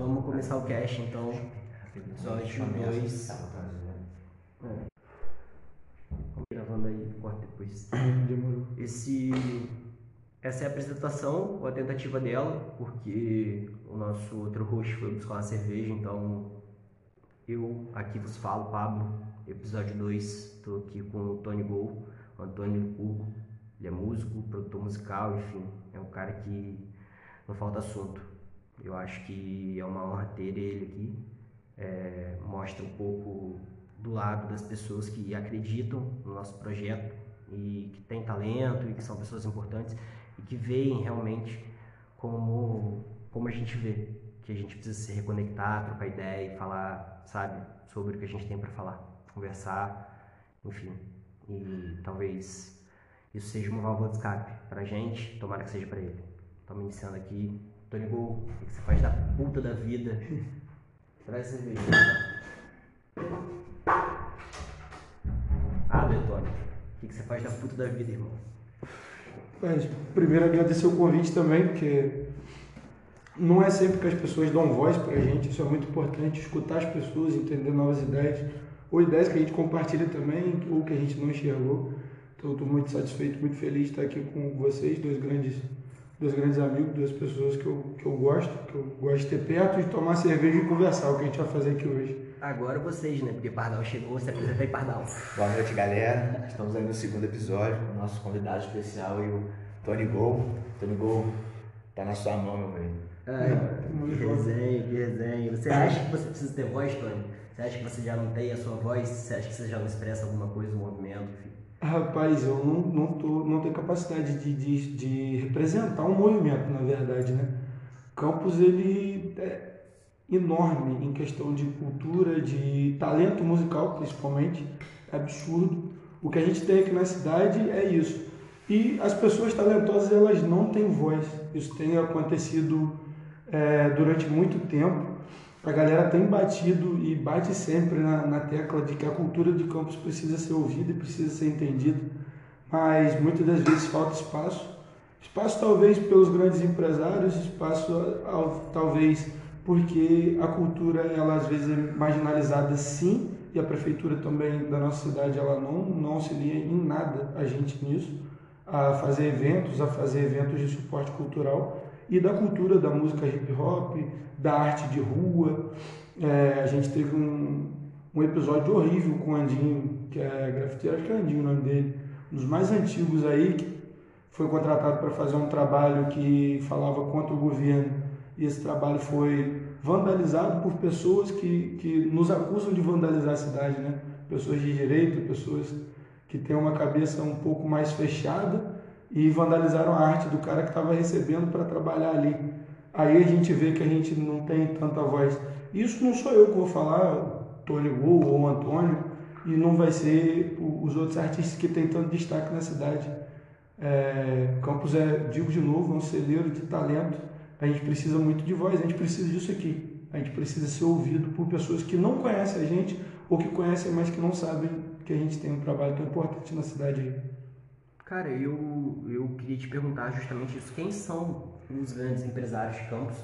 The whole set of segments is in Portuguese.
Vamos começar o cast então. Episódio 2. É. Gravando aí, corta depois. Demorou. Esse, essa é a apresentação, ou a tentativa dela, porque o nosso outro host foi buscar uma cerveja, então eu aqui vos falo, Pablo, episódio 2, estou aqui com o Tony Gol, o Antônio Licurgo, ele é músico, produtor musical, enfim, é um cara que não falta assunto. Eu acho que é uma honra ter ele aqui, é, mostra um pouco do lado das pessoas que acreditam no nosso projeto e que têm talento e que são pessoas importantes e que veem realmente como, como a gente vê, que a gente precisa se reconectar, trocar ideia e falar, sabe, sobre o que a gente tem para falar, conversar, enfim. E talvez isso seja uma válvula de escape pra gente, tomara que seja para ele. Estamos iniciando aqui. Tony Gol, o que você faz da puta da vida? Traz cerveja. Abre, Tony. O que você faz da puta da vida, irmão? Mas, primeiro agradecer o convite também, porque não é sempre que as pessoas dão voz pra gente, isso é muito importante, escutar as pessoas, entender novas ideias, ou ideias que a gente compartilha também, ou que a gente não enxergou. Então, estou muito satisfeito, muito feliz de estar aqui com vocês, dois grandes, dois grandes amigos, duas pessoas que eu, que eu gosto, que eu gosto de ter perto, de tomar cerveja e conversar, o que a gente vai fazer aqui hoje. Agora vocês, né? Porque Pardal chegou, se apresenta aí, Pardal. Boa noite, galera. Estamos aí no segundo episódio com o nosso convidado especial e o Tony Gol. Tony Gol, tá na sua mão, meu velho. Ai, que resenha, que resenha. Você acha que você precisa ter voz, Tony? Você acha que você já não tem a sua voz? Você acha que você já não expressa alguma coisa no movimento? Rapaz, eu não, não, tô, não tenho capacidade de, de, de representar um movimento, na verdade, né? Campos, ele é enorme em questão de cultura, de talento musical, principalmente. É absurdo. O que a gente tem aqui na cidade é isso. E as pessoas talentosas, elas não têm voz. Isso tem acontecido é, durante muito tempo. A galera tem batido e bate sempre na, na tecla de que a cultura de campus precisa ser ouvida e precisa ser entendida, mas muitas das vezes falta espaço. Espaço talvez pelos grandes empresários, espaço talvez porque a cultura ela às vezes é marginalizada sim e a prefeitura também da nossa cidade ela não não auxilia em nada a gente nisso, a fazer eventos, a fazer eventos de suporte cultural e da cultura da música hip hop, da arte de rua. É, a gente teve um, um episódio horrível com o Andinho, que é grafiteiro, acho que é Andinho o nome dele, um dos mais antigos aí, que foi contratado para fazer um trabalho que falava contra o governo. E esse trabalho foi vandalizado por pessoas que, que nos acusam de vandalizar a cidade, né? Pessoas de direita, pessoas que têm uma cabeça um pouco mais fechada e vandalizaram a arte do cara que estava recebendo para trabalhar ali. Aí a gente vê que a gente não tem tanta voz. Isso não sou eu que vou falar, Tony Gol ou Antônio, e não vai ser os outros artistas que têm tanto destaque na cidade. É, Campos é, digo de novo, é um celeiro de talento. A gente precisa muito de voz, a gente precisa disso aqui. A gente precisa ser ouvido por pessoas que não conhecem a gente ou que conhecem, mas que não sabem que a gente tem um trabalho tão importante na cidade aí. Cara, eu, eu queria te perguntar justamente isso. Quem são os grandes empresários de Campos?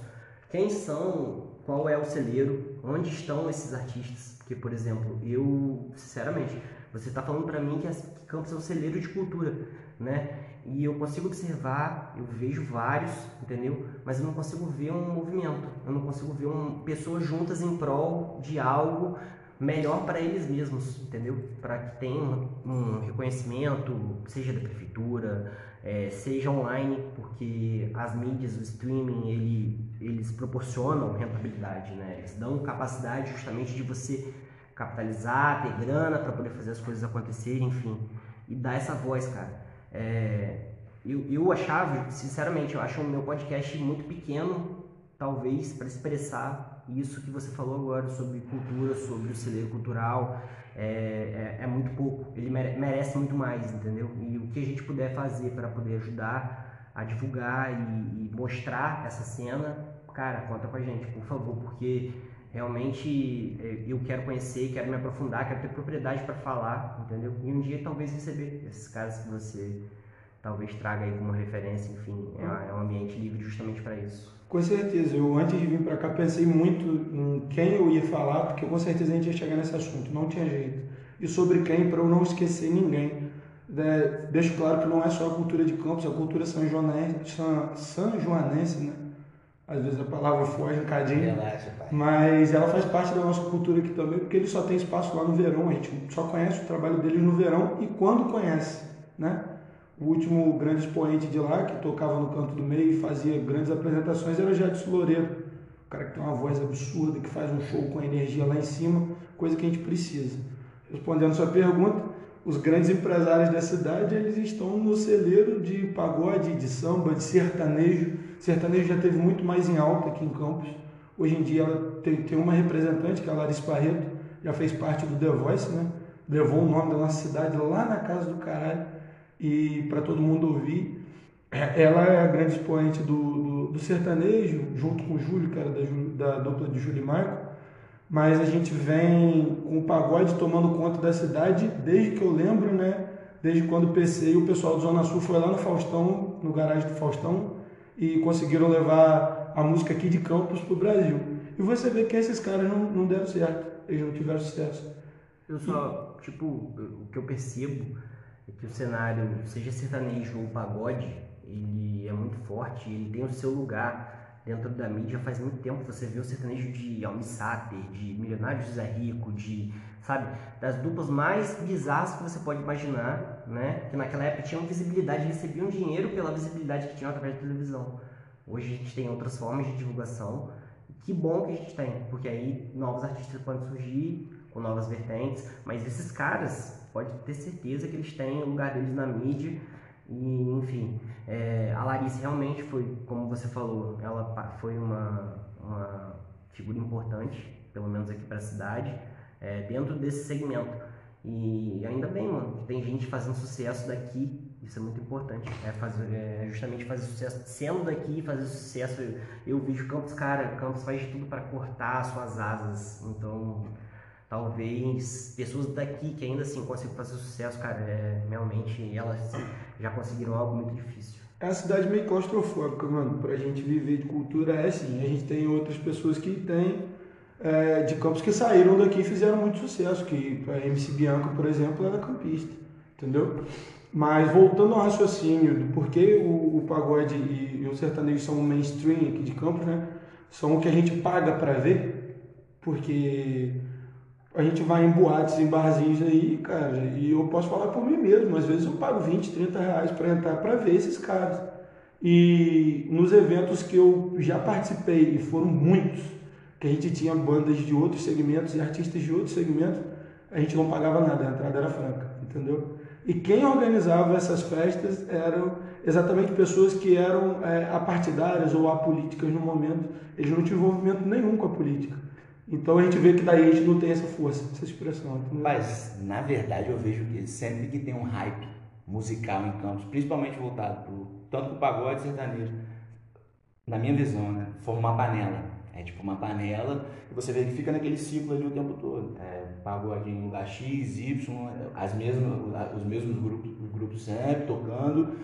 Quem são? Qual é o celeiro? Onde estão esses artistas? Porque, por exemplo, eu, sinceramente, você está falando para mim que, que Campos é um celeiro de cultura, né? E eu consigo observar, eu vejo vários, entendeu? Mas eu não consigo ver um movimento, eu não consigo ver um, pessoas juntas em prol de algo melhor para eles mesmos, entendeu? Para que tenham um reconhecimento, seja da prefeitura, é, seja online, porque as mídias, o streaming, ele, eles proporcionam rentabilidade, né? Eles dão capacidade justamente de você capitalizar, ter grana para poder fazer as coisas acontecerem, enfim, e dar essa voz, cara. É, eu, eu achava, sinceramente, eu acho o meu podcast muito pequeno, talvez, para expressar isso que você falou agora sobre cultura, sobre o celeiro cultural, é, é, é muito pouco. Ele merece muito mais, entendeu? E o que a gente puder fazer para poder ajudar a divulgar e, e, mostrar essa cena, cara, conta com a gente, por favor, porque realmente é, eu quero conhecer, quero me aprofundar, quero ter propriedade para falar, entendeu? E um dia talvez receber esses caras que você talvez traga aí como referência, enfim, é, é um ambiente livre justamente para isso. Com certeza, eu antes de vir para cá pensei muito em quem eu ia falar, porque com certeza a gente ia chegar nesse assunto, não tinha jeito. E sobre quem, para eu não esquecer ninguém. É, deixo claro que não é só a cultura de Campos, é a cultura são joanense, são joanense né? Às vezes a palavra foge um cadinho. Relaxa. Mas ela faz parte da nossa cultura aqui também, porque ele só tem espaço lá no verão, a gente só conhece o trabalho deles no verão e quando conhece, né? O último grande expoente de lá, que tocava no canto do meio e fazia grandes apresentações, era o Jadson Loureiro. O cara que tem uma voz absurda, que faz um show com energia lá em cima, coisa que a gente precisa. Respondendo sua pergunta, os grandes empresários da cidade, eles estão no celeiro de pagode, de samba, de sertanejo. Sertanejo já teve muito mais em alta aqui em Campos. Hoje em dia tem, tem uma representante, que é a Larissa Barreto, já fez parte do The Voice, né? Levou o nome da nossa cidade lá na casa do caralho e para todo mundo ouvir. É, ela é a grande expoente do, do, do sertanejo, junto com o Júlio, que era da, da dupla de Júlio e Marco. Mas a gente vem com o pagode tomando conta da cidade desde que eu lembro, né? Desde quando o PC e o pessoal do Zona Sul foi lá no Faustão, no garagem do Faustão, e conseguiram levar a música aqui de Campos para o Brasil. E você vê que esses caras não, não deram certo, eles não tiveram sucesso. Eu só, tipo, o que eu percebo é que o cenário, seja sertanejo ou pagode, ele é muito forte, ele tem o seu lugar dentro da mídia faz muito tempo. Você vê o sertanejo de Almissater, de Milionário José Rico, de, sabe, das duplas mais bizarras que você pode imaginar, né? Que naquela época tinham visibilidade, recebiam dinheiro pela visibilidade que tinham através da televisão. Hoje a gente tem outras formas de divulgação. Que bom que a gente tem, porque aí novos artistas podem surgir com novas vertentes, mas esses caras pode ter certeza que eles têm o lugar deles na mídia. E, enfim, é, a Larissa realmente foi, como você falou, ela foi uma, uma figura importante, pelo menos aqui para a cidade, é, dentro desse segmento. E ainda bem, mano, tem gente fazendo sucesso daqui, isso é muito importante. É, fazer, é justamente fazer sucesso, sendo daqui, fazer sucesso. Eu, eu vejo Campos, cara, Campos faz de tudo para cortar suas asas, então talvez pessoas daqui que ainda assim conseguem fazer sucesso, cara, é, realmente elas já conseguiram algo muito difícil. É uma cidade meio claustrofóbica, mano. Pra gente viver de cultura é assim. A gente tem outras pessoas que têm é, de campos que saíram daqui e fizeram muito sucesso. Que a MC Bianca, por exemplo, era campista, entendeu? Mas voltando ao raciocínio do porquê o, o pagode e, e o sertanejo são mainstream aqui de Campos, né? São o que a gente paga para ver, porque a gente vai em boates, em barzinhos aí, cara, e eu posso falar por mim mesmo, às vezes eu pago 20, 30 reais para entrar para ver esses caras. E nos eventos que eu já participei, e foram muitos, que a gente tinha bandas de outros segmentos e artistas de outros segmentos, a gente não pagava nada, a entrada era franca, entendeu? E quem organizava essas festas eram exatamente pessoas que eram é, apartidárias ou apolíticas no momento, eles não tinham envolvimento nenhum com a política. Então a gente vê que daí a gente não tem essa força, essa expressão. Entendeu? Mas, na verdade, eu vejo que sempre que tem um hype musical em campos, principalmente voltado pro, tanto para o pagode sertanejo, na minha visão, né? Forma uma panela. É tipo uma panela e você vê que fica naquele ciclo ali o tempo todo. É, pagode em lugar X, Y, as mesmas, os mesmos grupos, grupos sempre tocando.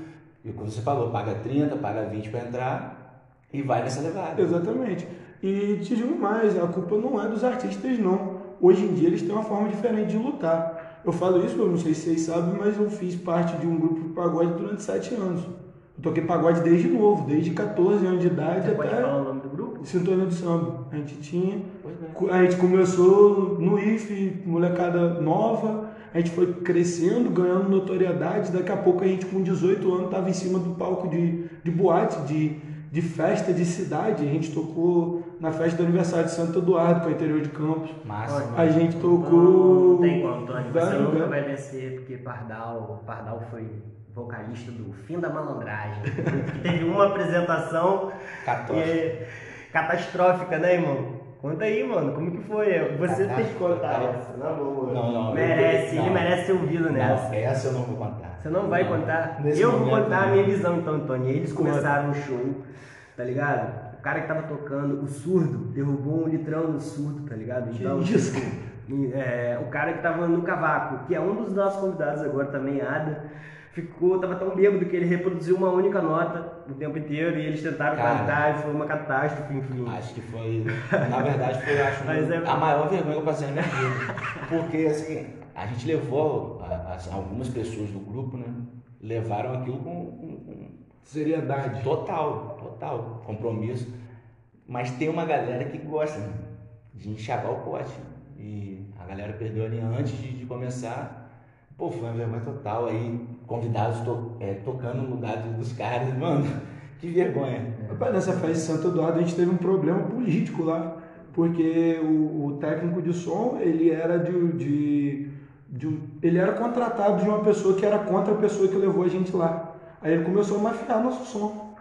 E como você falou, paga 30, paga 20 para entrar e vai nessa levada. Exatamente. E te digo mais, a culpa não é dos artistas, não. Hoje em dia eles têm uma forma diferente de lutar. Eu falo isso, eu não sei se vocês sabem, mas eu fiz parte de um grupo de pagode durante sete anos. Eu toquei pagode desde novo, desde 14 anos de idade Você até. pode falar o nome do grupo? Sintonia do Samba. A gente tinha. É. A gente começou no IFE, molecada nova, a gente foi crescendo, ganhando notoriedade. Daqui a pouco a gente, com 18 anos, estava em cima do palco de, de boate, de, de festa de cidade. A gente tocou na festa do aniversário de Santo Eduardo, que é o interior de Campos. Massa. A gente tocou. não tem como, Tony. Você nunca vai vencer, porque Pardal, Pardal foi vocalista do Fim da Malandragem. que teve uma apresentação Católico. é, catastrófica, né, irmão? Conta aí, mano, como que foi? Você tem que contar essa, na boa. Não, não, Merece, não. ele merece ser ouvido nessa. Não, essa eu não vou contar. Você não vai contar? Nesse eu vou contar a não. minha visão então, Antônio. Eles começaram o show, tá ligado? O cara que tava tocando, o surdo, derrubou um litrão no surdo, tá ligado? Então, isso? tipo, e, é, o cara que tava no cavaco, que é um dos nossos convidados agora também, Ada, ficou, tava tão bêbado que ele reproduziu uma única nota o tempo inteiro e eles tentaram Cara. cantar e foi uma catástrofe, enfim. Acho que foi, na verdade, foi acho, Mas é- a maior vergonha que eu passei na minha vida. Porque, assim, a gente levou, a- algumas pessoas do grupo, né, levaram aquilo com, com- com Seriedade. total, total compromisso. Mas tem uma galera que gosta né, de enxagar o pote. E a galera perdeu ali antes de, de começar. Pô, foi uma vergonha total aí, convidados to- é, tocando no lugar do- dos caras, mano, que vergonha. Rapaz, nessa festa de Santo Eduardo a gente teve um problema político lá, porque o, o técnico de som, ele era de, de, de ele era contratado de uma pessoa que era contra a pessoa que levou a gente lá. Aí ele começou a mafiar nosso som.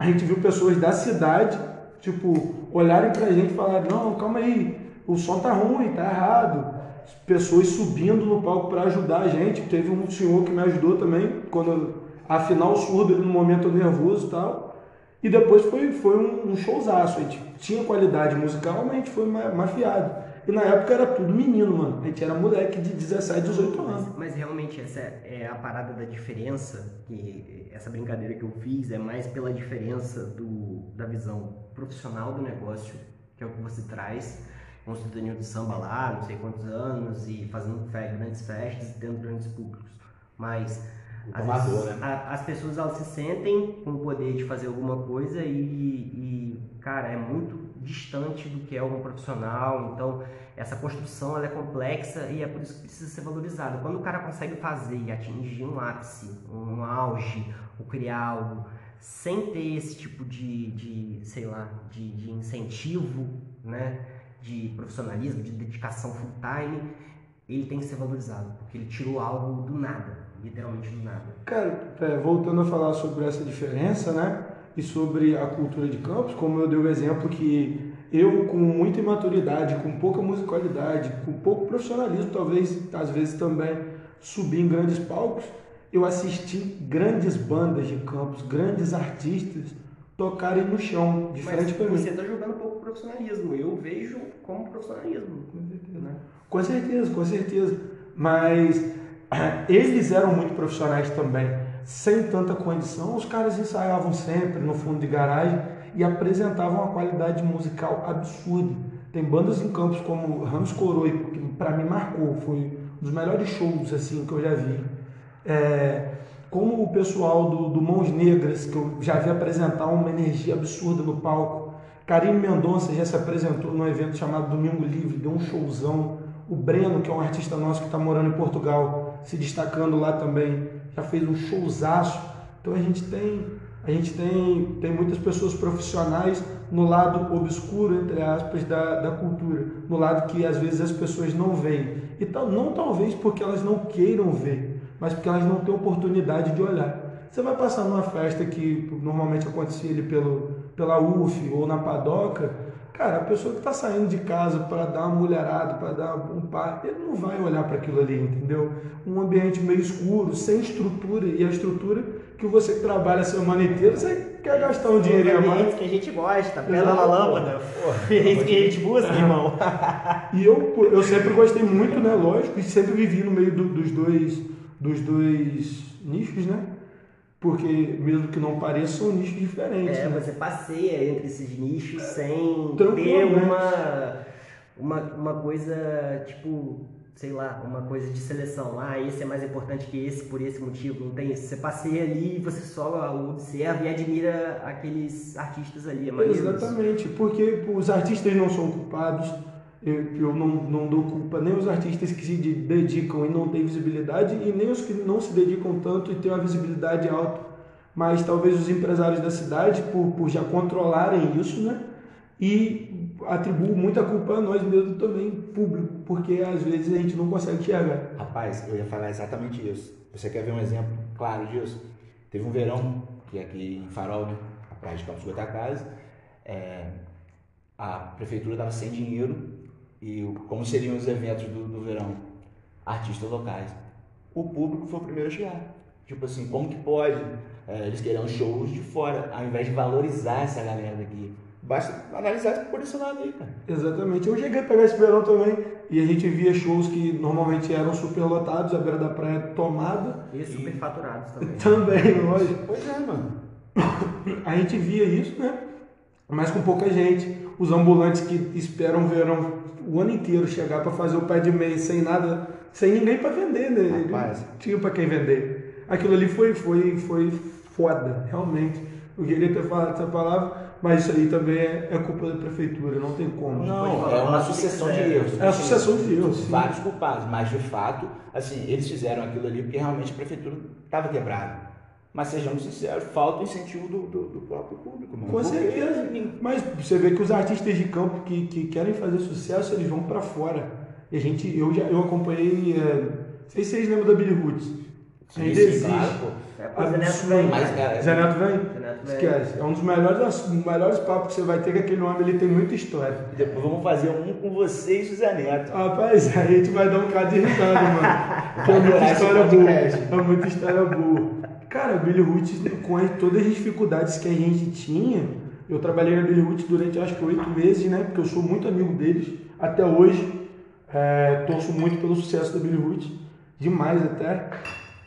A gente viu pessoas da cidade, tipo, olharem pra gente e falarem, não, calma aí, o som tá ruim, tá errado. Pessoas subindo no palco para ajudar a gente. Teve um senhor que me ajudou também, quando afinar o surdo no momento nervoso e tal. E depois foi, foi um, um showzaço. A gente tinha qualidade musical, mas a gente foi ma- mafiado. E na época era tudo menino, mano. A gente era moleque de 17, 18 anos. Mas, mas realmente essa é a parada da diferença, que essa brincadeira que eu fiz é mais pela diferença do, da visão profissional do negócio, que é o que você traz, com o cidadania do samba lá, não sei quantos anos, e fazendo grandes festas e tendo grandes públicos. Mas vezes, né? a- as pessoas elas se sentem com o poder de fazer alguma coisa e, e, cara, é muito distante do que é um profissional. Então, essa construção ela é complexa e é por isso que precisa ser valorizada. Quando o cara consegue fazer e atingir um ápice, um auge, ou criar algo sem ter esse tipo de, de sei lá, de, de incentivo, né, de profissionalismo, de dedicação full time, ele tem que ser valorizado, porque ele tirou algo do nada, literalmente do nada. Cara, é, voltando a falar sobre essa diferença, né? E sobre a cultura de campos, como eu dei o exemplo que eu, com muita imaturidade, com pouca musicalidade, com pouco profissionalismo, talvez, às vezes também, subi em grandes palcos, eu assisti grandes bandas de campos, grandes artistas tocarem no chão, de frente para mim. você está jogando profissionalismo, eu vejo como profissionalismo. Né? Com certeza, com certeza. Mas eles eram muito profissionais também. Sem tanta condição, os caras ensaiavam sempre no fundo de garagem e apresentavam uma qualidade musical absurda. Tem bandas em campos como Ramos Coroa, que para mim marcou, foi um dos melhores shows assim que eu já vi. É, como o pessoal do, do Mãos Negras, que eu já vi apresentar uma energia absurda no palco. Karine Mendonça já se apresentou num evento chamado Domingo Livre, deu um showzão. O Breno, que é um artista nosso que está morando em Portugal, se destacando lá também, já fez um showzaço. Então a gente tem, a gente tem, tem muitas pessoas profissionais no lado obscuro, entre aspas, da, da cultura, no lado que às vezes as pessoas não veem. E tal, não talvez porque elas não queiram ver, mas porque elas não têm oportunidade de olhar. Você vai passar numa festa que normalmente acontecia ali pelo, pela UF ou na padoca, cara, a pessoa que está saindo de casa para dar uma mulherada, para dar um par, ele não vai olhar para aquilo ali, entendeu? Um ambiente meio escuro, sem estrutura, e a estrutura que você que trabalha a semana inteira, você quer gastar um dinheirinho a mais. que a gente gosta, pedra na lâmpada. É isso que a gente busca, irmão. E eu, eu sempre gostei muito, né? Lógico, e sempre vivi no meio do- dos dois dos dois nichos, né? Porque mesmo que não pareça, são nichos diferentes. É, né? você passeia entre esses nichos sem ter uma, uma, uma coisa, tipo, sei lá, uma coisa de seleção. Ah, esse é mais importante que esse por esse motivo. Não tem isso. Você passeia ali e você só observa e admira aqueles artistas ali. É. Exatamente, porque os artistas não são culpados. Eu, eu não, não dou culpa nem os artistas que se de- dedicam e não têm visibilidade, e nem os que não se dedicam tanto e têm uma visibilidade alta. Mas talvez os empresários da cidade, por, por já controlarem isso, né? E atribuo muita culpa a nós mesmos também, público, porque às vezes a gente não consegue enxergar. Rapaz, eu ia falar exatamente isso. Você quer ver um exemplo claro disso? Teve um verão, que é aqui em Farol, né? A praia de Campos Goitacazes, é, a prefeitura estava sem dinheiro e o- como seriam os eventos do, do verão? Artistas locais. O público foi o primeiro a chegar. Tipo assim, como que pode? É, eles queriam shows de fora, ao invés de valorizar essa galera daqui. Basta analisar por esse lado aí, cara. Exatamente. Eu cheguei a pegar esse verão também e a gente via shows que normalmente eram superlotados, a beira da praia tomada. E superfaturados também. Também, lógico. Pois é, mano. A gente via isso, né? Mas com pouca gente. Os ambulantes que esperam o verão o ano inteiro chegar para fazer o pé de mês sem nada, sem ninguém para vender, né? Rapaz. Não Tinha para quem vender. Aquilo ali foi, foi, foi foda, realmente. Eu queria ter falado essa palavra, mas isso aí também é, é culpa da prefeitura, não tem como. Não, é uma sucessão de erros. É uma sucessão de erros. Vários culpados, mas de fato, assim, eles fizeram aquilo ali porque realmente a prefeitura estava quebrada. Mas sejamos sinceros, falta o incentivo do, do, do próprio público, mano. Com certeza. Mas você vê que os artistas de campo que, que querem fazer sucesso, eles vão para fora. E a gente, eu já eu acompanhei, é, não sei se vocês lembram da Billy Roots. Sim, Ainda existe. claro, pô. É, vem. Mas, cara. é, Zé Neto vem? Esquece. É um dos melhores, ass- melhores papos que você vai ter, que aquele homem ele tem muita história. Depois vamos fazer um com você e José Neto. Rapaz, aí a gente vai dar um cara de irritado, mano. É muita história boa. É muita história boa. Cara, o Billy Roots, com as- todas as dificuldades que a gente tinha, eu trabalhei na Billy Roots durante acho que oito meses, né? Porque eu sou muito amigo deles até hoje. É, torço muito pelo sucesso da Billy Roots, demais até.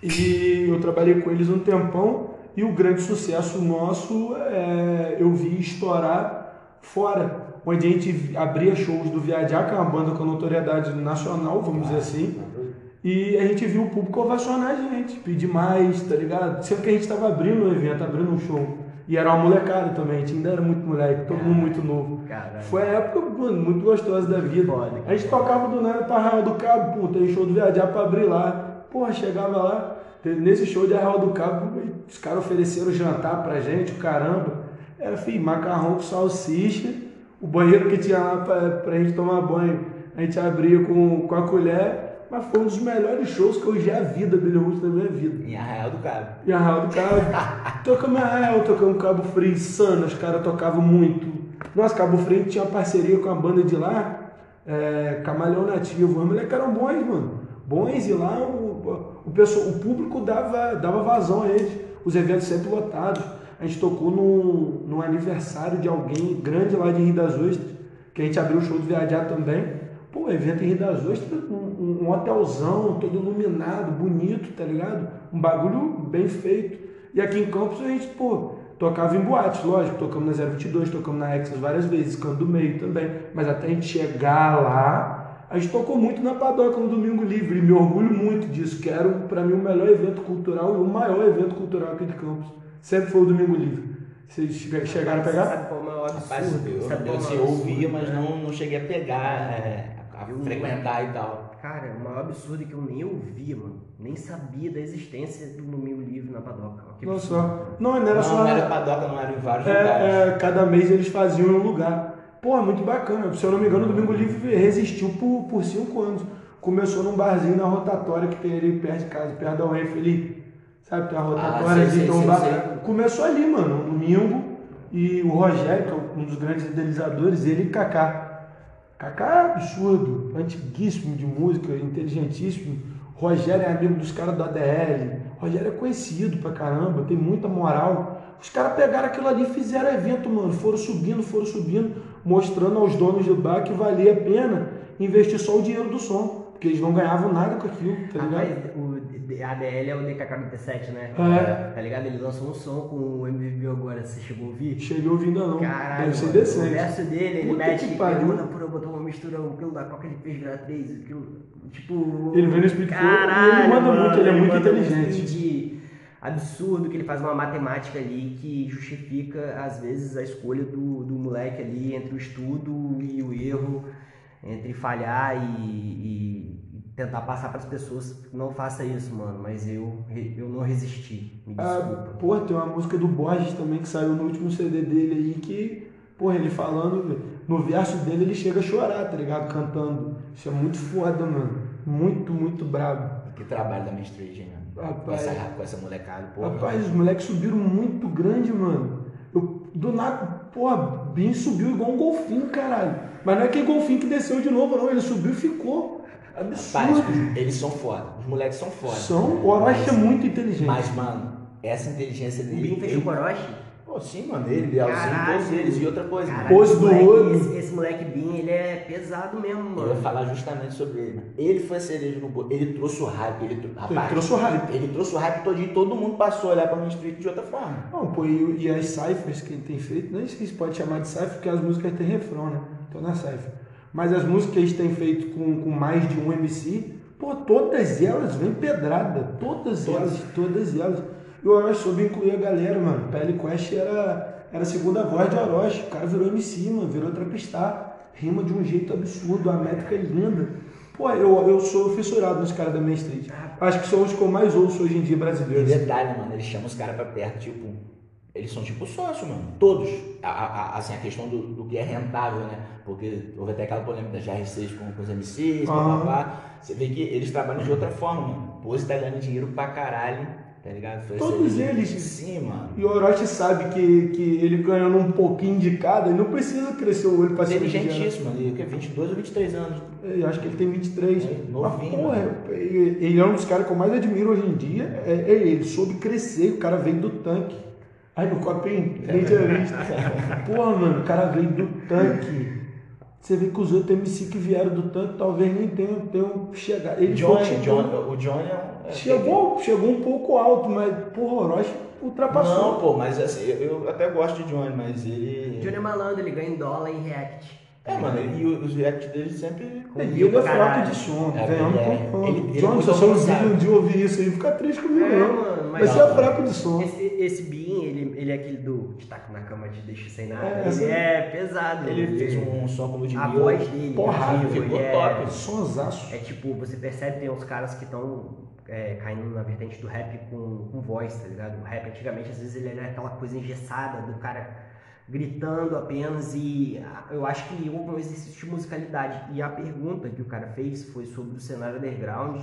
E eu trabalhei com eles um tempão e o grande sucesso nosso é, eu vi estourar fora, onde a gente abria shows do Viajar, que é uma banda com notoriedade nacional, vamos dizer assim. E a gente viu o público ovacionar a gente, pedir mais, tá ligado? Sempre que a gente tava abrindo um evento, abrindo um show. E era uma molecada também, a gente ainda era muito moleque, todo mundo muito novo. Caralho. Foi a época mano, muito gostosa da vida. Foda, a gente tocava do nada pra Arraial do Cabo, pô, tem show do Viajar pra abrir lá. Porra, chegava lá, nesse show de Arraial do Cabo, os caras ofereceram jantar pra gente, o caramba. Era, filho, macarrão com salsicha, o banheiro que tinha lá pra, pra gente tomar banho, a gente abria com, com a colher. Mas foi um dos melhores shows que eu já vi da Billy Roots na minha vida. Em Arraial do Cabo. E Arraial do Cabo. tocamos em Arraial, tocamos Cabo Frio, insano, os caras tocavam muito. Nossa, Cabo Frio tinha uma parceria com a banda de lá, é, Camaleão Nativo. Os moleques eram bons, mano. Bons e lá o, o, pessoal, o público dava, dava vazão a eles. Os eventos sempre lotados. A gente tocou num, num aniversário de alguém grande lá de Rio das Ostras, que a gente abriu o show de Viajar também. Pô, evento em Rio das Ostras, um, um- hotelzão, todo iluminado, bonito, tá ligado? Um bagulho bem feito. E aqui em Campos a gente, pô, tocava em boates, lógico, tocamos na 022, tocamos na Exas várias vezes, canto do meio também. Mas até a gente chegar lá, a gente tocou muito na Padoca no Domingo Livre, e me orgulho muito disso, que era, pra mim, o melhor evento cultural e o maior evento cultural aqui de Campos. Sempre foi o Domingo Livre. Vocês che- chegaram a pegar? Sabe qual é o maior Rapaz, absurdo? eu, eu, é maior eu ouvia, absurdo, mas não, não cheguei a pegar, é, a Eu- frequentar e tal. Cara, o maior absurdo é que eu nem ouvia, mano. Nem sabia da existência do Domingo Livre na padoca. Que Não absurdo. só. Não, não era Não, só. não era padoca, não era em vários lugares. É, é, cada mês eles faziam em um lugar. Pô, é muito bacana. Se eu não me engano, o Domingo Livre resistiu por, por cinco anos. Começou num barzinho na rotatória que tem ali perto de casa, perto da UEF ali. Sabe, tem a rotatória sei, ali, sei, tem um sei, bar. sei. Começou ali, mano, um domingo. E o Rogério, que é um dos grandes idealizadores, ele e Kaká. Kaká é absurdo, antiguíssimo de música, inteligentíssimo. Rogério é amigo dos caras do ADL. Rogério é conhecido pra caramba, tem muita moral. Os caras pegaram aquilo ali e fizeram evento, mano. Foram subindo, foram subindo, mostrando aos donos do bar que valia a pena investir só o dinheiro do som. Porque eles não ganhavam nada com aquilo, tá ligado? Rapaz, o ADL é o DKK-97, né? É. Tá ligado? Ele lançou um som com o MVB agora, você chegou a ouvir? Cheguei ouvindo não. Caralho, Deve ser mano, o decente. verso dele, ele Puta mete. Mano, por eu botar uma mistura, um quilo da coca, ele fez virar três, aquilo, tipo... Ele vem no Speed Caralho, ele manda mano, muito, ele é muito manda um inteligente. speed absurdo que ele faz uma matemática ali que justifica, às vezes, a escolha do, do moleque ali entre o estudo e o erro, entre falhar e, e tentar passar para as pessoas, não faça isso, mano, mas eu, eu não resisti, me Ah, desculpa. pô, tem uma música do Borges também que saiu no último CD dele aí que, porra, ele falando, no verso dele ele chega a chorar, tá ligado? Cantando. Isso é muito foda, mano. Muito, muito brabo. Que trabalho da Mainstreet, né? Com Rapaz. essa, com essa molecada, porra. Rapaz, os moleques subiram muito grande, mano. Eu, do nada, porra, Bin subiu igual um golfinho, caralho. Mas não é aquele golfinho que desceu de novo, não. Ele subiu e ficou. Rapaz, Absurdo. os- eles são foda. Os moleques são foda. São, o Orochi é muito inteligente. Mas, mano, essa inteligência O dele. Bin fez o Koroshi? Pô, sim, mano, ele, Bielzinho, Caralho. todos eles. E outra coisa, Caralho, Pose do moleque- olho. Esse, esse moleque Bin, ele é pesado mesmo, eu mano. ia falar justamente sobre ele. Ele foi a cereja no bolo. Ele trouxe o hype. Ele, tro- Ele rapaz, trouxe o hype. Ele trouxe o hype todinho e todo mundo passou a olhar pra Main Street de outra forma. Não, pô, e, e as cyphers que ele tem feito, nem sei se pode chamar de cypher, porque as músicas têm refrão, né? Então não é cypher. Mas as músicas que eles têm feito com, com mais de um MC, pô, todas elas vêm pedrada. Todas elas, todas elas. E o Orochi soube incluir a galera, mano. Pele Quest era, era a segunda voz de Orochi. O cara virou MC, mano, virou trapistar. Rima de um jeito absurdo, a métrica é linda. Pô, eu, eu sou fissurado nos caras da Main Street. Acho que são os que eu mais ouço hoje em dia E brasileiros. detalhe, mano, eles chamam os caras pra perto, tipo, eles são tipo sócio, mano. Todos. A, a- assim, a questão do, do que é rentável, né? Porque houve até aquela polêmica da GR6 com, com os MCs, Aham. papapá. Você vê que eles trabalham de outra forma, mano. Pose tá ganhando dinheiro pra caralho, tá ligado? Foi Todos eles. Sim, mano. E o Orochi sabe que, que ele ganhando um pouquinho de cada, ele não precisa crescer o olho pra dinheiro. Inteligentíssimo, ali, o que? 22 ou 23 anos. Eu acho que ele tem 23. É, Mas, novinho, porra, mano. ele ele é um dos caras que eu mais admiro hoje em dia. É, é ele, ele soube crescer, o cara veio do tanque. Aí no copinho, nem tinha visto. Porra, mano, o cara veio do tanque. Você vê que os outros MC que vieram do tanque talvez nem tenham, tenham chegado. Ele Johnny, foi- John, o Johnny é um. é- Chegou, chegou um pouco alto, mas porra, o Orochi ultrapassou. Não, pô, mas assim, eu, eu até gosto de Johnny, mas ele. Johnny é malandro, ele ganha em dólar em React. É, mano, e os react dele sempre. Com E ele é fraco de som, É, ele é- ele- ele John, é se você um dia ouvir isso aí, fica triste comigo, É, não. mano, mas Mas você é fraco de som. Esse, esse Ele, ele é aquele do taco na cama te deixa sem nada. É, ele é pesado. Ele fez um som como de A Mil. voz dele, Porrada, ativo, ficou ele é- top. Sonsaço. É tipo, você percebe tem uns caras que estão caindo na vertente do rap com, com voz, tá ligado? O rap antigamente, às vezes, ele era aquela coisa engessada do cara gritando apenas e ah, eu acho que houve um exercício de musicalidade. E a pergunta que o cara fez foi sobre o cenário underground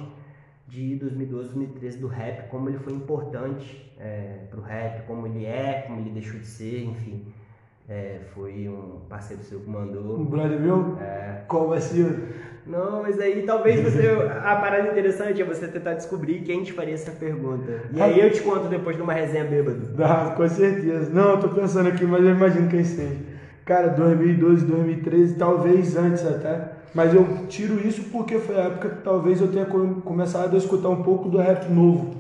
de 2012, 2013 do rap, como ele foi importante é, pro rap, como ele é, como ele deixou de ser, enfim. É, foi um parceiro seu que mandou. Um brother meu? É. Qual vai ser? Não, mas aí talvez você. A parada interessante é você tentar descobrir quem te faria essa pergunta. E aí eu te conto depois de uma resenha bêbado. Dá, com certeza. Não, eu tô pensando aqui, mas eu imagino quem seja. Cara, 2012, 2013, talvez antes até. Mas eu tiro isso porque foi a época que talvez eu tenha co- começado a escutar um pouco do rap novo.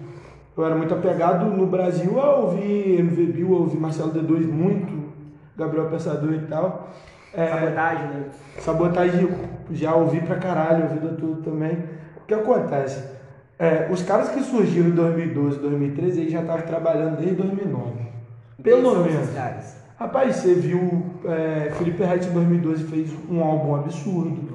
Eu era muito apegado no Brasil a ouvir MV Bill, a ouvir Marcelo D2 muito, Gabriel Pensador e tal. É, Sabotagem, né? Sabotagem já ouvi pra caralho, a vida toda também. O que acontece? É, os caras que surgiram em 2012, 2013, eles já estavam trabalhando desde 2009. Pelo Quem menos. Rapaz, você viu é, Felipe Rett em 2012 fez um álbum absurdo.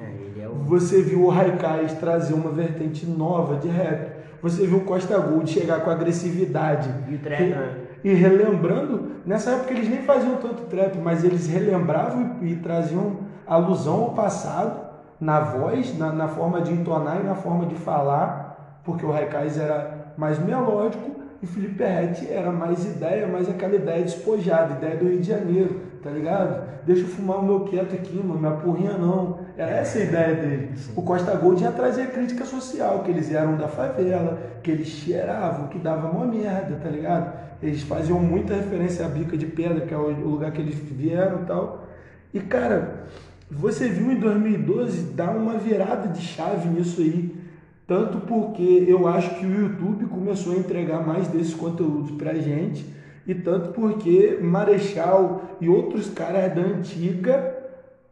Você viu o Raikais trazer uma vertente nova de rap. Você viu o Costa Gold chegar com agressividade. E trap, né? E relembrando, nessa época eles nem faziam tanto trap, mas eles relembravam e, e traziam alusão ao passado na voz, na, na forma de entonar e na forma de falar, porque o Raikais era mais melódico e Felipe Rett era mais ideia, mais aquela ideia despojada, ideia do Rio de Janeiro, tá ligado? Deixa eu fumar o meu quieto aqui, mano, me apurrinha não. Era essa a ideia dele. O Costa Gold já trazia crítica social, que eles eram da favela, que eles cheiravam, que dava uma merda, tá ligado? Eles faziam muita referência à Bica de Pedra, que é o lugar que eles vieram e tal. E, cara, você viu em 2012 dar uma virada de chave nisso aí. Tanto porque eu acho que o YouTube começou a entregar mais desses conteúdos pra gente. E tanto porque Marechal e outros caras da antiga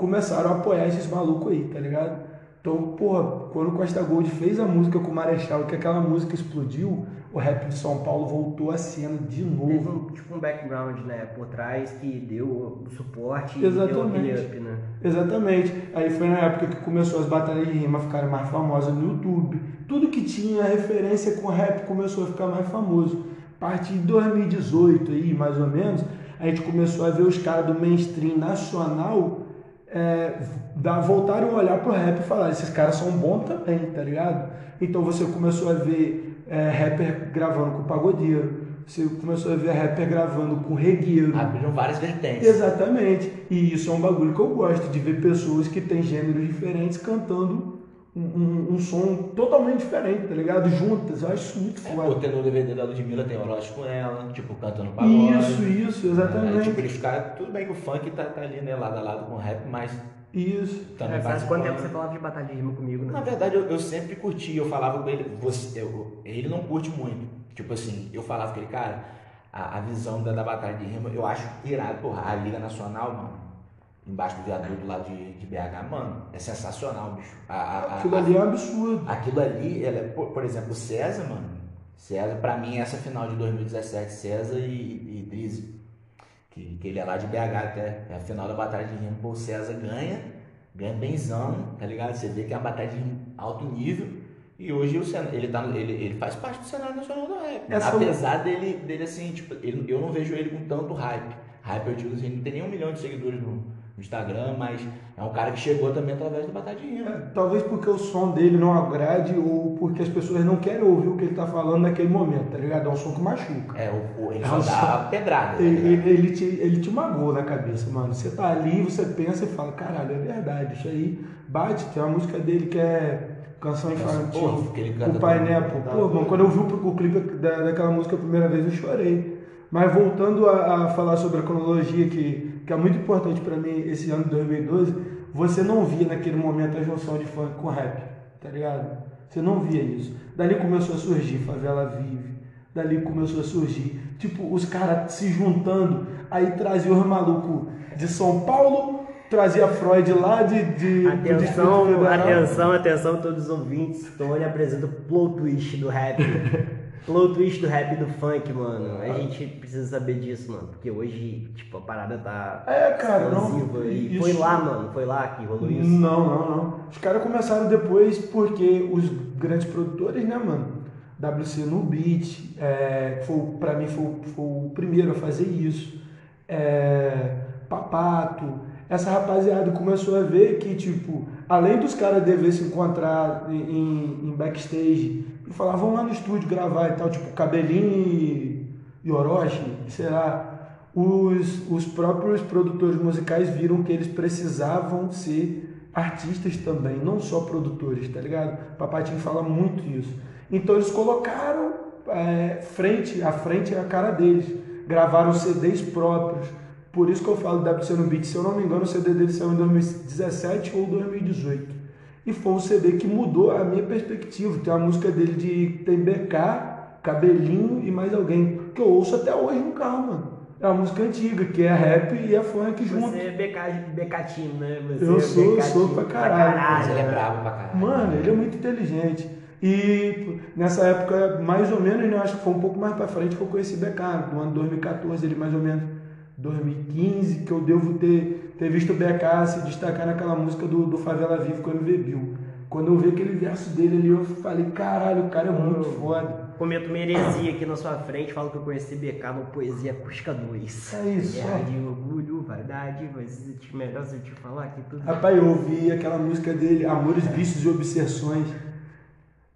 começaram a apoiar esses malucos aí, tá ligado? Então, porra, quando o Costa Gold fez a música com o Marechal, que aquela música explodiu, o rap de São Paulo voltou à cena de Teve novo. um, tipo um background, né, por trás que deu o suporte e Exatamente. deu aquele up, né? Exatamente. Aí foi na época que começou as batalhas de rima ficarem mais famosas no YouTube. Tudo que tinha referência com rap começou a ficar mais famoso. A partir de 2018 aí, mais ou menos, a gente começou a ver os caras do mainstream nacional é, dar, voltarem a olhar pro rap e falar, esses caras são bons também, tá ligado? Então você começou a ver é, rapper gravando com pagodeiro, você começou a ver rapper gravando com regueiro. Abriram várias vertentes. Exatamente. E isso é um bagulho que eu gosto, de ver pessoas que têm gêneros diferentes cantando um, um, um som totalmente diferente, tá ligado? Juntas, eu acho isso muito É, foda. pô, tem no DVD da Ludmilla, tem Orochi com ela, tipo, cantando pagode. Isso, isso, exatamente. tipo, eles ficaram. Tudo bem que o funk tá, tá ali, né, lado a lado com o rap, mas Isso. também É, faz quanto tempo você falava de batalha de rima comigo, Na né? verdade, eu, eu sempre curti, eu falava com ele, você, eu- ele não curte muito. Tipo assim, eu falava com ele, cara, a, a visão da, da batalha de rima, eu acho irado, porra, a Liga Nacional, mano, embaixo do viaduto lá de, de BH, mano, é sensacional, bicho. A, a- a- Aquilo ali é um absurdo. Aquilo ali, ela, é- por, por exemplo, o César, mano. César, pra mim, essa final de 2017, César e, e Drizzy, que, que ele é lá de BH até, é a final da batalha de rima, pô, o César ganha, ganha benzão, tá ligado? Você vê que é uma batalha de alto nível, e hoje o Senado, ele, tá, ele, ele faz parte do cenário nacional do rap. Essa- Apesar dele, dele assim, tipo, ele- eu não vejo ele com tanto hype. Hype, eu digo assim, ele não tem nem um milhão de seguidores no, no Instagram, mas é um cara que chegou também através de rima. É, talvez porque o som dele não agrade ou porque as pessoas não querem ouvir o que ele tá falando naquele momento, tá ligado? É um som que machuca. É, o, o, ele É só um dá som- a pedrada. tá Ele, ligado? ele, te, ele te magoa na cabeça, mano. Você tá ali, você pensa e fala, caralho, é verdade, isso aí bate. Tem uma música dele que é Canção Infantil. O Nepo. Pô, mano, quando eu vi o, o clipe da, daquela música a primeira vez, eu chorei. Mas voltando a, a falar sobre a cronologia, que, que é muito importante pra mim esse ano de 2012, você não via naquele momento a junção de funk com rap, tá ligado? Você não via isso. Dali começou a surgir Favela Vive, dali começou a surgir, tipo, os caras se juntando, aí trazia os malucos de São Paulo, trazia Freud lá de, de Atenção, atenção, atenção todos os ouvintes. Tony apresenta o plot twist do rap. plot twist do rap e do funk, mano. A gente precisa saber disso, mano. Porque hoje, tipo, a parada tá É, cara, não. E isso- foi lá, mano. Foi lá que rolou isso. Não, não, não. Os caras começaram depois porque os grandes produtores, né, mano? WC no Beat, é, foi, pra mim foi, o- foi o primeiro a fazer isso. É, Papato, essa rapaziada começou a ver que, tipo, além dos caras dever se encontrar em- em backstage e falar, vamos lá no estúdio gravar e tal, tipo, Cabelinho e, Orochi, sei lá, os, os próprios produtores musicais viram que eles precisavam ser artistas também, não só produtores, tá ligado? Papatinho fala muito isso. Então eles colocaram é, frente a frente a cara deles, gravaram CDs próprios. Por isso que eu falo WC no Beat, se eu não me engano, o CD dele saiu em 2017 ou 2018. E foi um CD que mudou a minha perspectiva. Tem uma música dele de tem BK, Cabelinho e mais alguém, que eu ouço até hoje no carro, mano. É uma música antiga, que é rap e é funk junto. Você é BK, becatino, né? Você Eu é sou, eu becatino sou pra caralho, Mas ele é né? brabo pra caralho. Mano, ele é muito inteligente. E nessa época, mais ou menos, né, acho que foi um pouco mais pra frente que eu conheci BK, no ano 2014, ele mais ou menos 2015, que eu devo ter, ter visto o BK se destacar naquela música do, do Favela Vivo com o MV Bill. Quando eu vi aquele verso dele ali, eu falei, caralho, o cara é muito foda. Cometo uma heresia aqui na sua frente, falo que eu conheci BK no Poesia Acústica 2. É isso, Guerra ó. de orgulho, vaidade, vai ser melhor se eu te falar que tudo. Rapaz, eu ouvi aquela música dele, Amores, Vícios e Obsessões,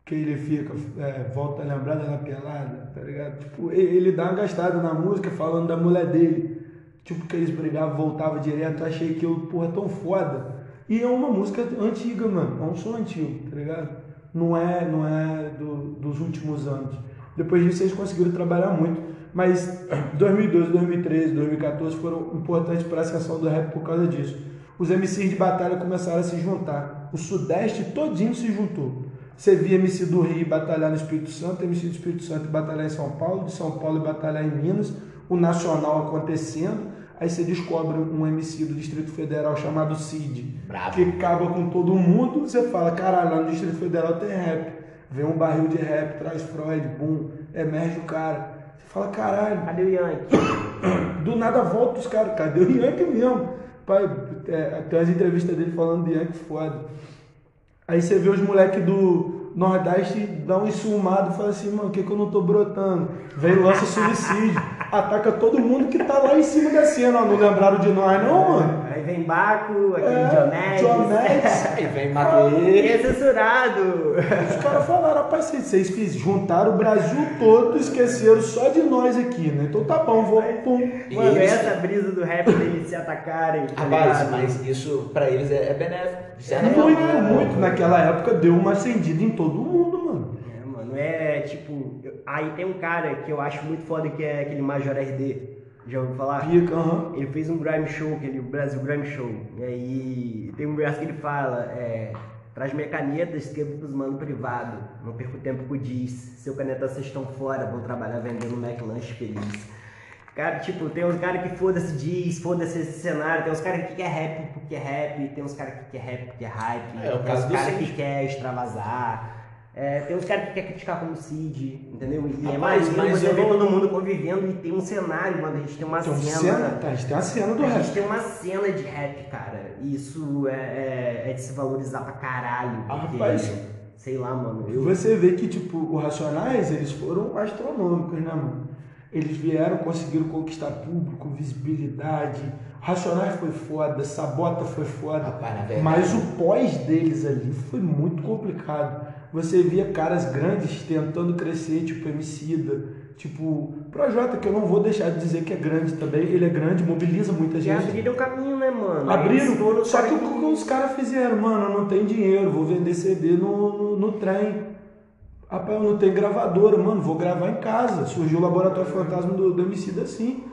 que ele fica, é, volta a lembrar da pelada, tá ligado? Tipo, ele, ele dá uma gastada na música falando da mulher dele. Tipo, que eles brigavam, voltavam direto, achei que eu, porra, tão foda. E é uma música antiga, mano, é um som antigo, tá ligado? Não é, não é do- dos últimos anos. Depois disso eles conseguiram trabalhar muito. Mas 2012, 2013, 2014 foram importantes para a ascensão do rap por causa disso. Os MCs de batalha começaram a se juntar. O Sudeste todinho se juntou. Você via MC do Rio batalhar no Espírito Santo, MC do Espírito Santo batalhar em São Paulo, de São Paulo batalhar em Minas, o Nacional acontecendo. Aí você descobre um MC do Distrito Federal chamado Cid, Brabo. que acaba com todo mundo. Você fala, caralho, lá no Distrito Federal tem rap. Vem um barril de rap, traz Freud, boom, emerge o cara. Você fala, caralho, Cadê o Yankee? do nada volta os caras, cadê o Yankee mesmo? Pai, é, tem umas entrevistas dele falando de Yankee foda. Aí você vê os moleques do Nordeste dar um insumado e fala assim, mano, o que, que eu não tô brotando? Vem lança suicídio. Ataca todo mundo que tá lá em cima da cena. Ó. Não lembraram de nós, não, mano? Aí vem Baco, aquele É. Diomedes. Aí vem. E é censurado. Os caras falaram, rapaz, vocês, vocês fiz- juntaram o Brasil todo, esqueceram só de nós aqui, né? Então tá bom, vou. Pum. Mano, eles- essa brisa do rap deles se atacarem. tá Rapaz, mas isso pra eles é, é benéfico. Muito, forma. muito. Naquela época deu uma acendida em todo mundo, mano. É, mano, é tipo. Aí tem um cara que eu acho muito foda que é aquele Major RD. Já ouviu falar? Pica, aham. Ele fez um Grime Show, aquele Brasil Grime Show. E aí tem um verso que ele fala, é. Traz minha caneta, escrevo pros mano privado. Não perco tempo com o diz. Seu caneta vocês estão fora, vão trabalhar vendendo Mac Lanche feliz. Cara, tipo, tem uns caras que foda-se diz, foda-se esse cenário, tem uns caras que quer rap porque é rap, tem uns caras que quer rap porque é hype, É, o tem caso uns caras que quer extravasar. É, tem uns caras que quer criticar como Cid, entendeu? E é mais mas você eu vê todo mundo convivendo e tem um cenário, mano. A gente tem uma Tem, cena. cena, tá, a gente tem a cena do A rap. gente tem uma cena de rap, cara. E Isso é, é- é de se valorizar pra caralho. Ah, Porque, rapaz. sei lá, mano. Eu, Você vê que, tipo, os Racionais, eles foram astronômicos, né, mano? Eles vieram, conseguiram conquistar público, visibilidade. Racionais foi foda, Sabota foi foda. Rapaz, na verdade. Mas o pós deles ali foi muito complicado. Você via caras grandes tentando crescer, tipo Emicida, tipo Projota, que eu não vou deixar de dizer que é grande também. Ele é grande, mobiliza muita E gente. abriram um caminho, né, mano? Abriram, só que o que os caras fizeram, mano, eu não tenho dinheiro, vou vender CD no, no, no trem. Rapaz, eu não tenho gravadora, mano, vou gravar em casa. Surgiu o Laboratório Fantasma do, do Emicida assim.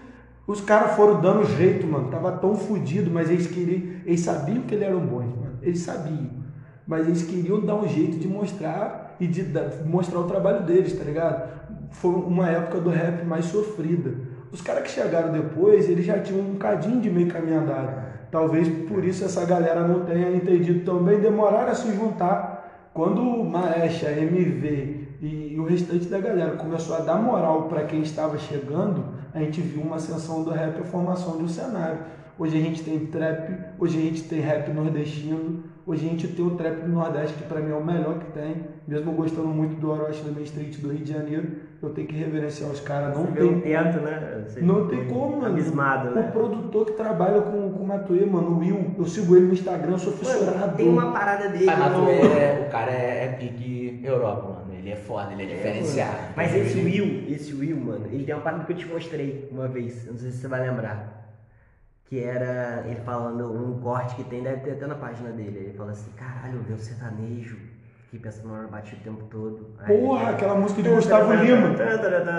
Os caras foram dando jeito, mano. Tava tão fudido, mas eles queriam. Eles sabiam que eles eram bons, mano. Eles sabiam. Mas eles queriam dar um jeito de mostrar e de mostrar o trabalho deles, tá ligado? Foi uma época do rap mais sofrida. Os caras que chegaram depois, eles já tinham um cadinho de meio caminho andado. Talvez por isso essa galera não tenha entendido tão bem, demoraram a se juntar. Quando o Maecha, MV e, e o restante da galera começou a dar moral para quem estava chegando, a gente viu uma ascensão do rap e a formação de um cenário. Hoje a gente tem trap, hoje a gente tem rap nordestino, hoje a gente tem o trap do Nordeste, que para mim é o melhor que tem. Mesmo gostando muito do Orochi da Main Street do Rio de Janeiro, eu tenho que reverenciar os caras. Não Você tem um teto, né? Você não tem como, mano. Abismado, O né? produtor que trabalha com, com o Matuê, mano, o Will, eu sigo ele no Instagram, sou fissurado. Tem uma parada dele. Mas no- Matuê, é- o cara é, é pique Europa, mano. Ele é foda, ele é diferenciado. Mas esse Will, esse Will, mano, ele tem uma parada que eu te mostrei uma vez, não sei se você vai lembrar. Que era ele falando um corte que tem, deve ter até na página dele. Ele fala assim, caralho, eu vi um sertanejo que pensa no batido o tempo todo. Aí Porra, ele- aquela música de Gustavo Lima.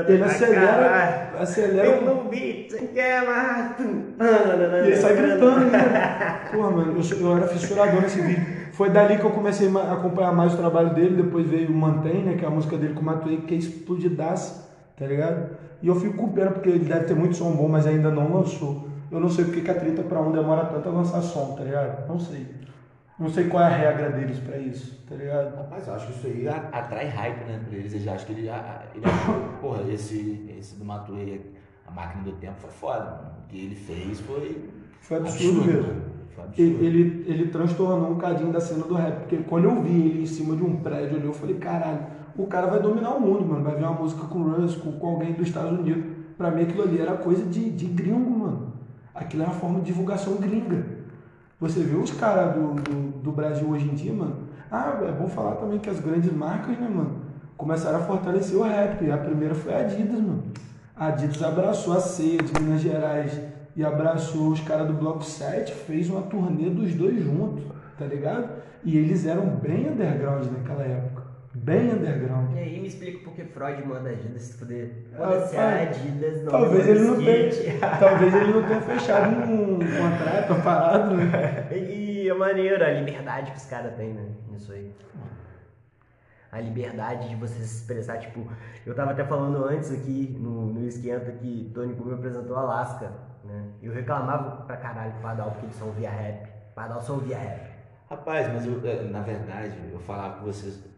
Ele acelera, acelera. Eu no beat, você quer mais? E ele sai gritando, né? Porra, mano, eu, eu era fissurador nesse vídeo. Foi dali que eu comecei a acompanhar mais o trabalho dele. Depois veio o Mantém, né? Que é a música dele com o Matuê, que é explodidaça, tá ligado? E eu fico com pena porque ele deve ter muito som bom, mas ainda não lançou. Eu não sei porque que a 30 pra 1 demora tanto a lançar som, tá ligado? Não sei. Não sei qual é a regra deles pra isso, tá ligado? Rapaz, eu acho que isso aí atrai hype, né, pra eles. Eles acham que ele, ele achou, porra, esse, esse do Matuê, a máquina do tempo foi foda, mano. O que ele fez foi. Foi absurdo mesmo. mano. Foi absurdo. Ele, ele, ele transtornou um cadinho da cena do rap, porque quando eu vi ele em cima de um prédio ali, eu falei, caralho, o cara vai dominar o mundo, mano. Vai ver uma música com o Russ, com, com alguém dos Estados Unidos. Pra mim aquilo ali era coisa de, de gringo, mano. Aquilo era uma forma de divulgação gringa. Você vê os caras do, do, do Brasil hoje em dia, mano. Ah, é bom falar também que as grandes marcas, né, mano, começaram a fortalecer o rap. A primeira foi a Adidas, mano. A Adidas abraçou a ceia de Minas Gerais e abraçou os caras do Bloco 7, fez uma turnê dos dois juntos, tá ligado? E eles eram bem underground naquela época. Bem underground. E aí me explica por que Freud manda Adidas se fuder. Ah, Foda-se a ah, Adidas, não. Talvez ele não tenha, talvez ele não tenha fechado um contrato, uma parada, né? E é maneiro a liberdade que os caras têm, né? Nisso aí. A liberdade de você se expressar, tipo, eu tava até falando antes aqui no, no esquenta que Tony me apresentou Alaska, né? Eu reclamava pra caralho com o Pardal porque ele só ouvia rap. Pardal só ouvia rap. Rapaz, mas eu, é, na verdade, eu falava com vocês.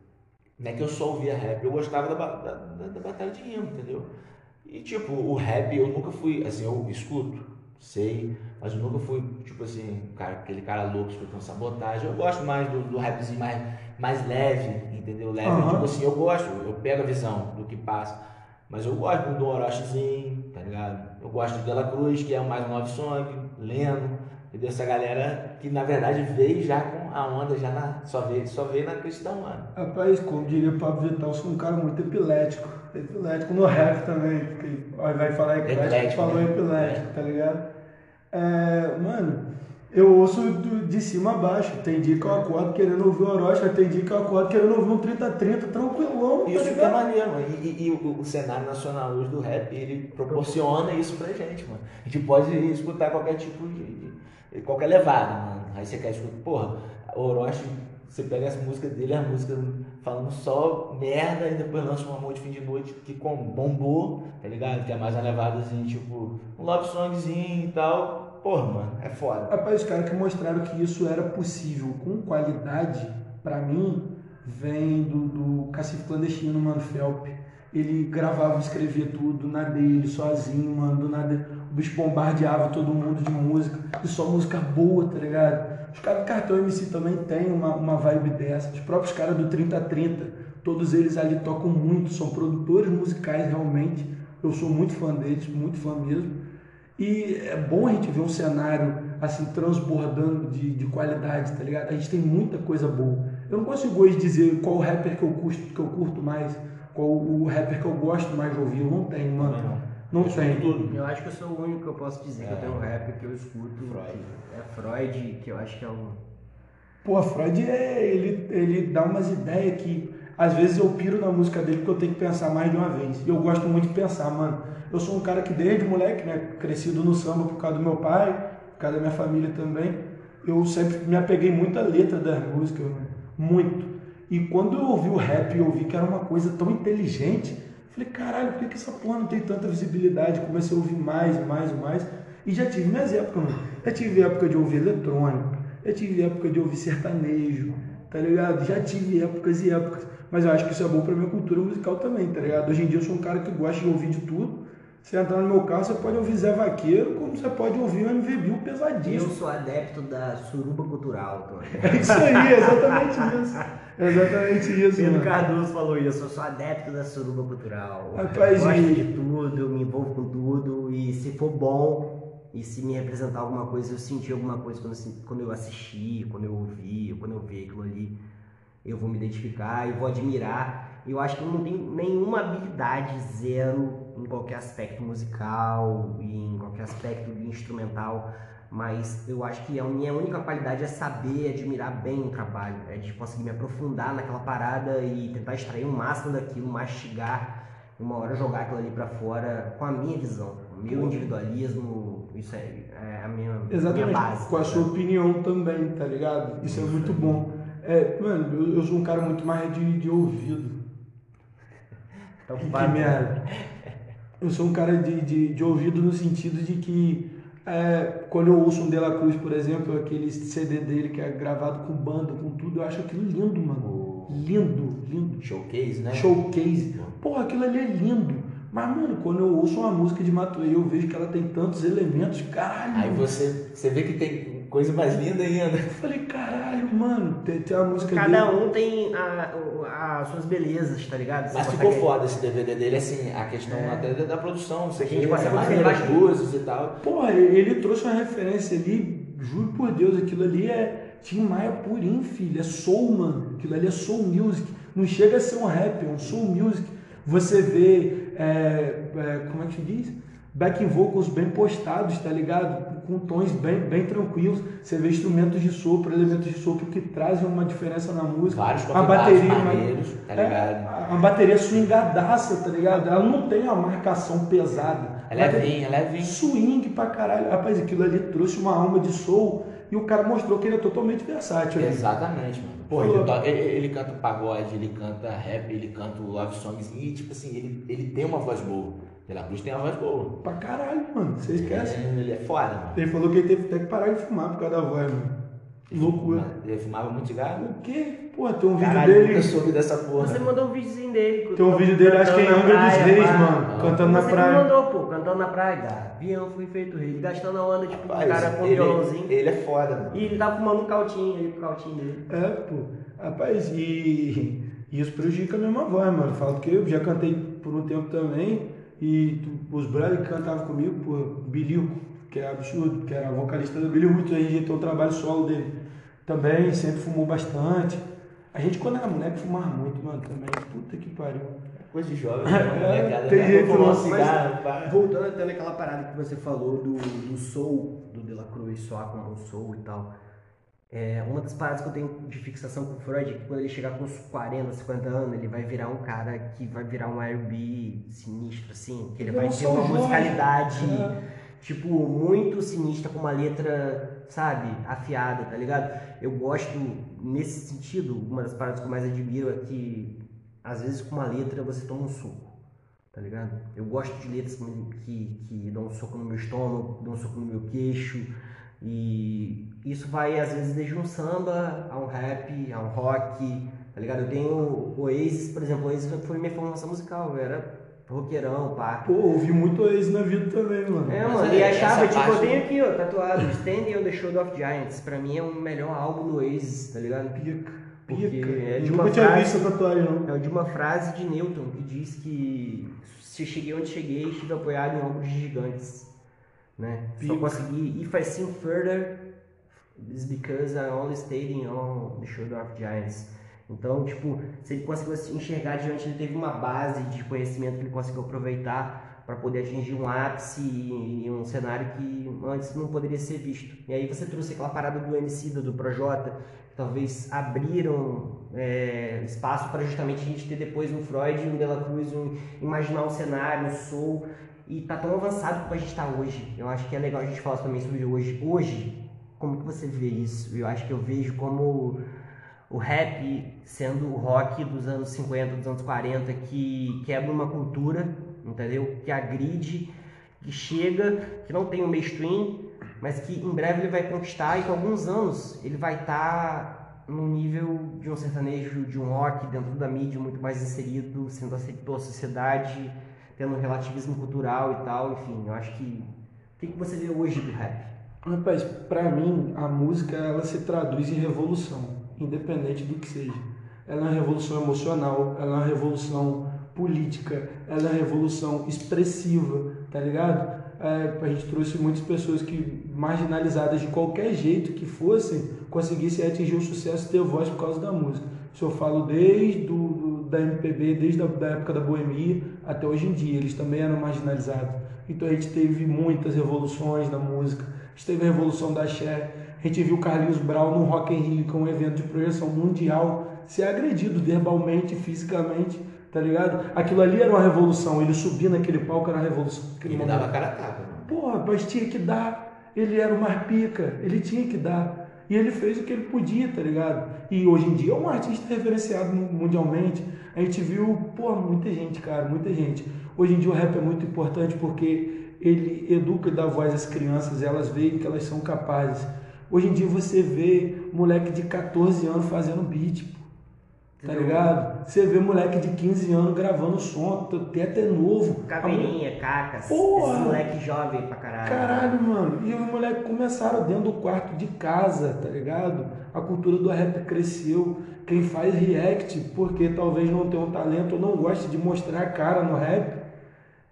Não é que eu só ouvia rap, eu gostava da, da, da, da batalha de rima, entendeu? E tipo, o rap eu nunca fui, assim, eu escuto, sei, mas eu nunca fui, tipo assim, cara, aquele cara louco escutando sabotagem. Eu gosto mais do, do rapzinho mais, mais leve, entendeu? Leve, Aham. tipo assim, eu gosto, eu pego a visão do que passa. Mas eu gosto do Orochizinho, tá ligado? Eu gosto do Dela Cruz, que é mais um love song, Leno, entendeu? Essa galera que na verdade veio já com a onda, já na, só, veio, só veio na questão, mano. Rapaz, como diria o Pablo eu sou um cara muito epilético. Epilético no rap também, porque vai falar Epilético, falou né? epilético, tá ligado? É, mano, eu ouço de cima a baixo. Tem dia que eu acordo querendo ouvir o Orochi, mas tem dia que eu acordo querendo ouvir um 30-30 tranquilão, tá Isso que é ligado? maneiro, mano. E, e- e o, o cenário nacional hoje do rap, ele proporciona isso pra gente, mano. A gente pode escutar qualquer tipo de. de- qualquer levada, mano. Aí você quer escutar. Porra, o Orochi, você pega as músicas dele, a música falando só merda, e depois lança um amor de fim de noite que com, bombou, tá ligado? Que é mais uma levada assim, tipo, um love songzinho e tal. Porra, mano, é foda. Rapaz, os caras que mostraram que isso era possível com qualidade, pra mim, vem do, do Clandestino, mano, Felp. Ele gravava, escrevia tudo na dele, sozinho, mano, do nada. O bicho bombardeava todo mundo de música, e só música boa, tá ligado? Os caras do Cartão MC também tem uma, uma vibe dessa. Os próprios caras do 3030, todos eles ali tocam muito, são produtores musicais realmente. Eu sou muito fã deles, muito fã mesmo. E é bom a gente ver um cenário assim transbordando de, de qualidade, tá ligado? A gente tem muita coisa boa. Eu não consigo hoje dizer qual rapper que eu curto, que eu curto mais, qual o rapper que eu gosto mais de ouvir. Eu não tenho, mano. Não. Não Eu tem. tudo. Eu acho que eu sou o único que eu posso dizer que eu tenho um rap que eu escuto. Freud. que É Freud, que eu acho que é um. Pô, Freud é. Ele, ele dá umas ideias que às vezes eu piro na música dele porque eu tenho que pensar mais de uma vez. E eu gosto muito de pensar, mano. Eu sou um cara que desde moleque, né, crescido no samba por causa do meu pai, por causa da minha família também, eu sempre me apeguei muito à letra das músicas, mano. Muito. E quando eu ouvi o rap e eu vi que era uma coisa tão inteligente, falei, caralho, por que, que essa porra não tem tanta visibilidade? Comecei a ouvir mais mais mais. E já tive minhas épocas, mano. Já tive época de ouvir eletrônico, já tive época de ouvir sertanejo, tá ligado? Já tive épocas e épocas. Mas eu acho que isso é bom pra minha cultura musical também, tá ligado? Hoje em dia eu sou um cara que gosta de ouvir de tudo. Você entrar no meu carro, você pode ouvir Zé Vaqueiro, como você pode ouvir o MV Bill Eu pesadíssimo. sou adepto da suruba cultural. É isso aí, é exatamente isso. É exatamente isso, Pedro mano. Cardoso falou isso, eu sou adepto da suruba cultural. Rapaz, eu gosto e- de tudo, eu me envolvo com tudo, e se for bom, e se me representar alguma coisa, eu sentir alguma coisa quando, eu quando eu assisti, quando eu ouvi, quando eu ver aquilo ali, eu vou me identificar e vou admirar. Eu acho que eu não tenho nenhuma habilidade zero em qualquer aspecto musical e em qualquer aspecto instrumental, mas eu acho que a minha única qualidade é saber admirar bem o trabalho, é de conseguir me aprofundar naquela parada e tentar extrair o máximo daquilo, mastigar, uma hora jogar aquilo ali pra fora com a minha visão, o meu individualismo, isso é, é a minha, minha Exatamente, base. com a tá sua opinião também, tá ligado? Isso é muito bom. É, mano, eu, eu sou um cara muito mais de, de ouvido. Então, Que, vai- que merda. Eu sou um cara de, de, de ouvido no sentido de que é, quando eu ouço um De La Cruz, por exemplo, aquele CD dele que é gravado com banda, com tudo, eu acho aquilo lindo, mano. Lindo, lindo. Showcase, né? Showcase. Porra, aquilo ali é lindo. Mas, mano, quando eu ouço uma música de Matuei, eu vejo que ela tem tantos elementos, caralho. Aí você, você vê que tem coisa mais linda ainda. Eu falei, caralho, mano, tem, tem uma música Cada dele. um tem as suas belezas, tá ligado? Você Mas ficou foda esse DVD dele, assim, a questão até da, da produção, você A gente vê, consegue a maneira das observar luzes e tal. Porra, ele trouxe uma referência ali, juro por Deus, aquilo ali é Tim Maia purinho, filho. É soul, mano. Aquilo ali é soul music. Não chega a ser um rap, é um soul music. Você vê, é, é, como é que se diz? Backing vocals bem postados, tá ligado? Com tons bem, bem tranquilos. Você vê instrumentos de sopro, elementos de sopro que trazem uma diferença na música. Vários a bateria, maneiros, tá é, ligado? a- a bateria swingadaça, tá ligado? Ela não tem uma marcação pesada. É levinho, é levinho. Swing pra caralho. Rapaz, aquilo ali trouxe uma alma de soul e o cara mostrou que ele é totalmente versátil. ali. Exatamente, mano. Pô, ele, ele, ele canta pagode, ele canta rap, ele canta love songs e, tipo assim, ele, ele tem uma voz boa. De La Cruz tem uma voz boa. Pra caralho, mano. Você esquece. Ele, ele é foda, mano. Ele falou que ele teve até que parar de fumar por causa da voz, mano. Loucura. Ele fumava muito cigarro. O quê? Pô, tem um vídeo Caralho, dele. nunca soube dessa porra. Você mandou um videozinho dele. Tem um vídeo dele, acho que é Angra dos Reis, mano. Ah. Cantando na Você praia. que mandou, pô, cantando na praia. Gavião foi feito rei. Ele gastando a onda, tipo, um Rapaz, cara com ele, violãozinho. ele é foda, mano. E ele tava fumando um cautinho ali, com o cautinho dele. É, pô. Rapaz, e e isso prejudica a mesma voz, mano. Falo que eu já cantei por um tempo também, e tu- os brothers que cantavam comigo, pô, Bilico, que é absurdo, que era vocalista do Billy Hutch, aí tem o trabalho solo dele. Também sempre fumou bastante. A gente, quando era moleque, fumava muito, mano, também. Puta que pariu. Coisa de jovem, né, cara? tem Vai jeito fumar um não, cigarro, pá. Voltando até naquela parada que você falou do, do soul, do De La Cruz, soar como um soul e tal. É, uma das paradas que eu tenho de fixação com o Freud é que quando ele chegar com uns 40, 50 anos, ele vai virar um cara que vai virar um R&B sinistro, assim. Que ele é vai ter uma Soul musicalidade, É. tipo, muito sinistra, com uma letra, sabe, afiada, tá ligado? Eu gosto, nesse sentido, uma das paradas que eu mais admiro é que, às vezes, com uma letra você toma um suco tá ligado? Eu gosto de letras que, que, que dão um soco no meu estômago, dão um soco no meu queixo, e isso vai às vezes desde um samba a um rap, a um rock, tá ligado? Eu tenho o Oasis, por exemplo, o Oasis foi minha formação musical, eu era roqueirão, pá. Pô, ouvi muito ex na vida também, mano. É, Mas mano, é, e achava, tipo, eu tenho aqui, ó, tatuado, Standing on the Shoulder of Giants, pra mim é o melhor álbum do Oasis, tá ligado? Pica, Porque pica. é de Nunca uma tinha frase- visto essa tatuagem, não. É de uma frase de Newton que diz que se cheguei onde cheguei, estive apoiado em ombros gigantes. Né? Só Pica. consegui. If I sing further, it's because I only stayed on the shoulder of giants. Então, tipo, se ele conseguiu se enxergar diante, ele teve uma base de conhecimento que ele conseguiu aproveitar para poder atingir um ápice em um cenário que antes não poderia ser visto. E aí você trouxe aquela parada do MC, do Projota, que talvez abriram é, espaço para justamente a gente ter depois um Freud, um Dela Cruz, um, imaginar um cenário, um soul, e tá tão avançado como a gente está hoje. Eu acho que é legal a gente falar também sobre hoje. Hoje, como que você vê isso? Eu acho que eu vejo como o rap sendo o rock dos anos 50, dos anos 40, que quebra uma cultura, entendeu? Que agride, que chega, que não tem um mainstream, mas que em breve ele vai conquistar e com alguns anos ele vai estar no nível de um sertanejo, de um rock dentro da mídia muito mais inserido, sendo aceito pela sociedade, tendo um relativismo cultural e tal, enfim, eu acho que o que, que você vê hoje do rap? Rapaz, pra mim, a música ela se traduz em revolução, independente do que seja. Ela é uma revolução emocional, ela é uma revolução política, ela é uma revolução expressiva, tá ligado? É, a gente trouxe muitas pessoas que, marginalizadas de qualquer jeito que fossem, conseguissem atingir o sucesso ter voz por causa da música. Isso eu falo desde da MPB, desde a da época da boemia até hoje em dia. Eles também eram marginalizados. Então a gente teve muitas revoluções na música. A gente teve a revolução da Cher. A gente viu o Carlinhos Brown no Rock in Rio, que é um evento de projeção mundial, ser agredido verbalmente, fisicamente, tá ligado? Aquilo ali era uma revolução. Ele subir naquele palco era uma revolução. Ele momento. dava cara a tapa. Porra, mas tinha que dar. Ele era o mais pica, ele tinha que dar. E ele fez o que ele podia, tá ligado? E hoje em dia é um artista referenciado mu- mundialmente. A gente viu, pô, muita gente, cara, muita gente. Hoje em dia o rap é muito importante porque ele educa e dá voz às crianças, elas veem que elas são capazes. Hoje em dia você vê moleque de 14 anos fazendo beat. Tá ligado? Você vê moleque de 15 anos gravando som, até até novo. Caveirinha, cacas, Porra! esse moleque jovem pra caralho. Caralho, mano. E os moleques começaram dentro do quarto de casa, tá ligado? A cultura do rap cresceu. Quem faz react, porque talvez não tenha um talento ou não goste de mostrar a cara no rap,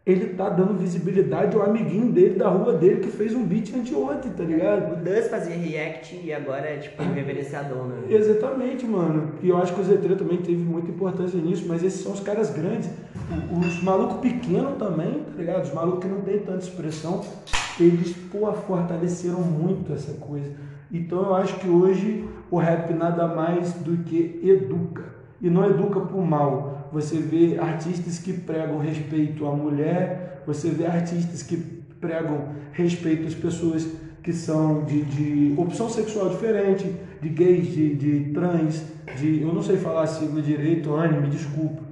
ele tá dando visibilidade ao amiguinho dele da rua dele que fez um beat anteontem, tá ligado? O Dance fazia react e agora é tipo reverenciador, né? Exatamente, mano. E eu acho que o Z3 também teve muita importância nisso, mas esses são os caras grandes. Os malucos pequenos também, tá ligado? Os malucos que não tem tanta expressão, eles, pô, fortaleceram muito essa coisa. Então eu acho que hoje o rap nada mais do que educa. E não educa por mal. Você vê artistas que pregam respeito à mulher, você vê artistas que pregam respeito às pessoas que são de, de opção sexual diferente, de gays, de, de trans, de. Eu não sei falar a sigla direito, Anne, me desculpa.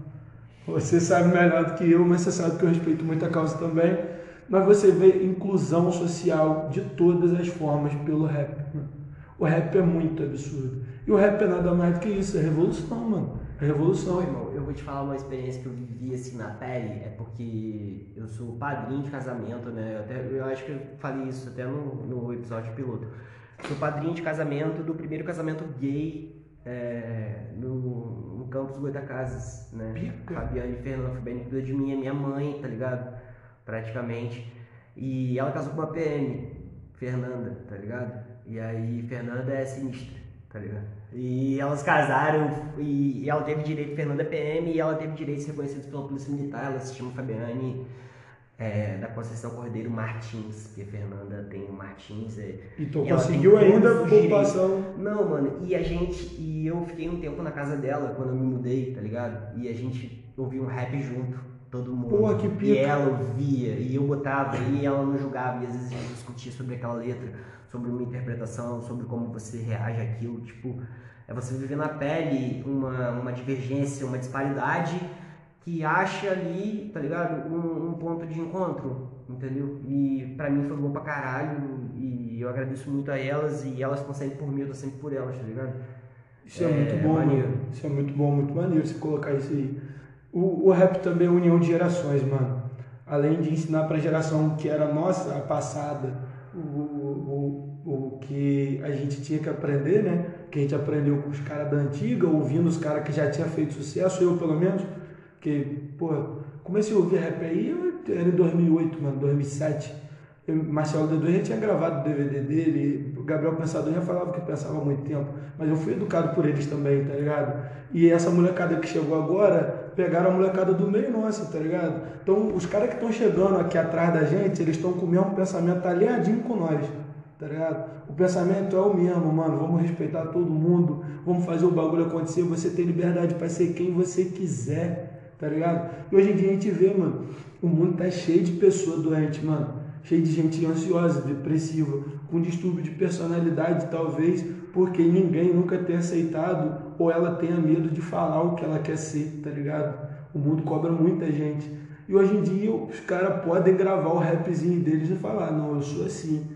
Você sabe melhor do que eu, mas você sabe que eu respeito muito a causa também. Mas você vê inclusão social de todas as formas pelo rap. O rap é muito absurdo. E o rap é nada mais do que isso, é revolução, mano. Revolução. Irmão, eu vou te falar uma experiência que eu vivi assim na pele, é porque eu sou padrinho de casamento, né? Eu, até, eu acho que eu falei isso até no, no episódio piloto. Sou padrinho de casamento do primeiro casamento gay é, no, no campus Goitacazes, né? Pica. Fabiane e Fernanda Fabiane cuida de mim, é minha mãe, tá ligado? Praticamente. E ela casou com uma PM, Fernanda, tá ligado? E aí Fernanda é sinistra, tá ligado? E elas casaram e, e ela teve direito, Fernanda PM, e ela teve direitos reconhecidos pela Polícia Militar, ela se chama Fabiane é, da Conceição Cordeiro Martins, porque Fernanda tem o Martins. É, E tu e conseguiu ainda poupação. não, mano, e a gente, e eu fiquei um tempo na casa dela quando eu me mudei, tá ligado? E a gente ouvia um rap junto, todo mundo. Porra, que E pica. ela ouvia, e eu botava, e ela não julgava, e às vezes a gente discutia sobre aquela letra, sobre uma interpretação, sobre como você reage àquilo, tipo, é você viver na pele uma, uma divergência, uma disparidade que acha ali, tá ligado? Um, um ponto de encontro, entendeu? E pra mim foi bom pra caralho, e eu agradeço muito a elas, e elas sempre por mim, eu tô sempre por elas, tá ligado? Isso é, É, muito bom, maneiro. Isso é muito bom, muito maneiro você colocar isso aí. O, o rap também é união de gerações, mano. Além de ensinar pra geração que era nossa, a passada, o que a gente tinha que aprender, né? Que a gente aprendeu com os caras da antiga, ouvindo os caras que já tinham feito sucesso, eu pelo menos. Que, pô, comecei a ouvir rap aí, era em 2008, mano, 2007. Eu, Marcelo D2 já tinha gravado o DVD dele, Gabriel Pensador já falava que pensava há muito tempo, mas eu fui educado por eles também, tá ligado? E essa molecada que chegou agora, pegaram a molecada do meio nossa, tá ligado? Então, os caras que estão chegando aqui atrás da gente, eles estão com o mesmo pensamento alinhadinho com nós, tá ligado? O pensamento é o mesmo, mano, vamos respeitar todo mundo, vamos fazer o bagulho acontecer, você tem liberdade para ser quem você quiser, tá ligado? E hoje em dia a gente vê, mano, o mundo tá cheio de pessoas doentes, mano cheio de gente ansiosa, depressiva, com distúrbio de personalidade, talvez, porque ninguém nunca tenha aceitado ou ela tenha medo de falar o que ela quer ser, tá ligado? O mundo cobra muita gente. E hoje em dia os caras podem gravar o rapzinho deles e falar, não, eu sou assim.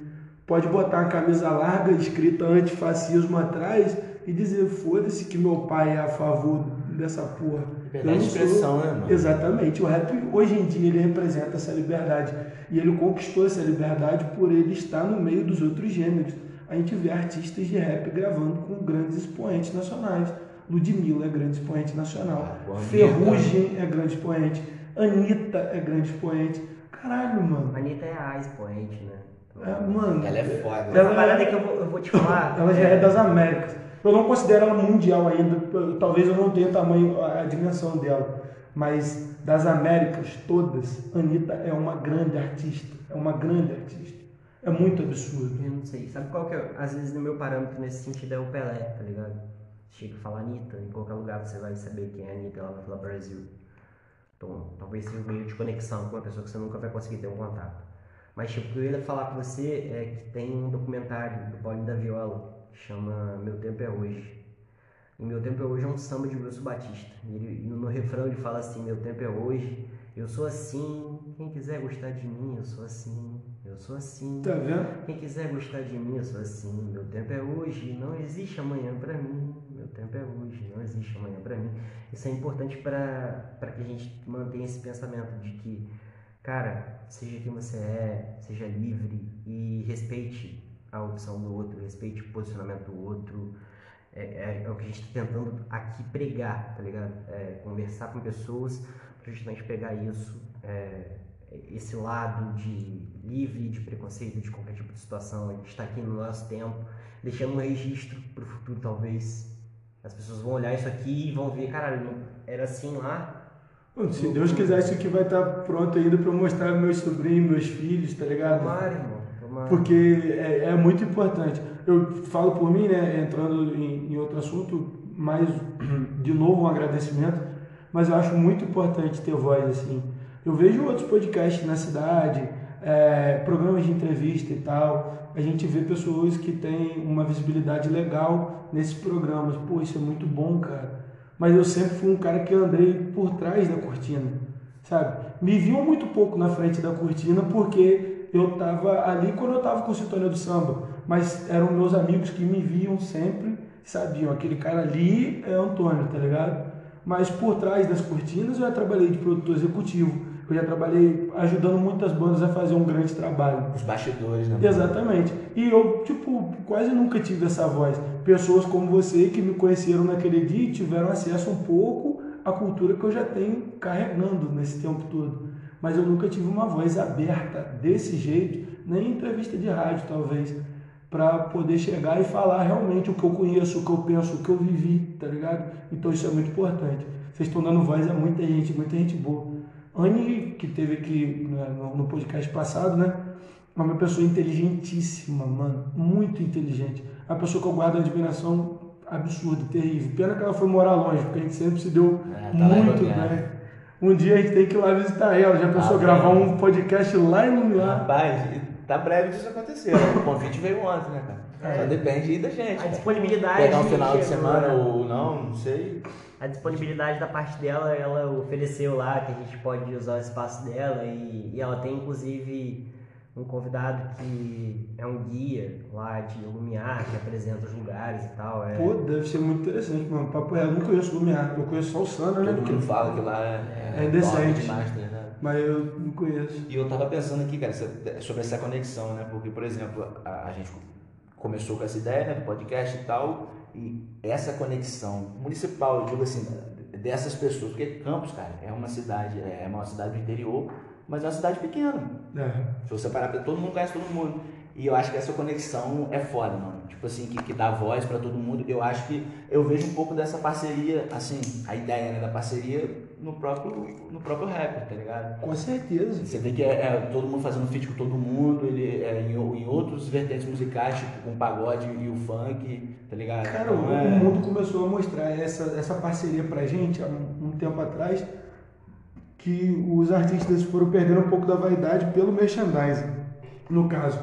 Pode botar uma camisa larga escrita antifascismo atrás e dizer, foda-se que meu pai é a favor dessa porra. Liberdade de sou. expressão, né, mano? Exatamente. O rap hoje em dia ele representa essa liberdade. E ele conquistou essa liberdade por ele estar no meio dos outros gêneros. A gente vê artistas de rap gravando com grandes expoentes nacionais. Ludmilla é grande expoente nacional. Ah. Ferrugem é grande expoente. Anitta é grande expoente. Caralho, mano. Anitta é a expoente, né? É, mano. Ela é foda. Ela- parada que eu vou, eu vou te falar. Ela já é das Américas. Eu não considero ela mundial ainda, talvez eu não tenha tamanho, a dimensão dela. Mas das Américas todas, Anitta é uma grande artista. É uma grande artista. É muito absurdo. Eu não sei. Sabe qual que é? Às vezes no meu parâmetro nesse sentido é o Pelé, tá ligado? Chega e fala Anitta, em qualquer lugar você vai saber quem é a Anitta, ela vai falar Brasil. Então, talvez seja um meio de conexão com uma pessoa que você nunca vai conseguir ter um contato. Mas, tipo, o que eu ia falar com você é que tem um documentário do Paulinho da Viola, que chama Meu Tempo é Hoje. E Meu Tempo é Hoje é um samba de Wilson Batista. Ele, no refrão ele fala assim, Meu Tempo é Hoje, eu sou assim, quem quiser gostar de mim, eu sou assim, eu sou assim. Tá vendo? Quem quiser gostar de mim, eu sou assim. Meu tempo é hoje, não existe amanhã pra mim. Meu tempo é hoje, não existe amanhã pra mim. Isso é importante pra que a gente mantenha esse pensamento de que, cara, seja quem você é, seja livre e respeite a opção do outro, respeite o posicionamento do outro. É, é- é o que a gente está tentando aqui pregar, tá ligado? É, conversar com pessoas para justamente pegar isso, é, esse lado de livre de preconceito, de qualquer tipo de situação. A gente está aqui no nosso tempo, deixando um registro para o futuro, talvez. As pessoas vão olhar isso aqui e vão ver, caralho, era assim lá. Mano, se Deus quiser, isso aqui vai estar pronto ainda eu mostrar meus sobrinhos, meus filhos, tá ligado? Tomara, irmão. Tomara. Porque é, é muito importante. Eu falo por mim, né, entrando em, em outro assunto, mais de novo um agradecimento, mas eu acho muito importante ter voz assim. Eu vejo outros podcasts na cidade, é, programas de entrevista e tal. A gente vê pessoas que têm uma visibilidade legal nesses programas. Pô, isso é muito bom, cara. Mas eu sempre fui um cara que andei por trás da cortina, sabe? Me viam muito pouco na frente da cortina porque eu tava ali quando eu tava com o Sintonia do Samba. Mas eram meus amigos que me viam sempre, sabiam, aquele cara ali é Antônio, tá ligado? Mas por trás das cortinas eu já trabalhei de produtor executivo, Eu já trabalhei ajudando muitas bandas a fazer um grande trabalho. Os bastidores, né? Exatamente. E eu, tipo, quase nunca tive essa voz. Pessoas como você que me conheceram naquele dia e tiveram acesso um pouco à cultura que eu já tenho carregando nesse tempo todo. Mas eu nunca tive uma voz aberta desse jeito, nem em entrevista de rádio, talvez, para poder chegar e falar realmente o que eu conheço, o que eu penso, o que eu vivi, tá ligado? Então isso é muito importante. Vocês estão dando voz a muita gente, muita gente boa. Anne, que teve aqui né, no, podcast passado, né? É uma pessoa inteligentíssima, mano. Muito inteligente. É uma pessoa que eu guardo uma admiração absurda, terrível. Pena que ela foi morar longe, porque a gente sempre se deu É, tá muito bem. Um dia a gente tem que ir lá visitar ela. Já pensou Ah, gravar bem. um podcast lá em Lumiar? Rapaz, tá breve disso acontecer. né? O convite veio ontem, né, cara? É. Só depende da gente. A né? disponibilidade. Pegar um final de semana né? ou não, não sei. A disponibilidade da parte dela, ela ofereceu lá que a gente pode usar o espaço dela e, e ela tem inclusive um convidado que é um guia lá de Lumiar, que apresenta os lugares e tal. É, Pô, deve ser muito interessante, mano. Papo real, eu não conheço Lumiar. Eu conheço só o Sana, né? Todo mundo fala que lá é, É indecente. top demais, ligado? Mas eu não conheço. E eu tava pensando aqui, cara, sobre essa conexão, né? Porque, por exemplo, a, a gente começou com essa ideia, né, do podcast e tal, e essa conexão municipal, eu digo assim, dessas pessoas, porque Campos, cara, é uma cidade, é uma cidade do interior, mas é uma cidade pequena. É. Se você parar pra todo mundo conhece todo mundo. E eu acho que essa conexão é foda, mano. Tipo assim, que, que dá voz pra todo mundo. Eu acho que eu vejo um pouco dessa parceria, assim, a ideia né, da parceria no próprio, no próprio rapper, tá ligado? Com certeza. Você vê que é, é todo mundo fazendo feat com todo mundo, ele é em, em outros vertentes musicais, tipo com o pagode e o funk, tá ligado? Cara, Então, o é- o mundo começou a mostrar essa, essa parceria pra gente há um, um tempo atrás, que os artistas foram perdendo um pouco da vaidade pelo merchandising, no caso.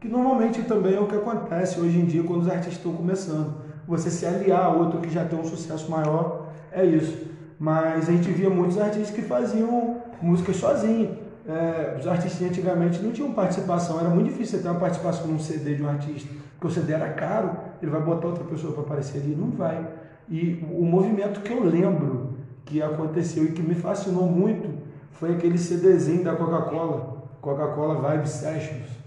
Que normalmente também é o que acontece hoje em dia quando os artistas estão começando. Você se aliar a outro que já tem um sucesso maior, é isso. Mas a gente via muitos artistas que faziam músicas sozinhos. É, os artistas antigamente não tinham participação, era muito difícil você ter uma participação num CD de um artista, porque o CD era caro, ele vai botar outra pessoa para aparecer ali? Não vai. E o movimento que eu lembro que aconteceu e que me fascinou muito foi aquele CDzinho da Coca-Cola, Coca-Cola Vibe Sessions.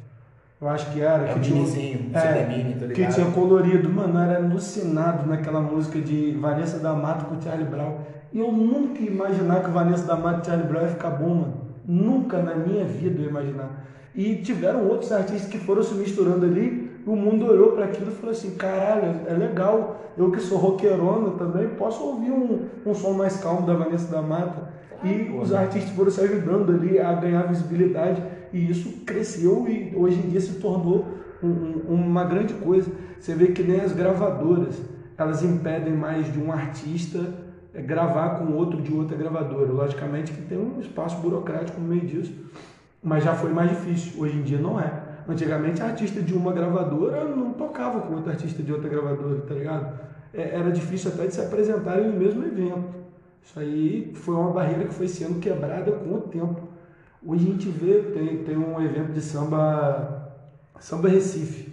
Eu acho que era. É que um tinha minizinho, é, mini, tá que tinha colorido, mano, era alucinado naquela música de Vanessa da Mata com Charlie Brown. E eu nunca ia imaginar que Vanessa da Mata e Charlie Brown ia ficar bom, mano. Nunca na minha vida eu ia imaginar. E tiveram outros artistas que foram se misturando ali, o mundo olhou para aquilo e falou assim: caralho, é legal. Eu que sou roqueirona também, posso ouvir um, um som mais calmo da Vanessa da Mata. E os artistas foram se ajudando ali a ganhar visibilidade e isso cresceu e hoje em dia se tornou um- um- uma grande coisa. Você vê que nem as gravadoras, elas impedem mais de um artista gravar com outro de outra gravadora. Logicamente que tem um espaço burocrático no meio disso, mas já foi mais difícil. Hoje em dia não é. Antigamente, a artista de uma gravadora não tocava com outro artista de outra gravadora, tá ligado? É, Era difícil até de se apresentarem no mesmo evento. Isso aí foi uma barreira que foi sendo quebrada com o tempo. Hoje a gente vê, tem, tem um evento de samba, samba Recife.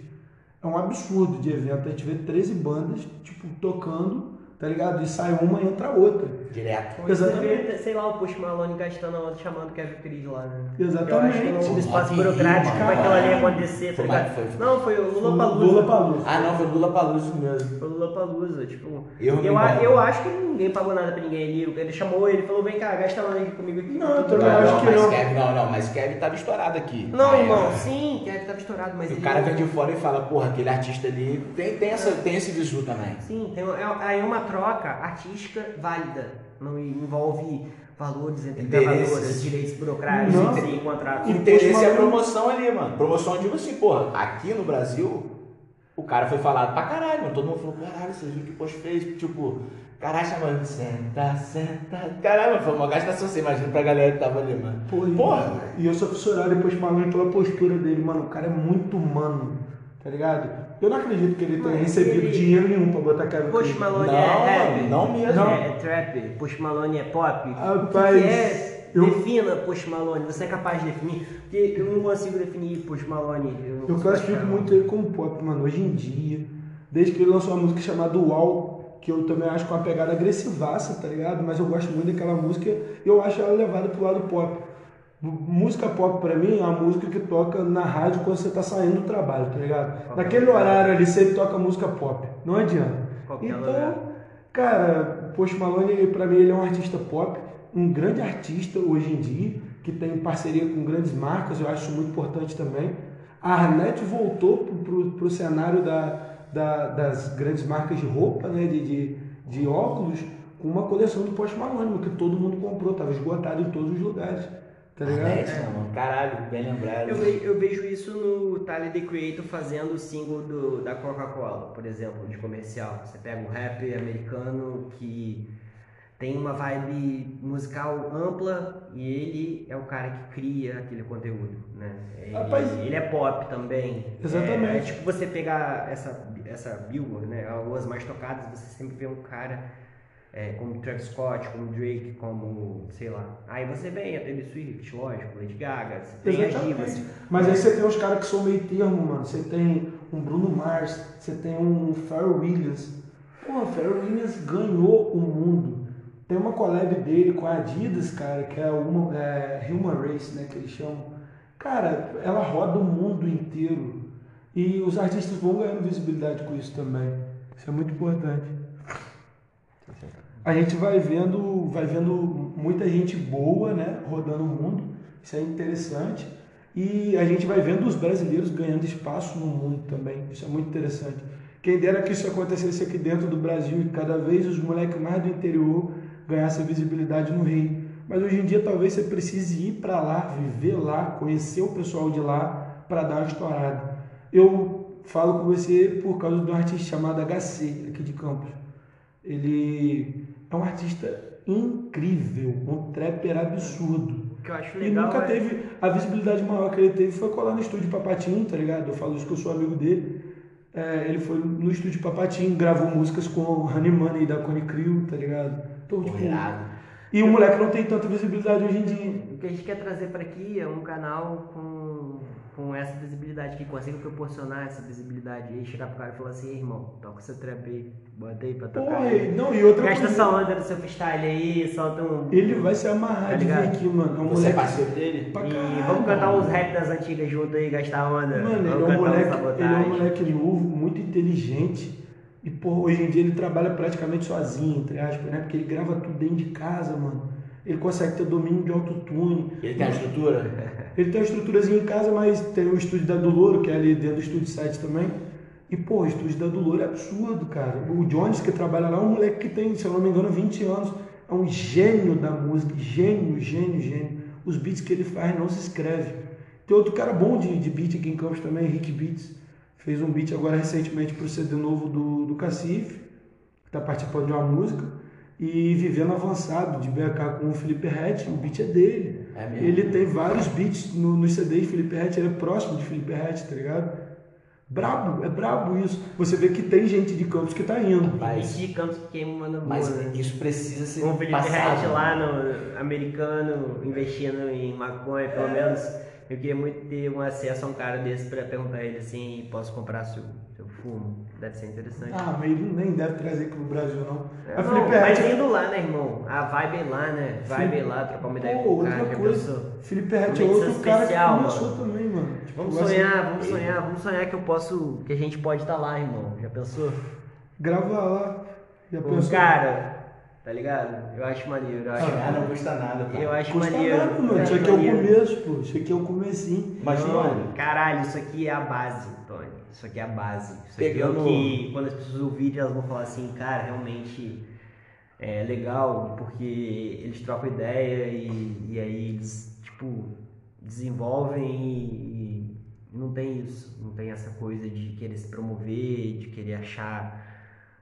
É um absurdo de evento. A gente vê 13 bandas, tipo, tocando, tá ligado? E sai uma e entra outra. Direto. Você Exatamente. sei lá, o Post Malone gastando a onda chamando o Kevin Cris lá, né? Exatamente. Eu acho que no, no espaço burocrático pra aquilo ali mano. acontecer, tá Foi ligado? mais- foi- Não, foi o Lula Palusa. Lula Palusa. Ah, não, foi Lula Paluso mesmo. Foi o Lula Palusa, tipo. Eu Eu, a- eu acho que ninguém pagou nada pra ninguém ali. Ele chamou ele falou: vem cá, gasta lá aqui comigo aqui. Não, eu também bem. acho não, que mas não. Kevin, não, não, mas Kevin tava estourado aqui. Não, Na irmão, sim, Kevin tava estourado, mas E ele. o cara vem de fora e fala, porra, aquele artista ali tem, tem, essa, tem esse visu também. Sim, tem, é, aí uma troca artística válida. Não envolve valores entre Interesses. gravadoras, direitos burocráticos, Não. entre contratos. E- Interesse é a promoção ali, mano. Promoção, eu digo assim, porra, aqui no Brasil, o cara foi falado pra caralho, mano. Todo mundo falou, caralho, você viu o que o Post fez? Tipo, caralho, chamando, senta, senta. Caralho, mano, foi uma gastação, você imagina pra galera que tava ali, mano. Pô, Porra, E eu sou fissurado depois de Malone pela postura dele, mano. O cara é muito humano, tá ligado? Eu não acredito que ele tenha Mas recebido ele- dinheiro nenhum pra botar Post Cris. Malone Não, é rap? não mesmo. É, é trap? Post Malone é pop? Rapaz, o que, é? eu- Defina Post Malone. Você é capaz de definir? Porque eu não consigo definir Post Malone. Eu, não Eu classifico muito ele como pop, mano. Hoje em dia, desde que ele lançou uma música chamada Uau, que eu também acho com uma pegada agressivaça, tá ligado? Mas eu gosto muito daquela música e eu acho ela levada pro lado pop. Música pop pra mim é a música que toca na rádio quando você tá saindo do trabalho, tá ligado? Naquele horário ali sempre toca música pop. Não adianta. Qualquer então, lugar. cara, Post Malone, pra mim, ele é um artista pop, um grande artista hoje em dia, que tem parceria com grandes marcas, eu acho muito importante também. A Arnett voltou pro, pro, pro cenário da, da- das grandes marcas de roupa, né, de, de, de óculos, com uma coleção do Post Malone, que todo mundo comprou, tava esgotado em todos os lugares, tá ligado? Arnett, né, mano? Caralho, bem lembrado. Eu, ve- eu vejo isso no Tyler The Creator fazendo o single do, da Coca-Cola, por exemplo, de comercial. Você pega um rapper americano que tem uma vibe musical ampla e ele é o cara que cria aquele conteúdo, né? Ele, Rapaz- ele é pop também. Exatamente. É, é tipo você pegar essa, essa Billboard, né? As mais tocadas, você sempre vê um cara é, como Travis Scott, como Drake, como, sei lá. Aí você vem a Taylor Swift, lógico, Lady Gaga, você tem as divas. Mas aí você tem os caras que são meio termo, mano. Você tem um Bruno Mars, você tem um Pharrell Williams. Pô, o Pharrell Williams ganhou o mundo. Tem uma collab dele com a Adidas, cara, que é uma é, Human Race, né, que eles chamam. Cara, ela roda o mundo inteiro. E os artistas vão ganhando visibilidade com isso também. Isso é muito importante. A gente vai vendo, vai vendo muita gente boa, né, rodando o mundo. Isso é interessante. E a gente vai vendo os brasileiros ganhando espaço no mundo também. Isso é muito interessante. Quem dera que isso acontecesse aqui dentro do Brasil e cada vez os moleques mais do interior ganhassem visibilidade no Rio. Mas hoje em dia talvez você precise ir para lá, viver lá, conhecer o pessoal de lá para dar uma estourada. Eu falo com você por causa de um artista chamado HC, aqui de Campos. Ele é um artista incrível, um trapper absurdo. Que eu acho E legal nunca é- teve. A visibilidade maior que ele teve foi colar no estúdio Papatinho, tá ligado? Eu falo isso que eu sou amigo dele. É, ele foi no estúdio Papatinho, gravou músicas com o Honey Money da Cone Crew, tá ligado? Então, tipo, Irado. E o moleque não tem tanta visibilidade hoje em dia. O que a gente quer trazer para aqui é um canal com, com essa visibilidade, que consiga proporcionar essa visibilidade. E aí chegar pro cara e falar assim, "Ei, irmão, toca esse trap aí, bota aí pra tocar. Porra, aí. não, e outra Gasta coisa. essa onda do seu freestyle aí, solta um. Ele vai se amarrar Tá de vir aqui, mano. É um Você é moleque. parceiro dele? pra E caralho, vamos cantar mano. uns rap das antigas junto aí, gastar onda. Mano, ele é, vamos um cantar moleque, ele é um moleque novo, muito inteligente. E, pô, hoje em dia ele trabalha praticamente sozinho, entre aspas, né? Porque ele grava tudo dentro de casa, mano. Ele consegue ter domínio de autotune. Ele tem a estrutura? Ele tem uma estruturazinha em casa, mas tem o estúdio da Dulouro, que é ali dentro do estúdio 7 também. E, pô, o estúdio da Dulouro é absurdo, cara. O Jones, que trabalha lá, é um moleque que tem, se eu não me engano, 20 anos. É um gênio da música. Gênio, gênio, gênio. Os beats que ele faz não se escreve. Tem outro cara bom de, de beat aqui em Campos também, Rick Beats. Fez um beat agora recentemente pro CD novo do, do Cacife, que tá participando de uma música. E Vivendo Avançado, de BH com o Felipe Rett, o beat é dele. É mesmo? Ele tem vários beats no, no CD de Felipe Rett, ele é próximo de Felipe Rett, tá ligado? Brabo, é brabo isso. Você vê que tem gente de Campos que tá indo. Mas, Esse canto que queima na boa, mas né? isso precisa ser Com o Felipe passado. Rett lá no americano, investindo em maconha, pelo É. menos. Eu queria muito ter um acesso a um cara desse pra perguntar a ele assim, posso comprar seu, seu fumo? Deve ser interessante. Ah, mas ele nem deve trazer aqui pro Brasil, não. É, não, Felipe mas Rett. indo lá, né, irmão? A vibe é lá, né? Vibe é lá, trocar uma ideia Pô, com o outra cara, já coisa. Felipe Rett é outro cara especial, que começou mano. também, mano. Tipo, Vamos ser- sonhar, vamos sonhar, vamos sonhar que eu posso, que a gente pode estar lá, irmão. Já pensou? Grava lá. Já pensou? cara, tá ligado? Eu acho maneiro, eu acho. Ah, não custa nada, pô. Eu acho Custa maneiro. nada, mano. eu Isso aqui é o começo, pô. Isso aqui é o comecinho. Mas, Não, mano, Caralho, isso aqui é a base, Tony. Isso aqui é a base. Isso aqui Pegando- é o que, quando as pessoas ouvirem, elas vão falar assim, cara, realmente é legal, porque eles trocam ideia e, e aí eles, tipo, desenvolvem e, e não tem isso. Não tem essa coisa de querer se promover, de querer achar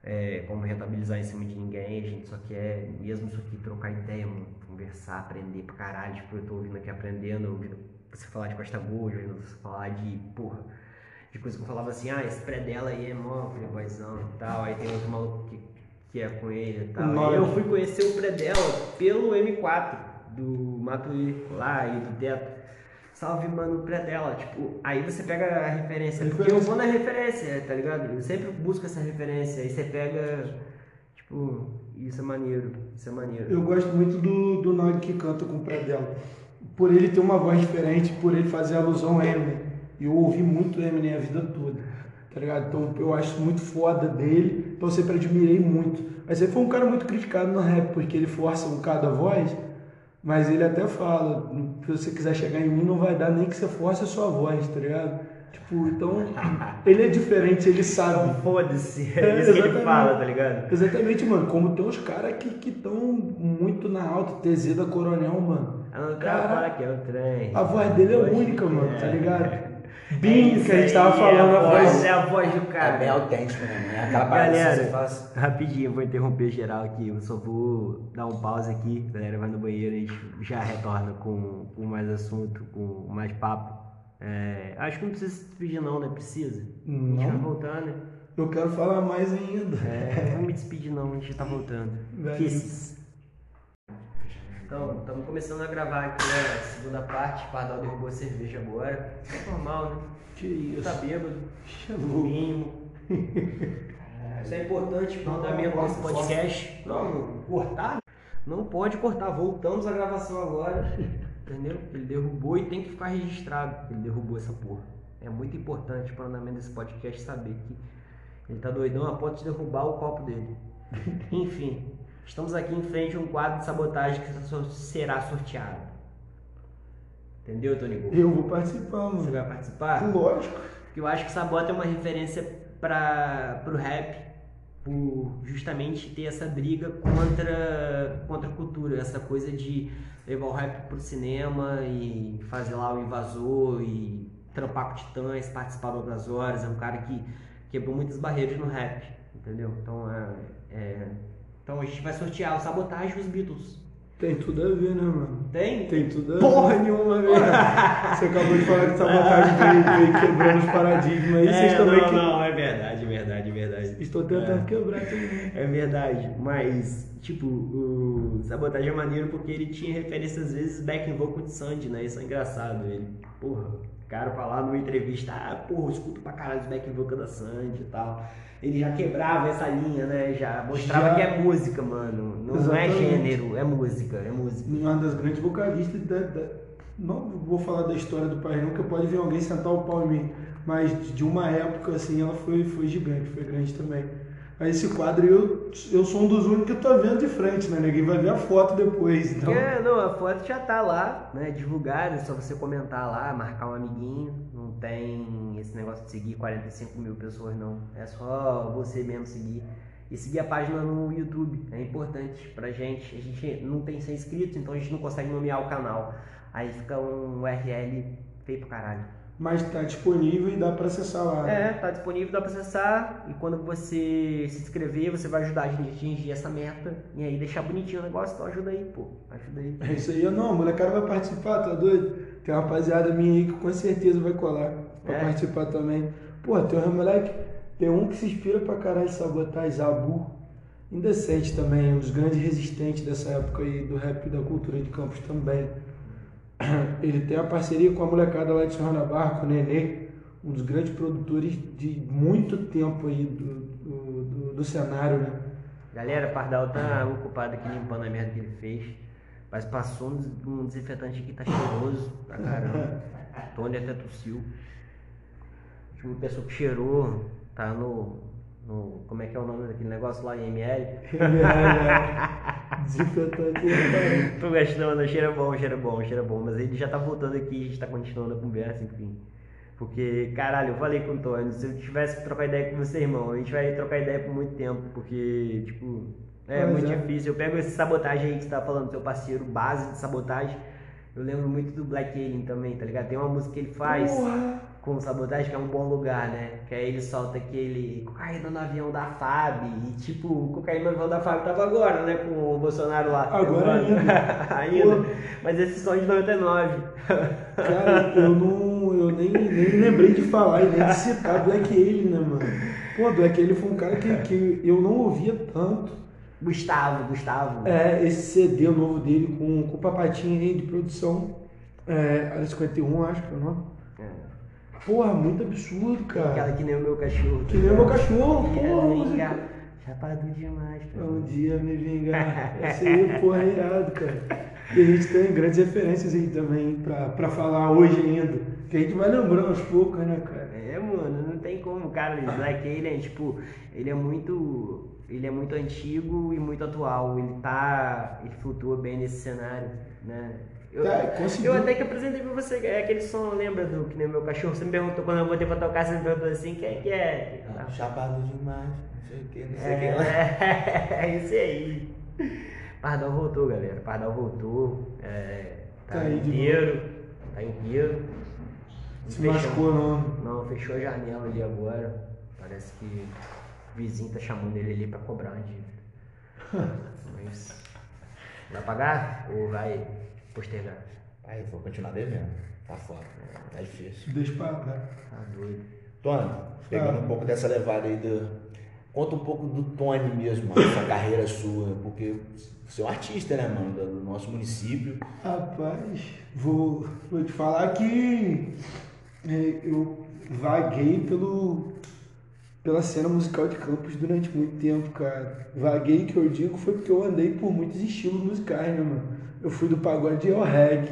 é, como rentabilizar em cima de ninguém. A gente só quer, mesmo isso aqui, trocar ideia, mano, conversar, aprender pra caralho. Tipo, eu tô ouvindo aqui aprendendo, ouvindo você falar de Costa Gold, ouvindo você falar de, porra, de coisa que eu falava assim, ah, esse pré dela aí é mó playboyzão e tal. Aí tem outro maluco que, que é com ele e tal. Aí eu fui conhecer o pré dela pelo M4 do Matuí lá e do Teto. Salve, mano, o pré dela. Tipo, aí você pega a referência. Porque eu vou na referência, tá ligado? Eu sempre busco essa referência. Aí você pega, tipo, isso é maneiro. Isso é maneiro. Eu gosto muito do, do Nog que canta com o pré dela. por ele ter uma voz diferente, por ele fazer alusão ao Eminem. E eu ouvi muito Eminem a vida toda, tá ligado? Então eu acho muito foda dele, então eu sempre admirei muito. Mas ele foi um cara muito criticado no rap, porque ele força um bocado a voz, mas ele até fala, se você quiser chegar em mim, não vai dar nem que você force a sua voz, tá ligado? Tipo, então, ele é diferente, ele sabe. Foda-se, é, É, isso que ele fala, tá ligado? Exatamente, mano. Como tem uns caras que estão muito na alta, TZ da Coronel, mano. Ah, não, Cara, cara que é o trem. A voz dele é única, mano, tá É. ligado? É Bim, isso que a gente tava falando é a voz, voz. é a voz do É bem cara. autêntico, né? É aquela parada que Galera, você faz. rapidinho, vou interromper geral aqui. Eu só vou dar um pause aqui. A galera vai no banheiro e a gente já retorna com, com mais assunto, com mais papo. É, acho que não precisa se despedir, não, né? Precisa. A gente vai Não. voltar, né? Eu quero falar mais ainda. É, não me despedir, não, a gente já tá voltando. Kisses. Então, estamos começando a gravar aqui a segunda parte. O Pardal derrubou a cerveja agora. É normal, né? Que isso. Tá bêbado. Chamou. Isso é importante pro andamento desse podcast. Não, cortar? Não pode cortar. Voltamos à gravação agora. Entendeu? Ele derrubou e tem que ficar registrado. Ele derrubou essa porra. É muito importante pro andamento desse podcast saber que ele tá doidão a ponto de derrubar o copo dele. Enfim, estamos aqui em frente a um quadro de sabotagem que será sorteado. Entendeu, Tony? Eu vou participar, Você mano. vai participar? Lógico. Porque eu acho que Sabota é uma referência para pro rap, por justamente ter essa briga contra, contra a cultura, essa coisa de levar o rap pro cinema e fazer lá o invasor e trampar com titãs, participar de outras horas. É um cara que quebrou muitas barreiras no rap, entendeu? Então, é, é- então a gente vai sortear o Sabotagem e os Beatles. Tem tudo a ver, né, mano? Tem? Tem tudo a ver. Porra nenhuma, velho. Você acabou de falar que sabotagem veio, veio quebrando os paradigmas aí. Vocês É, também não, que... não, é verdade, é verdade, é verdade. Estou tentando É. quebrar também. É verdade, mas, tipo, o Sabotagem é maneiro porque ele tinha referência às vezes back in vocal de Sandy, né? Isso é engraçado. Ele, porra, cara falar numa entrevista, ah, porra, escuto pra caralho os back in vocal da Sandy e tal. Ele já quebrava essa linha, né? Já mostrava Já. que é música, mano. Não é Exatamente. gênero, é música, é música. Uma das grandes vocalistas da, da- Não vou falar da história do país, nunca pode vir alguém sentar o pau em mim. Mas de uma época, assim, ela foi, foi gigante, foi grande também. Aí esse quadro eu, eu sou um dos únicos que tô vendo de frente, né? Ninguém vai ver a foto depois. Então, É, não, a foto já tá lá, né? Divulgada, é só você comentar lá, marcar um amiguinho. Não tem esse negócio de seguir 45 mil pessoas, não. É só você mesmo seguir. E seguir a página no YouTube. É importante pra gente. A gente não tem 100 inscritos, então a gente não consegue nomear o canal. Aí fica um URL feio pro caralho. Mas tá disponível e dá pra acessar lá. né? É, tá disponível, dá pra acessar. E quando você se inscrever, você vai ajudar a gente a atingir essa meta. E aí deixar bonitinho o negócio, então ajuda aí, pô. Ajuda aí. É isso aí, eu não, a molecada vai participar, tá doido? Tem uma rapaziada minha aí que com certeza vai colar pra É? participar também. Pô, tem um moleque, tem um que se inspira pra caralho em sabotar, Zabu. Indecente também, um dos grandes resistentes dessa época aí do rap e da cultura de Campos também. Ele tem a parceria com a molecada lá de Barra, com o Nenê, um dos grandes produtores de muito tempo aí do, do, do- do cenário, né? Galera, Pardal tá ocupado aqui limpando a merda que ele fez. Mas passou um um desinfetante aqui, tá cheiroso pra caramba. Tony até tossiu. A última pessoa que cheirou tá no, no. Como é que é o nome daquele negócio lá, IML? Desinfetante, né, Tô gastando, cheira bom, cheira bom, cheira bom. Mas ele já tá voltando aqui, a gente tá continuando a conversa, enfim. Porque, caralho, eu falei com o Tony, se eu tivesse que trocar ideia com você, irmão, a gente vai trocar ideia por muito tempo, porque, tipo, é Pois muito é. difícil. Eu pego esse sabotagem aí que você tá falando, seu parceiro, base de sabotagem. Eu lembro muito do Black Alien também, tá ligado? Tem uma música que ele faz Porra! Com sabotagem que é um bom lugar, né? Que aí ele solta aquele cocaína no avião da FAB. E tipo, o cocaína no avião da FAB tava agora, né? Com o Bolsonaro lá. Agora ainda. ainda. Mas esse som é de 99. Cara, eu não. Eu nem, nem lembrei de falar e nem de citar Black Alien, né, mano? Pô, Black Alien foi um cara que, que eu não ouvia tanto. Gustavo, Gustavo. É, esse CD novo dele com, com o papatinho aí de produção. É, Área 51, acho que é o nome. É. Porra, muito absurdo, Aquela cara. que nem o meu cachorro. Que nem o meu cachorro, Que é porra, música. Chapado demais, pô. Um dia me vingar. Esse aí, porra, é irado, cara. E a gente tem grandes referências aí também pra, pra falar hoje ainda. Que a gente vai lembrando aos poucos, né, cara? É, mano, não tem como, cara. O Black Alien, tipo, ele é muito. Ele é muito antigo e muito atual. Ele tá. Ele flutua bem nesse cenário, né? Eu, Tá, eu até que apresentei pra você é aquele som, lembra do que nem meu cachorro? Você me perguntou quando eu botei pra tocar, você me perguntou assim, quem é que é? Ah, Chapado demais, não sei o que, não sei o que. lá. É, é isso aí. Pardal voltou, galera. Pardal voltou. É, tá, Tá inteiro. Tá inteiro. Se Fechou. machucou, não. Não, fechou a janela ali agora. Parece que o vizinho tá chamando ele ali pra cobrar uma dívida. Mas. Vai pagar ou vai postergar? Aí, vou continuar devendo. Tá foda. Tá difícil. Deixa pra lá. Tá doido. Tony, pegando um pouco dessa levada aí do. Conta um pouco do Tony mesmo, essa carreira sua, porque você é um artista, né, mano, do nosso município. Rapaz, vou, vou te falar que é, eu vaguei pelo, pela cena musical de Campos durante muito tempo, cara. Vaguei que eu digo foi porque eu andei por muitos estilos musicais, né, mano? Eu fui do pagode ao reggae,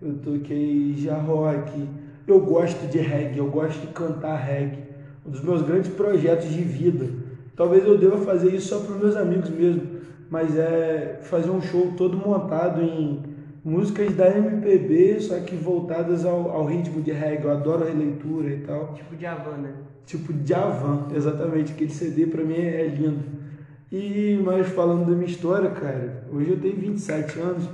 eu toquei já rock, eu gosto de reggae, eu gosto de cantar reggae. Um dos meus grandes projetos de vida. Talvez eu deva fazer isso só para meus amigos mesmo, mas é fazer um show todo montado em músicas da MPB, só que voltadas ao, ao ritmo de reggae. Eu adoro releitura e tal. Tipo de Havana. Tipo Javan, exatamente. Aquele CD pra mim é lindo. E, mas falando da minha história, cara, hoje eu tenho 27 anos,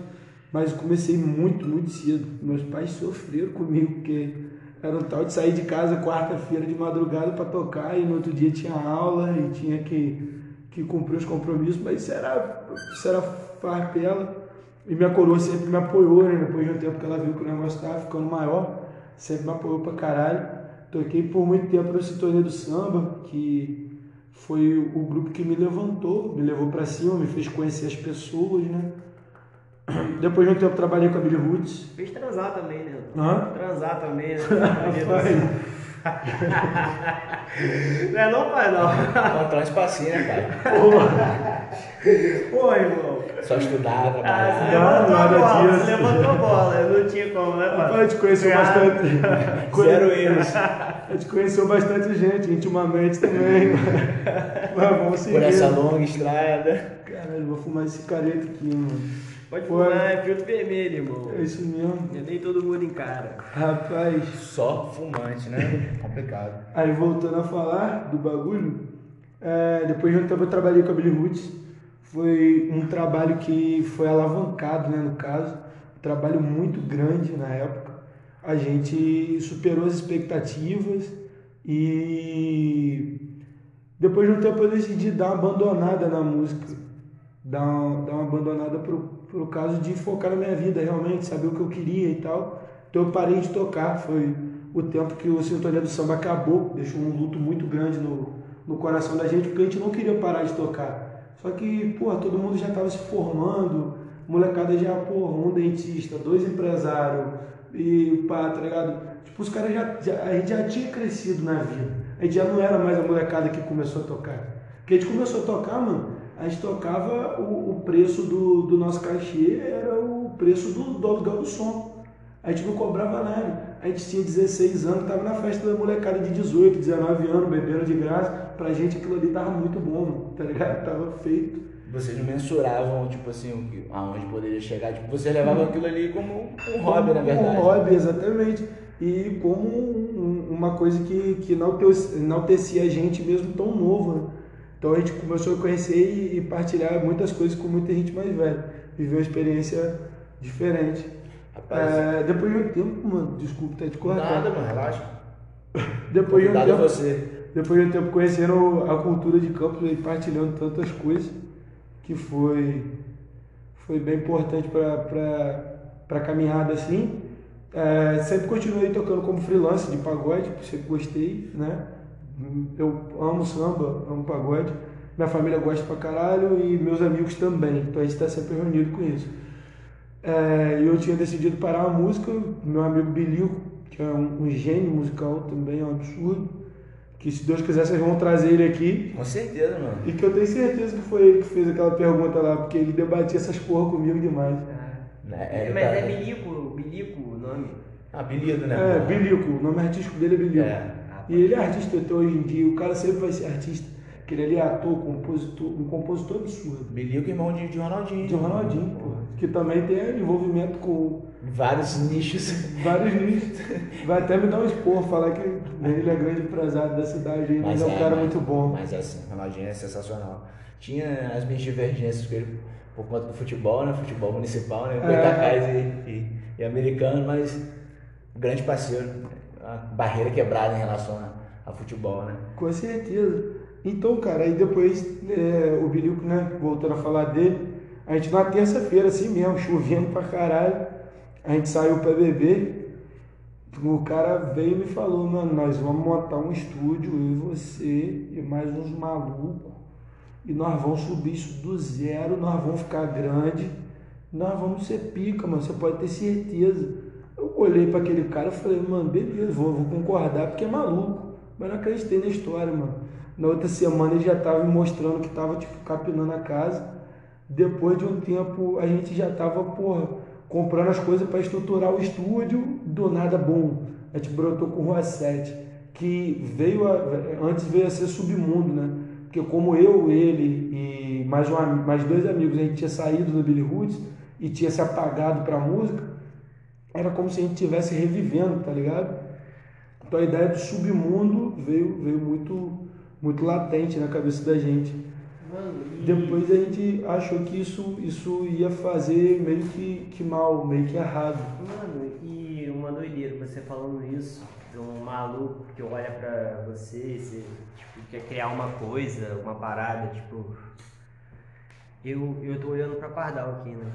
mas eu comecei muito, muito cedo. Meus pais sofreram comigo, porque era um tal de sair de casa quarta-feira de madrugada para tocar e no outro dia tinha aula e tinha que, que cumprir os compromissos, mas isso era, isso era farpela. E minha coroa sempre me apoiou, né? Depois de um tempo que ela viu que o negócio tava ficando maior, sempre me apoiou pra caralho. Toquei por muito tempo no Sintonia do Samba, que foi o grupo que me levantou, me levou pra cima, me fez conhecer as pessoas, né? Depois de um tempo trabalhei com a Billy Roots. Fez transar também, né? Hã? Transar também, né? Rapaz, não é não, pai, não. Encontrar um espacinho, né, pai? Pô, irmão. Só estudar, Ah, você trabalhar. levantou a nada bola, disso. você levantou a bola, eu não tinha como, né, a pai? gente conheceu Cara, bastante. Zero erros. A gente conheceu bastante gente, intimamente também. Mas vamos seguir. Por essa longa estrada. Caralho, vou fumar esse careta aqui, mano. Pode Foi. fumar, é filtro vermelho, irmão. É isso mesmo. Nem todo mundo encara. Rapaz, Só fumante, né? Complicado. aí voltando a falar do bagulho, é, depois de um tempo eu trabalhei com a Billy Roots. Foi um trabalho que foi alavancado, né, no caso. Um trabalho muito grande na época. A gente superou as expectativas e depois de um tempo eu decidi dar uma abandonada na música. Dar uma, dar uma abandonada pro, pro caso de focar na minha vida realmente, saber o que eu queria e tal. Então eu parei de tocar. Foi o tempo que o Sintonia do Samba acabou, deixou um luto muito grande no, no coração da gente, porque a gente não queria parar de tocar. Só que, pô, todo mundo já estava se formando, molecada já, pô, um dentista, dois empresários, e pá, tá ligado? Tipo, os caras já, já, a gente já tinha crescido na vida. A gente já não era mais a molecada que começou a tocar. Porque a gente começou a tocar, mano, a gente tocava o, o preço do, do nosso cachê, era o preço do, do aluguel do som. A gente não cobrava nada. A gente tinha 16 anos, tava na festa da molecada de 18, 19 anos, bebendo de graça. Pra gente aquilo ali tava muito bom, tá ligado? Tava feito. Vocês não mensuravam, tipo assim, aonde poderia chegar. Tipo, vocês levavam aquilo ali como um hobby, na verdade. Um hobby, exatamente. E como um- um- uma coisa que, que enaltecia a gente mesmo tão novo, né? Então a gente começou a conhecer e, partilhar muitas coisas com muita gente mais velha. Viveu uma experiência diferente. Rapaz, É, depois de um tempo, mano, desculpa até te cortar. nada, mano, relaxa. Depois de um é tempo, você. depois de um tempo conhecendo a cultura de Campos e partilhando tantas coisas, que foi, foi bem importante para a caminhada assim. É, sempre continuei tocando como freelance de pagode, sempre gostei, né? Eu amo samba, amo pagode. Minha família gosta pra caralho e meus amigos também, então a gente está sempre reunido com isso. É, e eu tinha decidido parar a música, meu amigo Bilico, que é um, um gênio musical também, é um absurdo, que se Deus quiser vocês vão trazer ele aqui, Com certeza, mano. e que eu tenho certeza que foi ele que fez aquela pergunta lá, porque ele debatia essas porra comigo demais. Ah, Né? É, mas tá- é Bilico, Bilico o nome. Apelido, né? É? Bilico, o nome artístico dele é Bilico. É. E ele é artista até hoje em dia, o cara sempre vai ser artista, porque ele é ator, compositor, um compositor absurdo. Bilico, irmão de, de Ronaldinho. De Ronaldinho, pô, que também tem envolvimento com Vários nichos. vários nichos. Vai até me dar um expor, falar que ele é grande empresário da cidade, aí, mas, é um cara mas- muito bom. Mas é assim, Ronaldinho é sensacional. Tinha as minhas divergências com ele por conta do futebol, né? Futebol municipal, né? É. Goitacás e, e, e americano, mas grande parceiro. A barreira quebrada em relação a, a futebol, né? Com certeza. Então, cara, aí depois é, o Bilico, né, voltando a falar dele, a gente na terça-feira, assim mesmo, chovendo pra caralho, a gente saiu pra beber, o cara veio e me falou, mano, nós vamos montar um estúdio, eu e você e mais uns malucos, e nós vamos subir isso do zero, nós vamos ficar grande, nós vamos ser pica, mano, você pode ter certeza. Eu olhei pra aquele cara e falei, mano, beleza, vou, vou concordar porque é maluco. Mas não acreditei na história, mano. Na outra semana ele já tava me mostrando que tava, tipo, capinando a casa. Depois de um tempo a gente já tava, porra, comprando as coisas para estruturar o estúdio, do nada, bom. A gente brotou com Rua 7, que veio a, antes veio a ser submundo, né? Porque como eu, ele e mais, um, mais dois amigos, a gente tinha saído do Billy Roots e tinha se apagado pra música, era como se a gente estivesse revivendo, tá ligado? Então a ideia do submundo veio, veio muito, muito latente na cabeça da gente. Mano, e... Depois a gente achou que isso, isso ia fazer meio que, que mal, meio que errado. Mano, e uma doideira, você falando isso, um maluco que olha pra você, você tipo, quer criar uma coisa, uma parada, tipo. Eu, eu tô olhando pra Pardal aqui, né?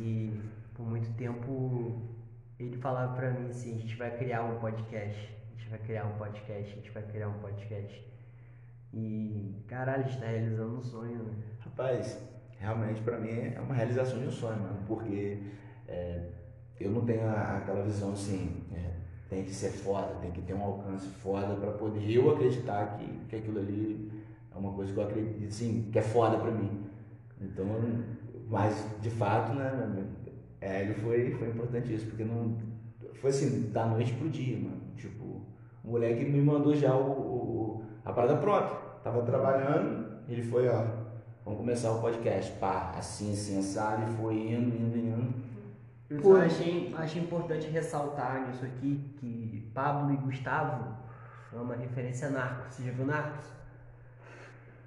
E por muito tempo ele falava pra mim assim, a gente vai criar um podcast, a gente vai criar um podcast, a gente vai criar um podcast. E caralho, a gente tá realizando um sonho, né? Rapaz, realmente pra mim é uma realização de um sonho, mano, porque é, eu não tenho aquela visão assim, é, tem que ser foda, tem que ter um alcance foda pra poder eu acreditar que, que aquilo ali é uma coisa que eu acredito, assim, que é foda pra mim. Então, mas de fato, né, é, ele foi, foi importantíssimo, porque não foi assim, da noite pro dia, mano. Tipo, o moleque me mandou já o, o- a parada pronta. Tava trabalhando, ele foi, ó, vamos começar o podcast. Pá, assim, assim, assado, e foi indo, indo, indo. Eu Pô. achei, achei importante ressaltar nisso aqui que Pablo e Gustavo é uma referência a Narcos. Você já viu Narcos?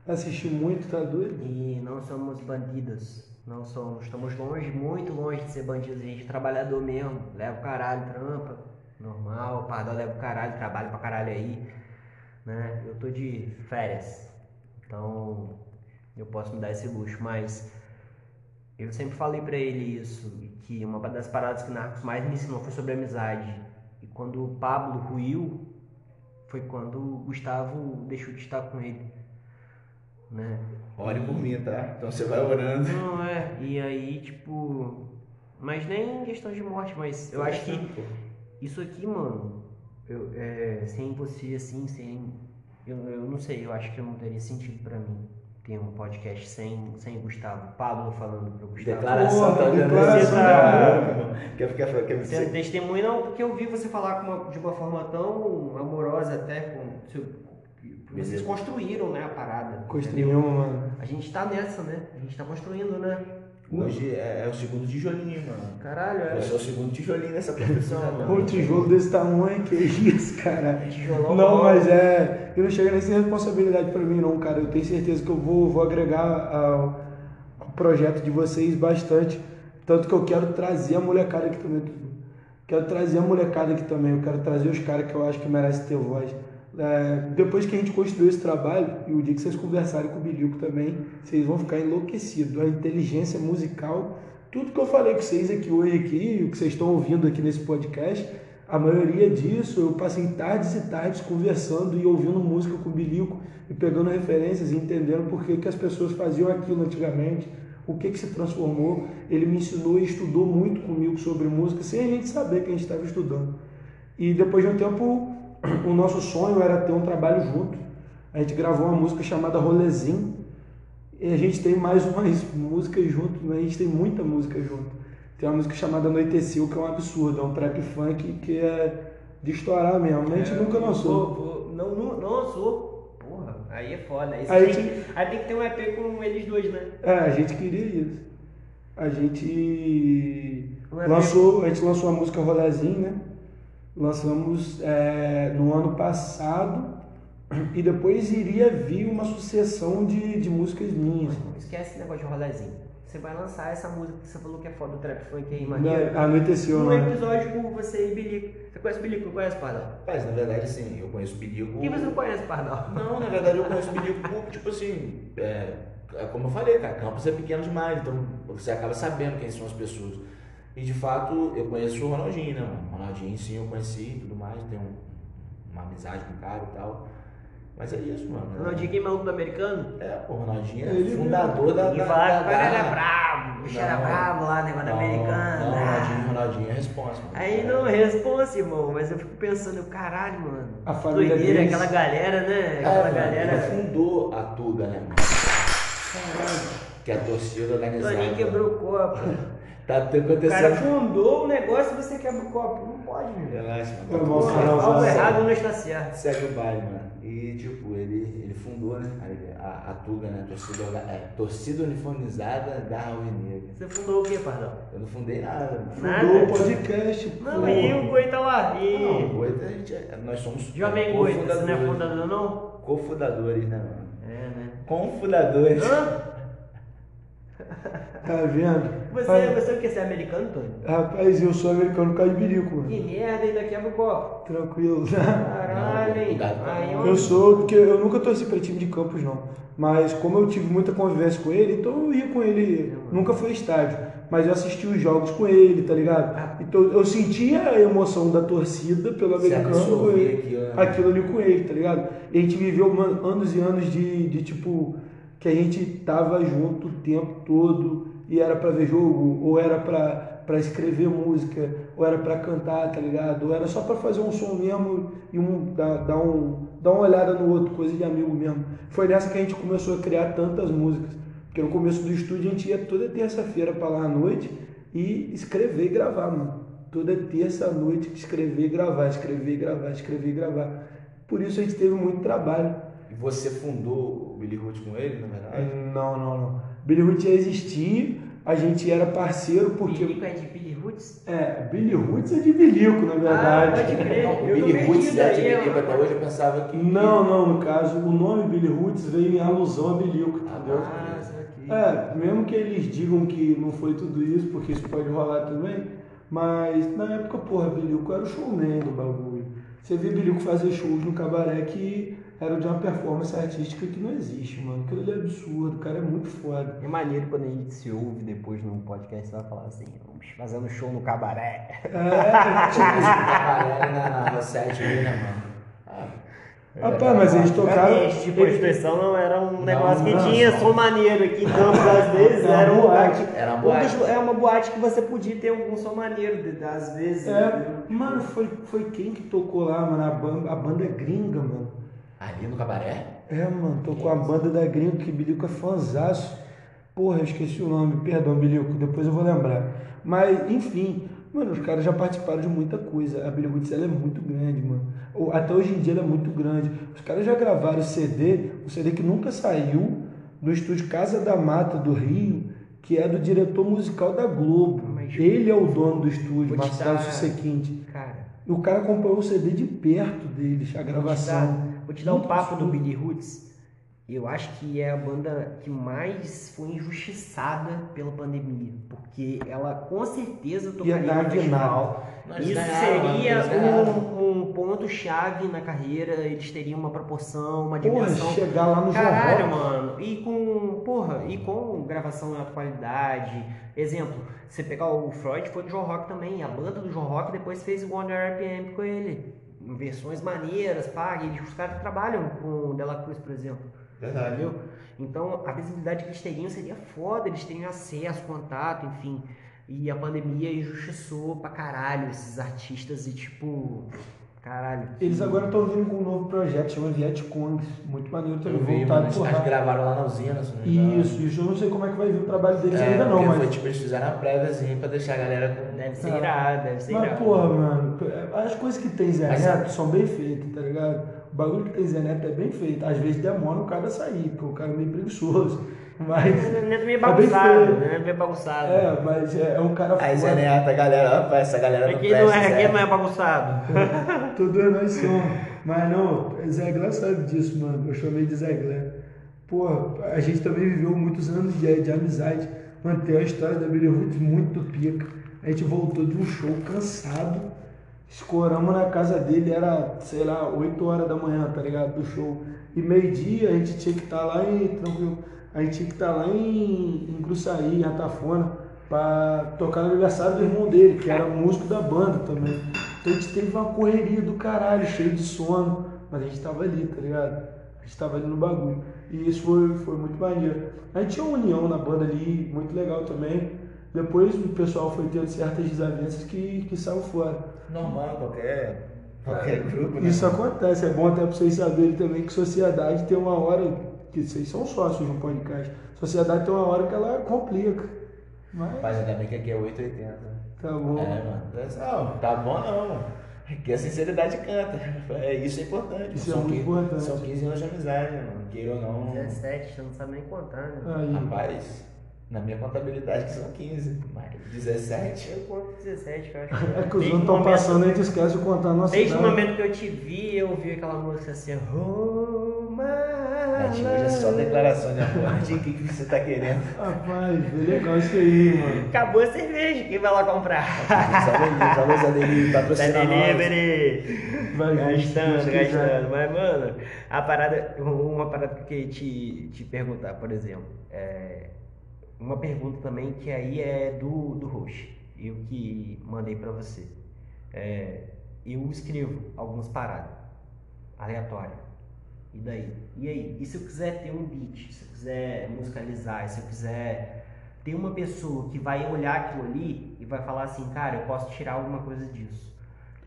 Assisti muito, tá doido? E não somos bandidos. Não somos. Estamos longe, muito longe de ser bandidos. A gente é trabalhador mesmo. Leva o caralho, trampa. Normal. Pardal leva o caralho, trabalha pra caralho aí. Né? Eu tô de férias. Então eu posso me dar esse luxo. Mas eu sempre falei pra ele isso. Que uma das paradas que o Narcos mais me ensinou foi sobre amizade. E quando o Pablo ruiu, foi quando o Gustavo deixou de estar com ele. Né? Ore por mim, tá? Então você vai orando. Não, é. E aí, tipo. Mas nem em questão de morte, mas eu acho que isso aqui, mano, eu, é, sem você, assim, sem. Eu, eu não sei, eu acho que não teria sentido pra mim ter um podcast sem, sem Gustavo. Pablo falando pro Gustavo. Declaração, tá Você de tá-. Quer ficar quer testemunha, não, porque eu vi você falar uma- de uma forma tão amorosa até com. seu- vocês Beleza. construíram, né, a parada. Construímos, mano. A gente tá nessa, né? A gente tá construindo, né? Hoje é, é o segundo tijolinho, mano. Caralho, é. Eu sou o segundo tijolinho nessa profissão, mano. Um tijolo desse tamanho, que isso, cara. Tijolão Não, bom. mas é. Eu não chega nem sem responsabilidade pra mim, não, cara. Eu tenho certeza que eu vou, vou agregar ao, ao projeto de vocês bastante. Tanto que eu quero trazer a molecada aqui também. Quero trazer a molecada aqui também. Eu quero trazer os caras que eu acho que merecem ter voz. É, depois que a gente construiu esse trabalho, e o dia que vocês conversarem com o Bilico também, vocês vão ficar enlouquecidos. A inteligência musical, tudo que eu falei com vocês aqui hoje, aqui, o que vocês estão ouvindo aqui nesse podcast, a maioria disso eu passei tardes e tardes conversando e ouvindo música com o Bilico e pegando referências e entendendo por que, que as pessoas faziam aquilo antigamente, o que, que se transformou. Ele me ensinou e estudou muito comigo sobre música, sem a gente saber que a gente estava estudando. E depois de um tempo, o nosso sonho era ter um trabalho junto. A gente gravou uma música chamada Rolezinho. E a gente tem mais umas músicas junto, né? a gente tem muita música junto. Tem uma música chamada Anoiteceu, que é um absurdo, é um trap funk que é de estourar mesmo. A gente nunca lançou. Vou- vou- não, não, não lançou. Porra, aí é foda. Aí, Aí tem, aí tem que ter um EP com eles dois, né? É, a gente queria isso. A gente é lançou, a gente lançou a música Rolezinho, né? Lançamos é, no ano passado e depois iria vir uma sucessão de, de músicas minhas. Esquece esse negócio de rolezinho. Você vai lançar essa música que você falou que é foda do trap funk aí, maneiro. Anoiteceu, Um né? episódio com você e Bilico. Você conhece o Bilico? Não conhece, Pardal? Mas, na verdade, assim, eu conheço o Bilico... Quem você não conhece, Pardal? Não, na verdade eu conheço o Bilico por, tipo assim, é, é como eu falei, cara, Campos é pequeno demais, então você acaba sabendo quem são as pessoas. E de fato, eu conheço o Ronaldinho, né, mano? O Ronaldinho sim eu conheci e tudo mais, tenho um- uma amizade com o cara e tal. Mas é isso, mano. Ronaldinho que é maluco do americano? É, pô, o Ronaldinho é fundador da. E da, falar da, que o cara era bravo, o bicho era bravo lá, negócio Não, americano. Não. Ronaldinho, Ronaldinho é responsa, mano. Aí não responde, irmão, mas eu fico pensando, eu, caralho, mano. A família Doideira, deles- aquela galera, né? É, Aquela mano, galera. Ele fundou a Tuga, né, mano? Que é a torcida organizada. Toninho quebrou o copo. Tá O cara acontecendo. fundou o negócio e você quebra o copo. Não pode, mano. Relaxa, mano. Tá Algo errado não está certo. Segue o baile, mano. E tipo, ele, ele fundou, né? A, a, a Tuga, né? Torcida, é, torcida uniformizada da Alvinegra. Você fundou o quê, Pardal? Eu não fundei nada. Nada. Fundou o podcast. Não, pô. e o Goi tá lá. E. Não, o Goita, a gente é, nós somos Jovem Goi, você não é cofundadores. fundador, não? Cofundadores, né, mano? É, né? Confundadores. Hã? Tá vendo? Você, Rapaz, você o que? Você é americano, Tony? rapaz, eu sou americano por causa de bilico, mano. Que merda, ainda quebra o copo. Tranquilo. Caralho, hein? ó. Eu sou, porque eu nunca torci pra time de campos, não. Mas como eu tive muita convivência com ele, então eu ia com ele. Nunca foi estádio. Mas eu assisti os jogos com ele, tá ligado? Então eu sentia a emoção da torcida pelo americano né? Aquilo ali com ele, tá ligado? E a gente viveu mano, anos e anos de, de tipo. Que a gente tava junto o tempo todo e era pra ver jogo, ou era pra escrever música, ou era pra cantar, tá ligado? Ou era só pra fazer um som mesmo e um dar, dar, um, dar uma olhada no outro, coisa de amigo mesmo. Foi nessa que a gente começou a criar tantas músicas. Porque no começo do estúdio a gente ia toda terça-feira pra lá à noite e escrever e gravar, mano. Toda terça à noite escrever e gravar, escrever e gravar, escrever e gravar. Por isso a gente teve muito trabalho. Você fundou o Billy Hood com ele, na verdade? Não, não, não. Billy Roots ia existir, a gente era parceiro porque. Bilico é de Billy Roots? É, Billy Roots é de Bilico, na verdade. Ah, pode crer. Não, Eu Billy perdido é de Bilico até hoje, eu pensava que. Não, não, no caso, o nome Billy Roots veio em alusão a Bilico, entendeu? Ah, isso aqui. É, mesmo que eles digam que não foi tudo isso, porque isso pode rolar também, mas na época, porra, Bilico era o showman do bagulho. Você vê Bilico fazer shows no cabaré que era de uma performance artística que não existe, mano. Aquilo ali é absurdo, o cara é muito foda. É maneiro quando a gente se ouve depois num podcast, você vai falar assim, vamos fazendo show no cabaré. É, Tipo, isso que trabalhava na, na R7 ali, né, mano? Ah, Rapaz, mas eles tocaram. Esse tipo de expressão não era um negócio que não, tinha só- som maneiro aqui em Campos, às vezes, Era era um boate. que... Era uma um boate. dos- É uma boate que você podia ter algum som maneiro, às vezes. É, entendeu? mano, foi, foi quem que tocou lá, mano? A banda, a banda é gringa, mano. Ali no cabaré? É, mano, tocou a banda da gringa que Bilico é fanzaço. Porra, eu esqueci o nome, perdão, Bilico, depois eu vou lembrar. Mas, enfim, mano, os caras já participaram de muita coisa. A Roots, ela é muito grande, mano. Ou, Até hoje em dia ela é muito grande. Os caras já gravaram o CD, um CD que nunca saiu, no estúdio Casa da Mata do Rio, que é do diretor musical da Globo. Mas- Ele é o dono do estúdio, Marcelo dar- Susequinte. Cara, E o cara acompanhou o CD de perto deles, a vou te gravação. Vou te dar um Muito papo do. Billy Roots. Eu acho que é a banda que mais foi injustiçada pela pandemia. Porque ela com certeza tocaria no festival. Isso seria ganhávamos. um, um ponto-chave na carreira. Eles teriam uma proporção, uma Porra, dimensão. chegar lá no Caralho, João mano. E com, porra, e com gravação em alta qualidade. Exemplo, você pegar o Freud, foi no João Rock também. A banda do João Rock depois fez o Wonder RPM com ele. Versões maneiras, pá. E os caras trabalham com o Dela Cruz, por exemplo. Verdade. Entendeu? Então, a visibilidade que eles teriam seria foda, eles teriam acesso, contato, enfim. E a pandemia injustiçou pra caralho esses artistas e, tipo, Caralho. Eles agora estão vindo com um novo projeto, chama Vietcongs. Muito maneiro também, Eu vi, voltado mano, por acho que rádio. gravaram lá na usina, se não me. Isso, isso eu não sei como é que vai vir o trabalho deles É, ainda não, mas. foi tipo, eles fizeram a préviazinha pra deixar a galera com... Deve ser Ah. irado, deve ser Mas, irado. porra, mano, as coisas que tem Zé Mas- Neto são bem feitas, tá ligado? O bagulho que tem Zé Neto é bem feito. Às vezes demora o cara a sair, porque o cara é meio preguiçoso. Mas. O Neto meio É bagunçado, feio. o Neto meio bagunçado. É, mas é, é um cara Aí Zé foda. Neto, a galera, opa, essa galera não Aqui não presta, é, aqui não é bagunçado. Todos nós somos. Mas não, Zé Glé sabe disso, mano. Eu chamei de Zé Glé. Pô, a gente também viveu muitos anos de, de amizade. Mano, tem a história da Billy Woods muito pica. A gente voltou de um show cansado. Escoramos na casa dele, era, sei lá, 8 horas da manhã, tá ligado? Do show. E meio-dia a gente tinha que estar lá em. Tranquilo. A gente tinha que estar lá em, em Gruçaí, em Atafona, pra tocar no aniversário do irmão dele, que era músico da banda também. Então a gente teve uma correria do caralho, cheio de sono, mas a gente tava ali, tá ligado? A gente tava ali no bagulho. E isso foi, foi muito maneiro. A gente tinha uma união na banda ali, muito legal também. Depois o pessoal foi tendo certas desavenças que, que saiu fora. Normal, qualquer, qualquer grupo, né? Isso acontece, é bom até pra vocês saberem também que sociedade tem uma hora, que vocês são sócios no podcast, sociedade tem uma hora que ela complica. Mas Mas ainda bem que aqui é 880. tá bom. É, mano. Não, tá bom não, mano. Aqui a sinceridade canta. É, isso é importante. Isso é São muito 15 importante. São 15 anos de amizade, mano? Queira ou não. 17, você não sabe nem contar, né? Aí, Rapaz, na minha contabilidade que são 15, mas 17. Eu conto 17, eu acho. é que os Desde anos o estão momento- passando e a gente esquece de contar a nossa Desde o idade. momento que eu te vi, eu ouvi aquela música assim, Roma. Gente, hoje é só declaração de amor. De que, que você tá querendo? Rapaz, é legal isso aí, mano. Acabou a cerveja, quem vai lá comprar? Delivery, Luiz Adeli, Tá patrocina nós. delivery! Vai Gastando, gastando. Mas, mano, a parada, uma parada que eu queria te, te perguntar, por exemplo, é uma pergunta também que aí é do, do host, eu que mandei pra você. É, eu escrevo algumas paradas aleatórias. E daí? E aí? E se eu quiser ter um beat, se eu quiser musicalizar, se eu quiser ter uma pessoa que vai olhar aquilo ali e vai falar assim, cara, eu posso tirar alguma coisa disso.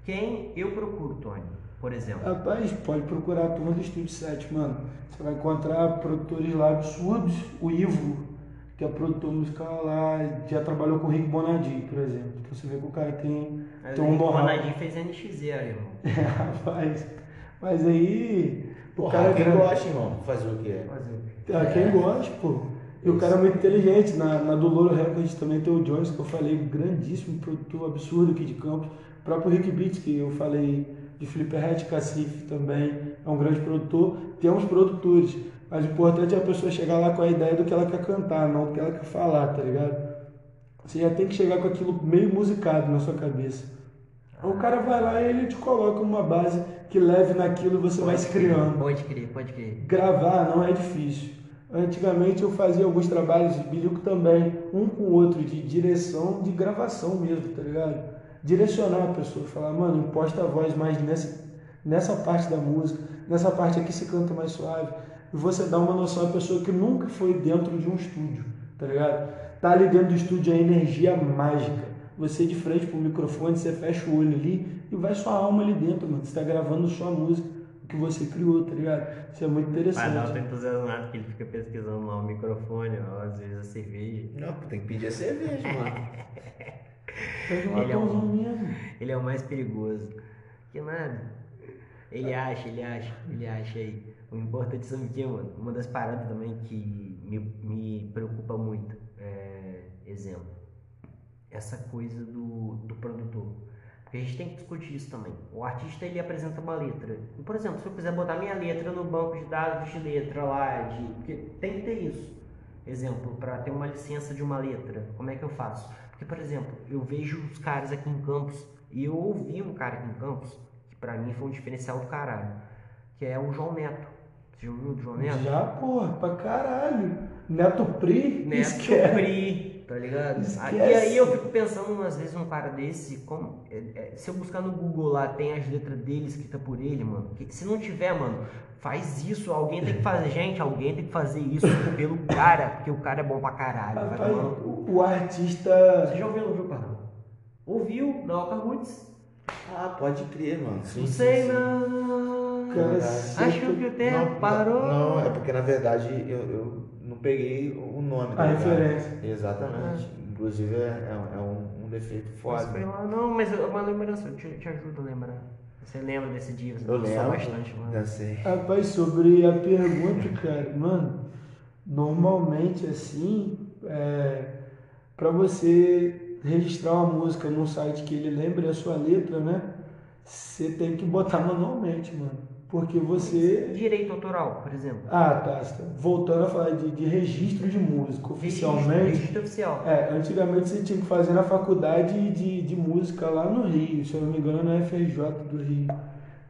Quem eu procuro, Tony, por exemplo? Rapaz, pode procurar a turma do Estúdio 7, mano. Você vai encontrar produtores lá absurdos. O Ivo, que é produtor musical lá, já trabalhou com o Rick Bonadinho, por exemplo. Então você vê que o cara tem, tem um o know-how. Ronaldinho fez NX0, irmão. É, rapaz. Mas aí. O Porra, cara é quem grande. gosta, irmão? Fazer o quê? Ah, quem gosta, pô. E o cara é muito inteligente. Na, na do Louro Records também tem o Jones, que eu falei, grandíssimo produtor, absurdo aqui de Campos. O próprio Rick Beats, que eu falei de Felipe Red, Cacife também, é um grande produtor. Temos produtores, mas o importante é a pessoa chegar lá com a ideia do que ela quer cantar, não do que ela quer falar, tá ligado? Você já tem que chegar com aquilo meio musicado na sua cabeça. Aí O cara vai lá e ele te coloca uma base que leve naquilo e você vai se criando Pode crer, pode crer. gravar não é difícil. Antigamente eu fazia alguns trabalhos, Bilico também, um com o outro, de direção, de gravação mesmo, tá ligado? Direcionar a pessoa, falar, mano, imposta a voz mais nessa, nessa parte da música, nessa parte aqui você canta mais suave. E você dá uma noção à pessoa que nunca foi dentro de um estúdio, tá ligado? Tá ali dentro do estúdio a energia mágica. Você de frente pro microfone, você fecha o olho ali e vai sua alma ali dentro, mano. Você tá gravando sua música, o que você criou, tá ligado? Isso é muito Mas não, interessante. entusiasmado que ele fica pesquisando lá o microfone, ó, às vezes a cerveja. Não, tem que pedir a cerveja, mano. Ele é um-. Ele é o mais perigoso. Que nada. Ele acha, ele acha, ele acha aí. O importante sabe o que, mano? Uma das paradas também que me, me preocupa muito é, exemplo, essa coisa do, do produtor. Porque a gente tem que discutir isso também. O artista ele apresenta uma letra. Por exemplo, se eu quiser botar minha letra no banco de dados de letra lá, de, porque tem que ter isso. Exemplo, para ter uma licença de uma letra, como é que eu faço? Porque, por exemplo, eu vejo os caras aqui em Campos, e eu ouvi um cara aqui em Campos, que pra mim foi um diferencial do caralho, que é o João Neto. Você já ouviu do João Neto? Já, porra, pra caralho. Neto Pri, Neto esquece. Pri, tá ligado? Esquece. E aí eu fico pensando, às vezes, um cara desse, como, é, é, se eu buscar no Google lá, tem as letras dele escrita por ele, mano. se não tiver, mano, faz isso. Alguém tem que fazer, gente, alguém tem que fazer isso pelo cara, porque o cara é bom pra caralho. Rapaz, o, o artista. Você já ouviu, não ouviu, Pardão? Ouviu, na Oca Roots. Ah, pode crer, mano. Sim, Não sim, sei sim. não. Cara, Acho que o tempo Não, parou. Não, é porque na verdade eu, eu não peguei o nome A tá ligado? referência. Exatamente. Inclusive é, é- é um, um defeito Mas foda. lá, não, mas é uma lembrança, eu te, te ajudo a lembrar. Você lembra desse dia? Você Eu lembro. bastante, mano. Dancei. Rapaz, sobre a pergunta, cara, mano, normalmente assim, é, para você registrar uma música num site que ele lembre a sua letra, né? Você tem que botar manualmente, mano. Porque você. Direito autoral, por exemplo. Ah, tá. Voltando a falar de, de registro de música oficialmente. Registro oficial. É, antigamente você tinha que fazer na faculdade de, de música lá no Rio, se eu não me engano, na FRJ do Rio.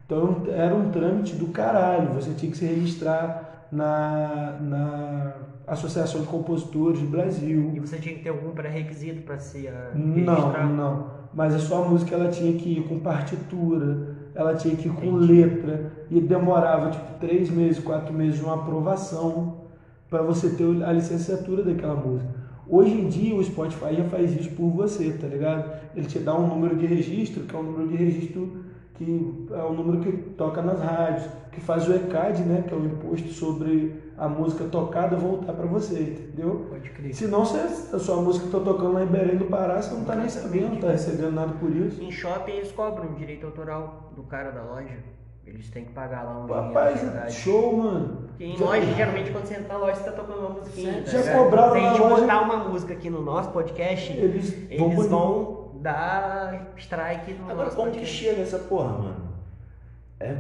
Então era um trâmite do caralho, você tinha que se registrar na, na Associação de Compositores do E Brasil. você tinha que ter algum pré-requisito pra se Não, registrar? não. Mas a sua música ela tinha que ir com partitura, ela tinha que ir com letra, e demorava tipo três meses, quatro meses de uma aprovação para você ter a licenciatura daquela música. Hoje em dia o Spotify já faz isso por você, tá ligado? Ele te dá um número de registro, que é um número de registro que é o número que toca nas rádios, que faz o ECAD, né, que é o imposto sobre a música tocada voltar para você, entendeu? Pode crer. Se não, você, a sua música tá tocando lá em Belém do Pará, você não tá nem sabendo, não tá recebendo nada por isso. Em shopping eles cobram direito autoral do cara da loja. Eles têm que pagar lá um. Rapaz, show, mano. Porque em Já- loja, geralmente, quando você entra na loja, você tá tocando uma musiquinha. tá Já ligado? cobraram Se a gente loja- botar uma música aqui no nosso podcast, Eles, eles vão dar strike no Agora, como que chega essa porra, mano? É.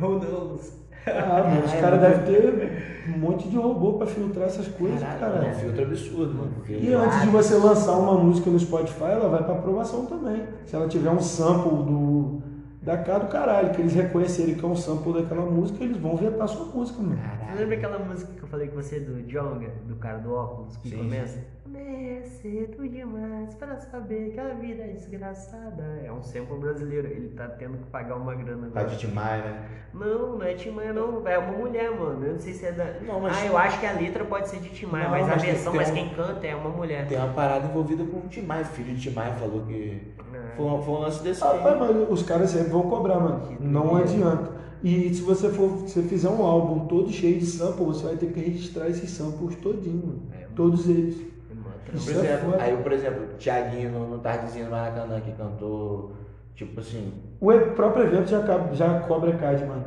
Who knows? Ah, mano, os Caralho, caras devem ter um monte de robô pra filtrar essas coisas, É um cara. filtro absurdo, mano. Porque E antes de você lançar uma música no Spotify, ela vai pra aprovação também. Se ela tiver um sample do da cara do caralho, que eles reconhecerem que é um sample daquela música, eles vão vetar sua música, mano. Você lembra aquela música que eu falei com você do Jonga, do cara do óculos, que Sim, começa? É cedo demais pra saber que a vida é desgraçada. É um sample brasileiro, ele tá tendo que pagar uma grana agora. Rádio Timaya, né? Não, não é Tim Maia, não. É uma mulher, mano. Eu não sei se é da. Não, mas- Ah, eu acho que a letra pode ser de Tim Maia, Não, mas a mas tem- versão, mas um- quem canta é uma mulher. Tem uma parada envolvida com o Timaya. Filho de Timaya falou que. É. Foi um, foi um lance desse aí. Rapaz, mas os caras sempre vão cobrar, mano. Não adianta. E se você for, se você fizer um álbum todo cheio de samples, você vai ter que registrar esses samples todinho, mano. É, Todos eles. É Por é exemplo, foda. aí, por exemplo, o Thiaguinho no, no Tardezinho do Maracanã que cantou, tipo assim, O próprio evento já, já cobra CAD, mano.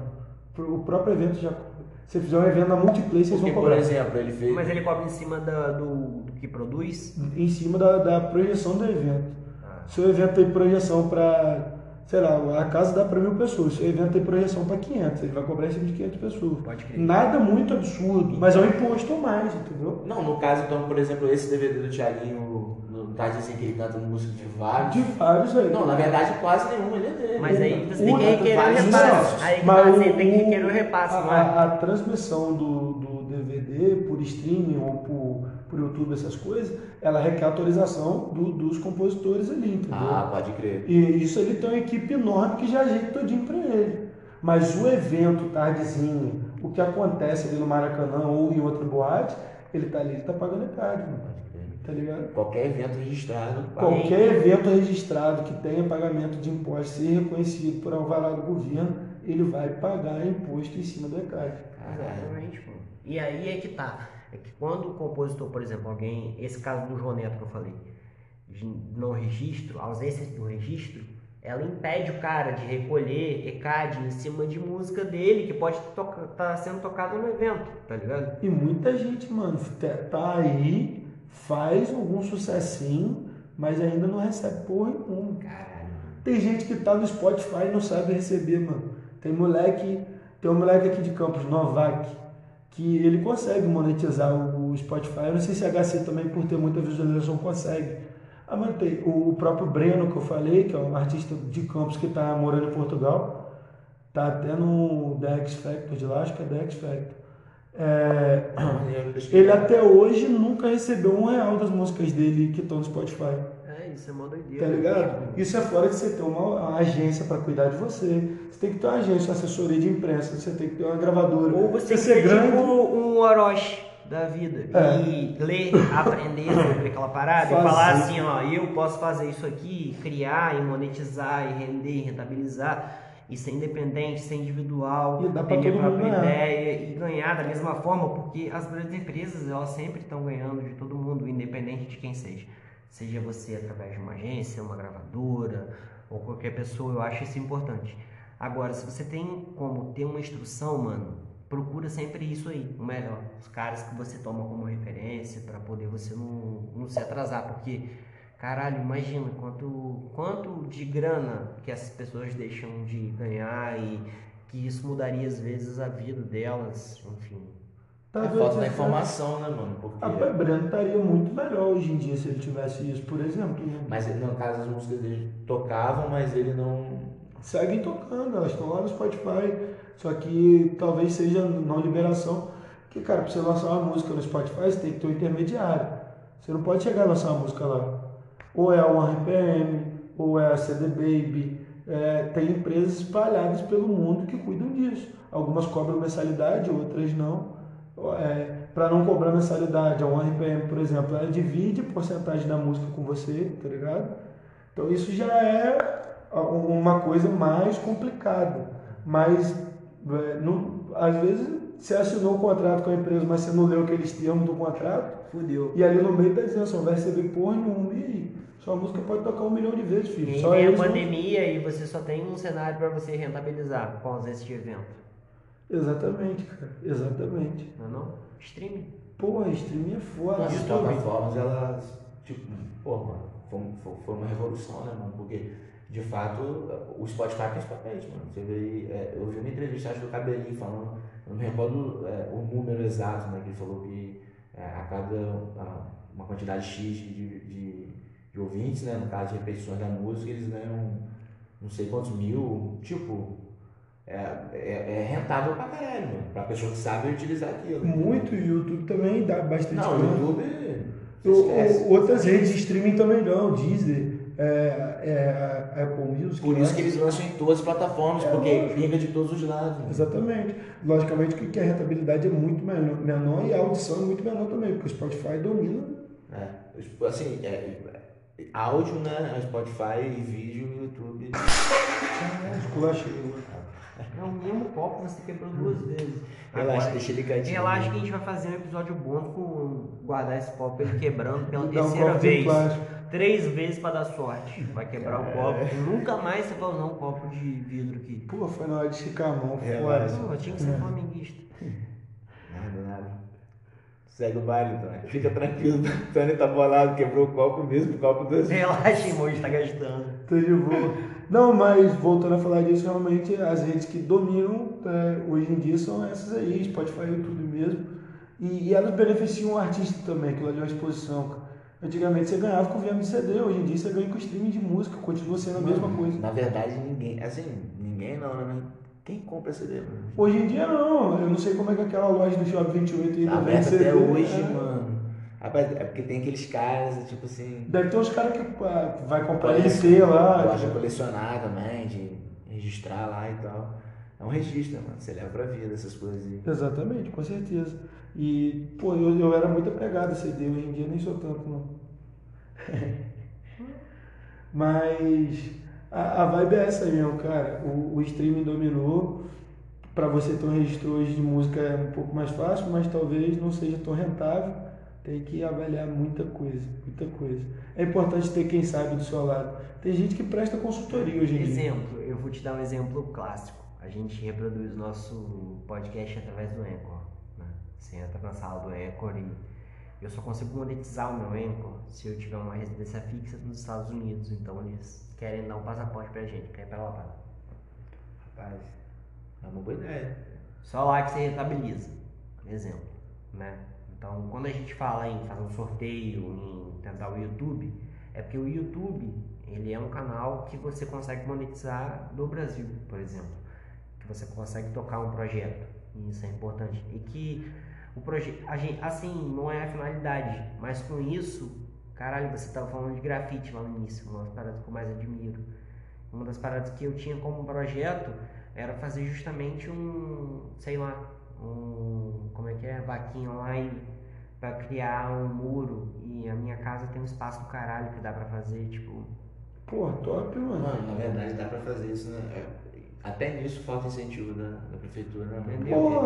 O próprio evento já cobra. Se você fizer um evento na Multiplay, vocês porque, vão por cobrar. exemplo, ele fez. Mas ele cobra em cima da- do, do que produz? Em cima da, da projeção do evento. Ah. Se o evento tem projeção para, sei lá, a casa dá para mil pessoas. Se o evento tem projeção para 500, ele vai cobrar em cima de 500 pessoas. Pode crer. Nada muito absurdo, mas é um imposto a mais, entendeu? Não, no caso, então, por exemplo, esse DVD do Thiaguinho, no Tardezinho que ele canta música de vários. De vários aí. Não, na verdade, quase nenhum ele é dele. Mas aí você o- tem que requerer o vários repasse. Aí tá, você tem que requerer o repasse, a, não a- a transmissão do, do DVD por streaming ou por, por YouTube, essas coisas, ela requer autorização do- dos compositores ali, entendeu? Ah, pode crer. E isso ele tem uma equipe enorme que já ajeita todinho pra ele. Mas o evento tardezinho, o que acontece ali no Maracanã ou em outra boate, ele tá ali, ele tá pagando crer. Tá ligado? Qualquer evento registrado. Qualquer evento registrado que tenha pagamento de imposto ser reconhecido por alvará do governo, ele vai pagar imposto em cima do ECAD. Exatamente, pô. E aí é que tá. É que quando o compositor, por exemplo, alguém, esse caso do João Neto que eu falei, de não registro, a ausência do registro, ela impede o cara de recolher ECAD em cima de música dele, que pode estar sendo tocada no evento, tá ligado? E muita gente, mano, tá- tá aí, faz algum sucessinho, mas ainda não recebe porra nenhuma. Caralho. Tem gente que tá no Spotify e não sabe receber, mano. Tem moleque, tem um moleque aqui de Campos, Novak, que ele consegue monetizar o Spotify. Eu não sei se a HC também, por ter muita visualização, consegue. Ah, o próprio Breno, que eu falei, que é um artista de Campos que tá morando em Portugal, tá até no The X Factor de lá, acho que é The X Factor. É, ele até hoje nunca recebeu um real das músicas dele que estão no Spotify. É, isso é mó doideira. Tá ligado? Isso é fora de você ter uma, uma agência para cuidar de você. Você tem que ter uma agência, uma assessoria de imprensa, você tem que ter uma gravadora. Ou você tem que ser grande. tipo um Orochi da vida. É. E ler, aprender sobre aquela parada e falar assim, ó, eu posso fazer isso aqui, criar e monetizar e render e rentabilizar. E ser independente, ser individual, E dá ter minha própria ideia e ganhar da mesma forma, porque as grandes empresas elas sempre estão ganhando de todo mundo, independente de quem seja. Seja você através de uma agência, uma gravadora ou qualquer pessoa, eu acho isso importante. Agora, se você tem como ter uma instrução, mano, procura sempre isso aí, o melhor. Os caras que você toma como referência para poder você não, não se atrasar, porque caralho, imagina quanto quanto de grana que essas pessoas deixam de ganhar e que isso mudaria às vezes a vida delas, enfim. Tá É falta da informação, né, mano? Porque. A Pai Breno estaria muito melhor hoje em dia se ele tivesse isso, por exemplo. né? Mas no caso as músicas dele tocavam, mas ele não. Seguem tocando, elas estão lá no Spotify, só que talvez seja não liberação. Porque, cara, pra você lançar uma música no Spotify, você tem que ter um intermediário. Você não pode chegar e lançar uma música lá. Ou é a OneRPM, ou é a CD Baby. É, tem empresas espalhadas pelo mundo que cuidam disso. Algumas cobram mensalidade, outras não. É, para não cobrar mensalidade, a OneRPM, por exemplo, ela divide a porcentagem da música com você, tá ligado? Então isso já é uma coisa mais complicada. Mas é, não- às vezes você assinou um contrato com a empresa, mas você não leu aqueles termos do contrato, Fudeu. e ali no meio tá dizendo, você não vai receber porra nenhuma. E sua música pode tocar um milhão de vezes, filho. E Só vem a pandemia e você só tem um cenário para você rentabilizar com ausência de evento. Exatamente, cara. Exatamente. Não é não? Streaming. Porra, streaming é foda. As YouTube. plataformas, elas. Tipo, pô, mano, foi, foi- uma revolução, né, mano? Porque, de fato, o Spotify principalmente, mano. Você vê, é, eu vi uma entrevista acho, do Cabelinho falando, eu não me recordo é, o número exato, né? Que ele falou que é, a cada a- uma quantidade X de, de, de ouvintes, né? No caso de repetições da música, eles ganham não sei quantos mil, tipo. É, é, é rentável pra caralho, mano. Pra pessoa que sabe utilizar aquilo. Muito, e o YouTube também dá bastante Não, o. YouTube. O- outras redes de streaming também dão, Deezer, é, é, a Apple Music. Por né? isso que eles lançam em todas as plataformas, É, porque lógico. pinga de todos os lados. né? Exatamente. Logicamente que a rentabilidade é muito menor, menor e a audição é muito menor também, porque o Spotify domina. É, assim, é, é, áudio, né? Spotify e vídeo no YouTube. Esculachei. É o mesmo copo você quebrou duas vezes. Relaxa, deixa ele quietinho. Relaxa que a gente vai fazer um episódio bônus com guardar esse copo ele quebrando pela Dá um terceira copo de vez. plástico. Três vezes pra dar sorte. Vai quebrar o copo. Nunca mais você vai usar um copo de vidro aqui. Pô, foi na hora de esticar a mão. Relaxa. Pô, tinha que ser flamenguista. Nada, nada. Segue o baile, Tony. Fica tranquilo, Tony tá bolado, quebrou o copo mesmo, o copo dois. Relaxa, irmão, está gastando. Tô de boa. Não, mas voltando a falar disso, realmente as redes que dominam é, hoje em dia são essas aí, Spotify e YouTube mesmo. E, e elas beneficiam o artista também, aquilo ali é uma exposição. Antigamente você ganhava com venda de CD, hoje em dia você ganha com streaming de música, continua sendo a mesma coisa. Na verdade, ninguém. Assim, ninguém não, né? Quem compra CD, mano? Hoje em dia não, eu não sei como é que aquela loja do Shopping 28 ainda Tá vende CD. até hoje, é. mano. Rapaz, é porque tem aqueles caras, tipo assim. Deve ter uns caras que ah, vai comprar lá. Gosta de que- colecionar também, de registrar lá e tal. É um registro, né, mano. Você leva pra vida essas coisas aí. Exatamente, com certeza. E, pô, eu, eu era muito apegado a CD, hoje em dia nem sou tanto, não. Mas a, a vibe é essa aí mesmo, cara. O, o streaming dominou. Pra você ter um registro hoje de música é um pouco mais fácil, mas talvez não seja tão rentável. Tem que avaliar muita coisa, muita coisa. É importante ter quem sabe do seu lado. Tem gente que presta consultoria hoje em dia. Exemplo, eu vou te dar um exemplo clássico. A gente reproduz nosso podcast através do Anchor. Né? Você entra na sala do Anchor e eu só consigo monetizar o meu Anchor se eu tiver uma residência fixa nos Estados Unidos. Então eles querem dar um passaporte pra gente, quer ir pra lá. pra lá. Rapaz, é uma boa ideia. Só lá que você rentabiliza. Exemplo, né? Então, quando a gente fala em fazer um sorteio, em tentar o YouTube, é porque o YouTube, ele é um canal que você consegue monetizar no Brasil, por exemplo. Que você consegue tocar um projeto. E isso é importante. E que o projeto, assim, não é a finalidade, mas com isso, caralho, você estava falando de grafite lá no início, uma das paradas que eu mais admiro. Uma das paradas que eu tinha como projeto era fazer justamente um, sei lá, um. Como é que é? Vaquinha online pra criar um muro e a minha casa tem um espaço do caralho que dá pra fazer, tipo. Pô, top, mano. Mano, na verdade dá pra fazer isso, né? Até nisso falta incentivo da, da prefeitura, né?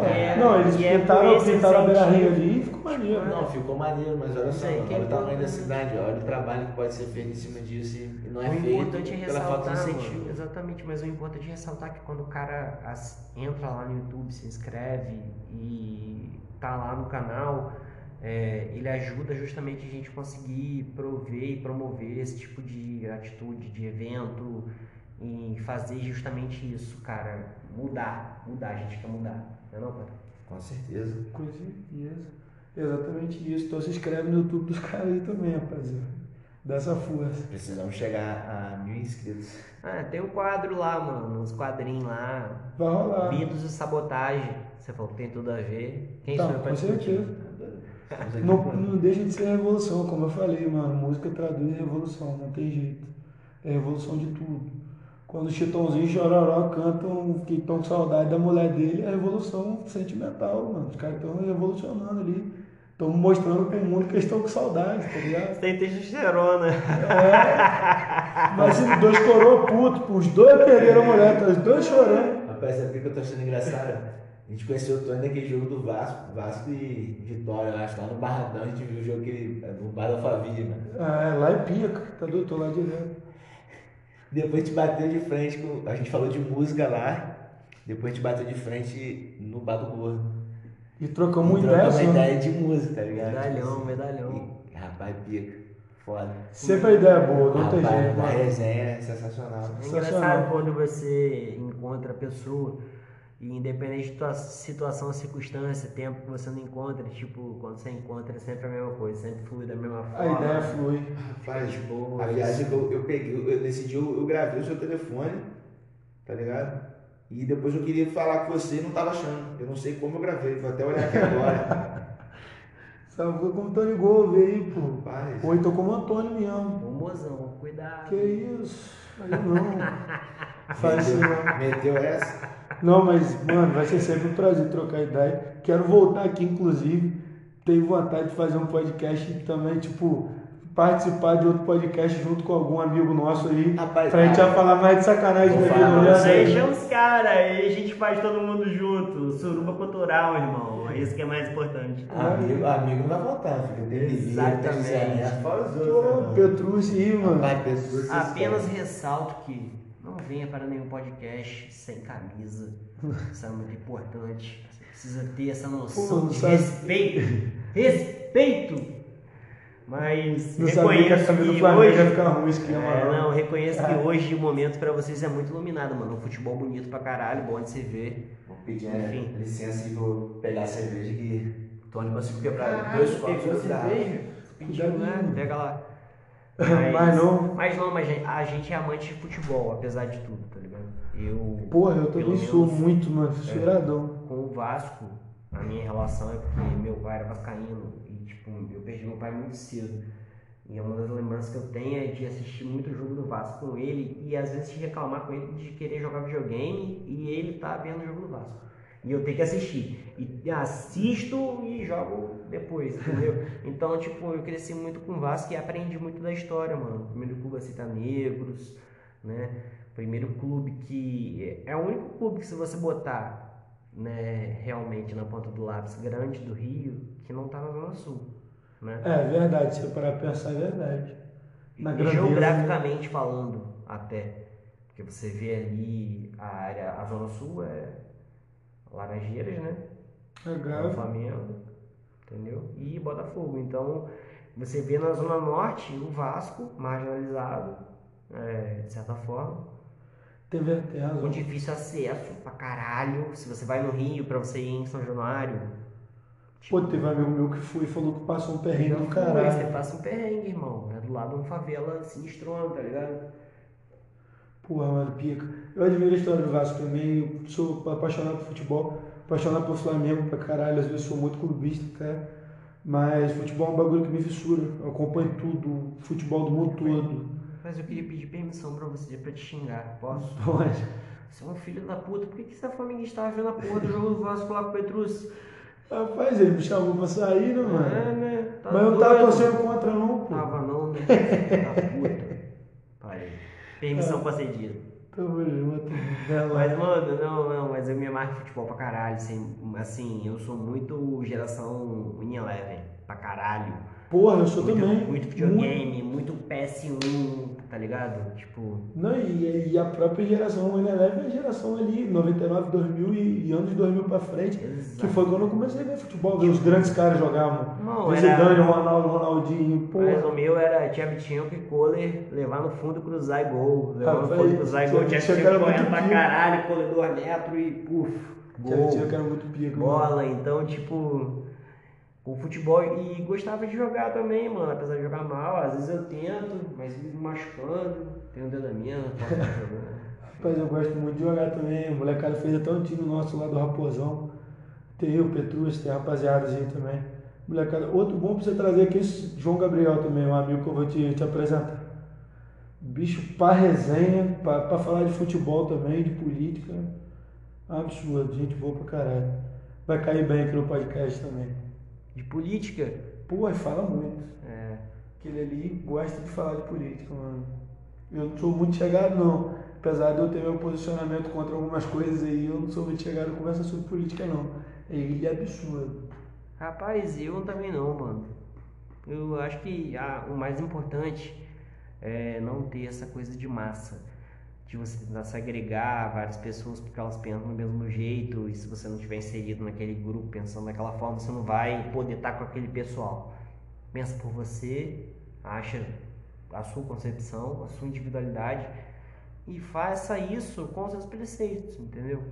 É, não, eles é pintaram, pintaram a beira-rio incentivo. ali e ficou maneiro. Não, ficou maneiro, mas olha só, olha o tamanho da cidade, olha o trabalho que pode ser feito em cima disso e não é o feito importante é pela falta de ressaltar, incentivo. mano, exatamente, mas o importante é ressaltar que quando o cara as- entra lá no YouTube, se inscreve e tá lá no canal, é, ele ajuda justamente a gente conseguir prover e promover esse tipo de atitude, de evento e fazer justamente isso, cara, mudar, mudar, a gente quer mudar, não é não, cara? Com certeza. Com certeza. Exatamente isso. Então se inscreve no YouTube dos caras aí também, rapaziada. Dá essa força. Precisamos chegar a mil inscritos. Ah, tem um quadro lá, mano, uns quadrinhos lá, Vai rolar. Mitos e sabotagem. Você falou que tem tudo a ver. Quem Tá, sou eu pra com discutir? certeza. Não, não deixa de ser revolução, como eu falei, mano. Música traduz revolução, não tem jeito. É revolução de tudo. Quando o Chitãozinho e Chororó cantam que estão com saudade da mulher dele, é revolução sentimental, mano. Os caras estão revolucionando ali. Estão mostrando pro mundo que eles estão com saudade, tá ligado? Tem testosterona. Mas se dois coroa puto, pô, os dois perderam a mulher, tá os dois chorando. Rapaz, sabe por que eu tô achando engraçado? A gente conheceu o Tony naquele jogo do Vasco, Vasco e Vitória, eu acho, lá no Barradão, a gente viu o jogo que ele, no Bar da Alphaville, mano. Ah, lá é pica, tá doido, tô lá direto. Depois a gente bateu de frente com. A gente falou de música lá, depois a gente bateu de frente no Bar do Gordo. E trocamos E uma ideia, trocamos uma ideia de música, tá ligado? Medalhão, medalhão. E, rapaz, pica. Foda. Sempre a ideia é boa, não tem rapaz, jeito, a mano. resenha é sensacional. É Sensacional. engraçado quando você encontra a pessoa e independente de tua situação, circunstância, tempo que você não encontra, tipo, quando você encontra é sempre a mesma coisa, sempre flui da mesma A forma. ideia flui. Rapaz, de boa. a viagem que eu, eu peguei, eu, nesse dia eu, eu gravei o seu telefone, tá ligado? E depois eu queria falar com você e não tava achando. Eu não sei como eu gravei, vou até olhar aqui agora. Sabe, foi como o Tony Gove aí, pô. Rapaz. Ou então como o Antônio mesmo. Ô mozão, cuidado. Que isso? Aí não. Faz não. Meteu essa? Não, mas, mano, vai ser sempre um prazer trocar ideia. Quero voltar aqui, inclusive. Tenho vontade de fazer um podcast também, tipo, participar de outro podcast junto com algum amigo nosso aí. Rapaz, pra gente ah, já falar mais de sacanagem da vida, né? Deixa os caras, aí a gente faz todo mundo junto. Suruba cultural, irmão. É isso que é mais importante. Amigo, amigo vai voltar, fica. Exatamente. Fora os Pô, outros. né, Petrúcio aí, mano? pessoas. Apenas ressalto que não venha para nenhum podcast sem camisa. Isso é muito importante. Você precisa ter essa noção Pô, de sabe- respeito. Respeito! Mas Não que reconheço que hoje. ficar ruim, esquema. É, não. reconheço Ah. que hoje o momento pra vocês é muito iluminado, mano. Um futebol bonito pra caralho, bom de se ver. Vou pedir né, Enfim. licença e vou pegar a cerveja que Tony conseguiu quebrar dois copos pegou da cerveja? Pediu, né? Pega lá. Mas não. Mas não, mas a gente é amante de futebol, apesar de tudo, tá ligado? Eu, Porra, eu também sou muito, mano. Sou iradão. com o Vasco, a minha relação é porque meu pai era vascaíno e, tipo, eu perdi meu pai muito cedo. E uma das lembranças que eu tenho é de assistir muito jogo do Vasco com ele e às vezes reclamar com ele de querer jogar videogame e ele tá vendo o jogo do Vasco. E eu tenho que assistir. E assisto e jogo depois, entendeu? Então, tipo, eu cresci muito com o Vasco e aprendi muito da história, mano. Primeiro clube a citar negros, né? Primeiro clube que. É o único clube que se você botar, né, realmente na ponta do lápis grande do Rio, que não tá na Zona Sul. Né? É verdade, se eu parar pra pensar, é verdade. Na E grandeza, né? geograficamente falando, até. Porque você vê ali a área, a Zona Sul é Laranjeiras, né? É o Legal. Flamengo, entendeu? E Botafogo. Então, você vê na Zona Norte o Vasco marginalizado, é, de certa forma, Teve tem com razão. difícil acesso pra caralho. Se você vai no Rio pra você ir em São Januário. Pô, teve um amigo meu que foi e falou que passou um perrengue do caralho. Você passa um perrengue, irmão. É do lado de uma favela sinistrona, tá ligado? Porra, mano, pica. Eu admiro a história do Vasco também. Eu sou apaixonado por futebol, apaixonado por Flamengo pra caralho. Às vezes sou muito clubista até. Mas futebol é um bagulho que me fissura. Eu acompanho tudo, futebol do mundo todo. Mas eu queria pedir permissão pra você pra te xingar. Posso? Pode. Você é um filho da puta, por que, que você é flamenguista tava vendo a porra do jogo do Vasco lá com o Petrus? Rapaz, ele me chamou pra sair, né, mano? É, né? Tá Mas eu não tava torcendo contra, não, pô. Tava não, né? Da puta. Parei. Permissão concedida. Tamo junto. Né, Mas, mano? não, não, mas eu me amarro futebol pra caralho. Assim, assim, eu sou muito geração Win Eleven, pra caralho. Porra, eu sou Muito, também. muito Muito. videogame, muito PS1, tá ligado? Tipo, Não, e, e a própria geração o Eleve é a geração ali, 99, 2000 e, e anos 2000 pra frente, que exato. foi quando eu comecei a ver futebol, ver os grandes caras jogavam. Não, era- Zidane, Ronaldo, Ronaldinho, Mas porra. o meu era Tchevchenko e Kohler levar no fundo, cruzar e gol. Levar no fundo, cruzar e gol. Tchevchenko Tchevchenko correndo pra caralho, Kohler dois metros e puf, que era muito pica, mano. bola, então, tipo, o futebol e gostava de jogar também, mano, apesar de jogar mal, às vezes eu tento, mas me machucando, tenho dedo da minha, não. Rapaz, eu gosto muito de jogar também. O molecada fez até um time nosso lá do Raposão. Tem eu, Petrus, tem rapaziadas aí também. Molecada. Outro bom pra você trazer aqui é João Gabriel também, um amigo que eu vou te, te apresentar. Bicho pra resenha, pra, pra falar de futebol também, de política. Absurdo, gente boa pra caralho. Vai cair bem aqui no podcast também. De política, Pô, e fala muito. é, Aquele ali gosta de falar de política, mano. Eu não sou muito chegado, não. Apesar de eu ter meu posicionamento contra algumas coisas aí, eu não sou muito chegado em conversa sobre política, não. Ele é absurdo. Rapaz, eu também não, mano. Eu acho que ah, o mais importante é não ter essa coisa de massa. De você tentar segregar várias pessoas porque elas pensam do mesmo jeito. E se você não tiver inserido naquele grupo pensando daquela forma, você não vai poder estar com aquele pessoal. Pensa por você, acha a sua concepção, a sua individualidade e faça isso com os seus preceitos, entendeu?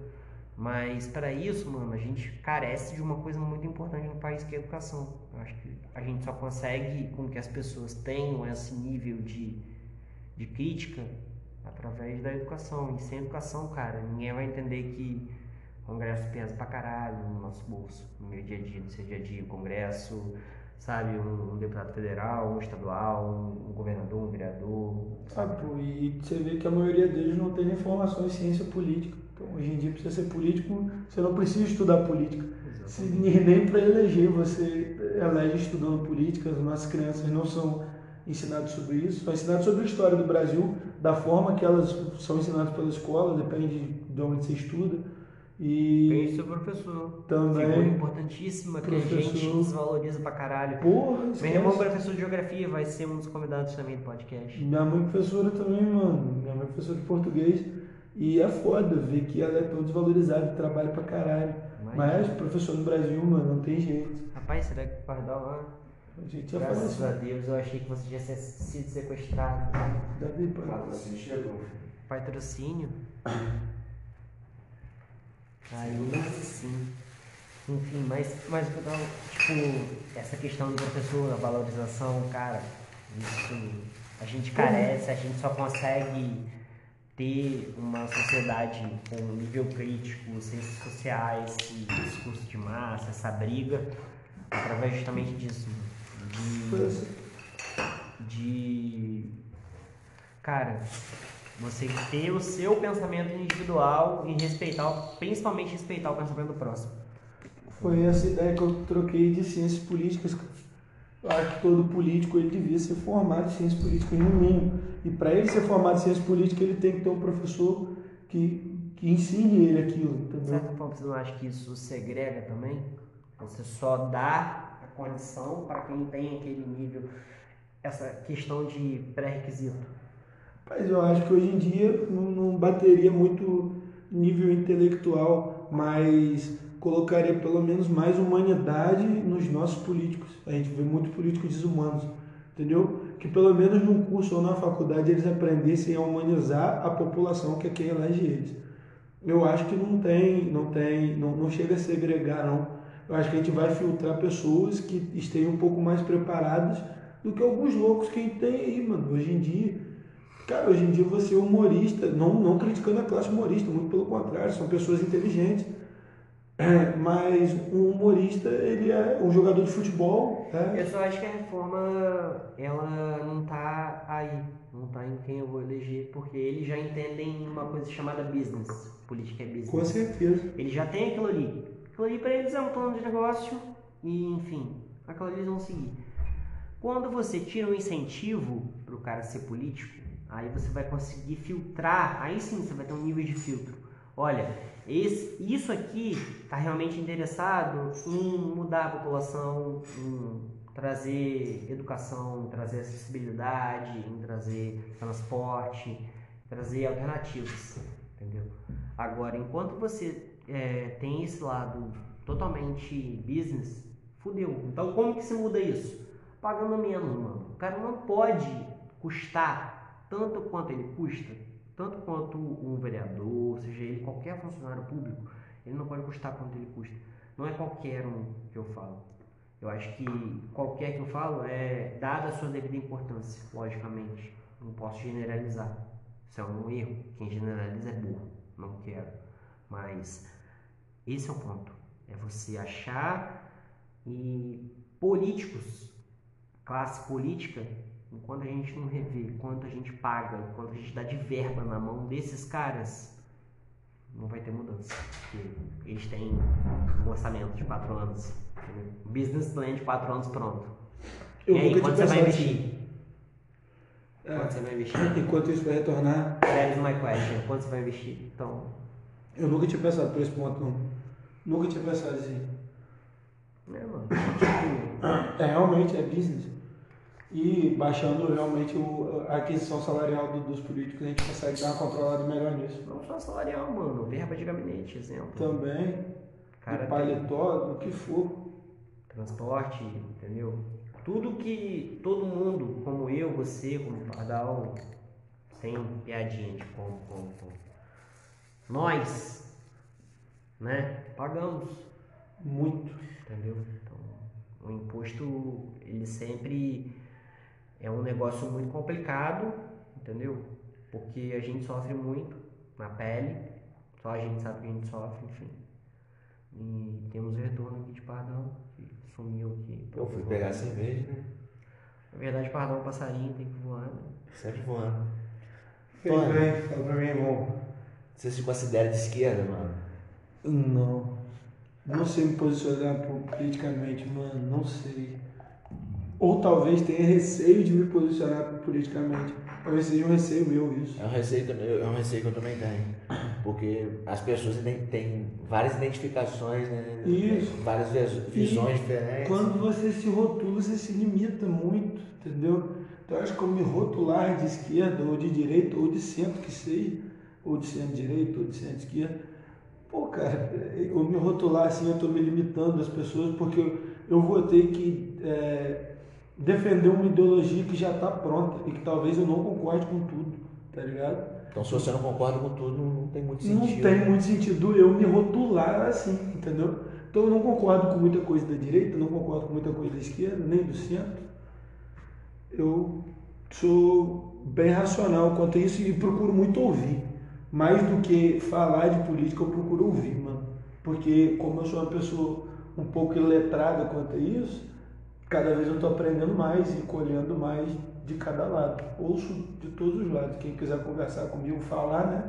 Mas para isso, mano, a gente carece de uma coisa muito importante no país que é a educação. Eu acho que a gente só consegue com que as pessoas tenham esse nível de, de crítica através da educação. E sem educação, cara, ninguém vai entender que o Congresso pesa pra caralho no nosso bolso, no meu dia a dia, no seu dia a dia. O Congresso, sabe, um, um deputado federal, um estadual, um, um governador, um vereador. Ah, pô, e você vê que a maioria deles não tem nem formação em ciência política. Então, hoje em dia, você ser político, você não precisa estudar política. Se, nem para eleger você elege estudando política, as nossas crianças não são ensinadas sobre isso, são ensinadas sobre a história do Brasil, da forma que elas são ensinadas pela escola, depende de onde você estuda. E Depende do seu professor. Também. Figura importantíssima que a gente Professor. desvaloriza pra caralho. porra, Meu irmão, professor de geografia, vai ser um dos convidados também do podcast. Minha mãe é professora também, mano. Minha mãe é professora de português. E é foda ver que ela é tão desvalorizada, trabalha pra caralho. Mas- Mas professor no Brasil, mano, não tem jeito. Rapaz, será que o Pardal lá? A gente Graças assim. a Deus, eu achei que você já tinha sido sequestrado. Davi. Patrocínio chegou. Patrocínio? Aí sim. Enfim, mas, mas tipo, essa questão do professor, a valorização, cara, isso a gente carece, a gente só consegue ter uma sociedade com nível crítico, ciências sociais, esse discurso de massa, essa briga, através justamente disso. De, de cara, você ter o seu pensamento individual e respeitar, principalmente respeitar o pensamento do próximo. Foi essa ideia que eu troquei de ciências políticas. Eu acho que todo político ele devia ser formado em ciências políticas no mínimo. E para ele ser formado em ciências políticas, ele tem que ter um professor que, que ensine ele aquilo, De certa forma, você não acha que isso segrega também? Você só dá condição para quem tem aquele nível, essa questão de pré-requisito. Mas eu acho que hoje em dia não, bateria muito nível intelectual, mas colocaria pelo menos mais humanidade nos nossos políticos. A gente vê muitos políticos desumanos, entendeu? Que pelo menos num curso ou na faculdade eles aprendessem a humanizar a população que é quem elege eles. Eu acho que não tem, não tem, não, não chega a segregar não. Eu acho que a gente vai filtrar pessoas que estejam um pouco mais preparadas do que alguns loucos que a gente tem aí, mano. Hoje em dia, Cara, hoje em dia você é humorista, não, não criticando a classe humorista, muito pelo contrário, são pessoas inteligentes. É, mas um humorista, ele é um jogador de futebol. É, Eu só acho que a reforma, ela não tá aí, não tá em quem eu vou eleger, porque eles já entendem uma coisa chamada business. Política é business. Com certeza. Eles já têm aquilo ali. Aquilo ali para eles é um plano de negócio e, enfim, aquilo ali eles vão seguir. Quando você tira um incentivo para o cara ser político, aí você vai conseguir filtrar, aí sim você vai ter um nível de filtro. Olha, esse, isso aqui está realmente interessado em mudar a população, em trazer educação, trazer acessibilidade, em trazer transporte, trazer alternativas, entendeu? Agora, enquanto você é, tem esse lado totalmente business, fudeu. Então, como que se muda isso? Pagando menos, mano. O cara não pode custar tanto quanto ele custa, tanto quanto um vereador, seja ele qualquer funcionário público, ele não pode custar quanto ele custa. Não é qualquer um que eu falo. Eu acho que qualquer que eu falo é dada a sua devida importância, logicamente. Não posso generalizar. Isso é um erro. Quem generaliza é burro. Não quero. Mas esse é o ponto. É você achar e políticos, classe política, enquanto a gente não revê, quanto a gente paga, quanto a gente dá de verba na mão desses caras, não vai ter mudança. Porque eles têm um orçamento de 4 anos, um business plan de 4 anos pronto. Eu e aí, quanto tinha você vai investir? assim. É. Quanto você vai investir? Enquanto isso vai retornar, That is my question. Quanto você vai investir? Então, eu nunca tinha pensado por esse ponto, não. Nunca tinha pensado assim. né, mano? Tipo, É, realmente é business. E baixando realmente o- a aquisição salarial do- dos políticos, a gente consegue dar uma controlada melhor nisso. não só salarial, mano. Verba de gabinete, exemplo. Também, Cara, paletó, do que for. transporte, entendeu? Tudo que todo mundo, como eu, você, como Pardal, tem piadinha de como, como, como. Nós, né, pagamos, Muito. entendeu? Então, o imposto, ele sempre é um negócio muito complicado, entendeu? Porque a gente sofre muito na pele, só a gente sabe que a gente sofre, enfim. E temos o retorno aqui de Pardal, que sumiu aqui. Eu fui pegar cerveja, né? Na verdade, Pardal é um passarinho, tem que voar, né? Sempre voando. Fez bem, fala pra mim, irmão. Você se considera de esquerda, mano? Não. Não sei me posicionar po- politicamente, mano. Não sei. Ou talvez tenha receio de me posicionar politicamente. Talvez seja um receio meu isso. É um receio, que eu- é um receio que eu também tenho. Porque as pessoas têm, várias identificações, né? Isso. Várias vis- visões diferentes. Quando você se rotula, você se limita muito, entendeu? Então eu acho que eu me rotular de esquerda, ou de direita, ou de centro que seja, ou de centro-direita, ou de centro-esquerda, pô, cara, eu me rotular assim, eu tô me limitando às pessoas, porque eu, eu vou ter que é, defender uma ideologia que já tá pronta e que talvez eu não concorde com tudo, tá ligado? Então se você não concorda com tudo, não tem muito Não sentido. tem muito sentido eu me rotular assim, entendeu? Então eu não concordo com muita coisa da direita, não concordo com muita coisa da esquerda, nem do centro. Eu sou bem racional quanto a isso e procuro muito ouvir. Mais do que falar de política, eu procuro ouvir, mano. Porque como eu sou uma pessoa um pouco iletrada quanto a isso, cada vez eu tô aprendendo mais e colhendo mais de cada lado. Ouço de todos os lados. Quem quiser conversar comigo, falar, né?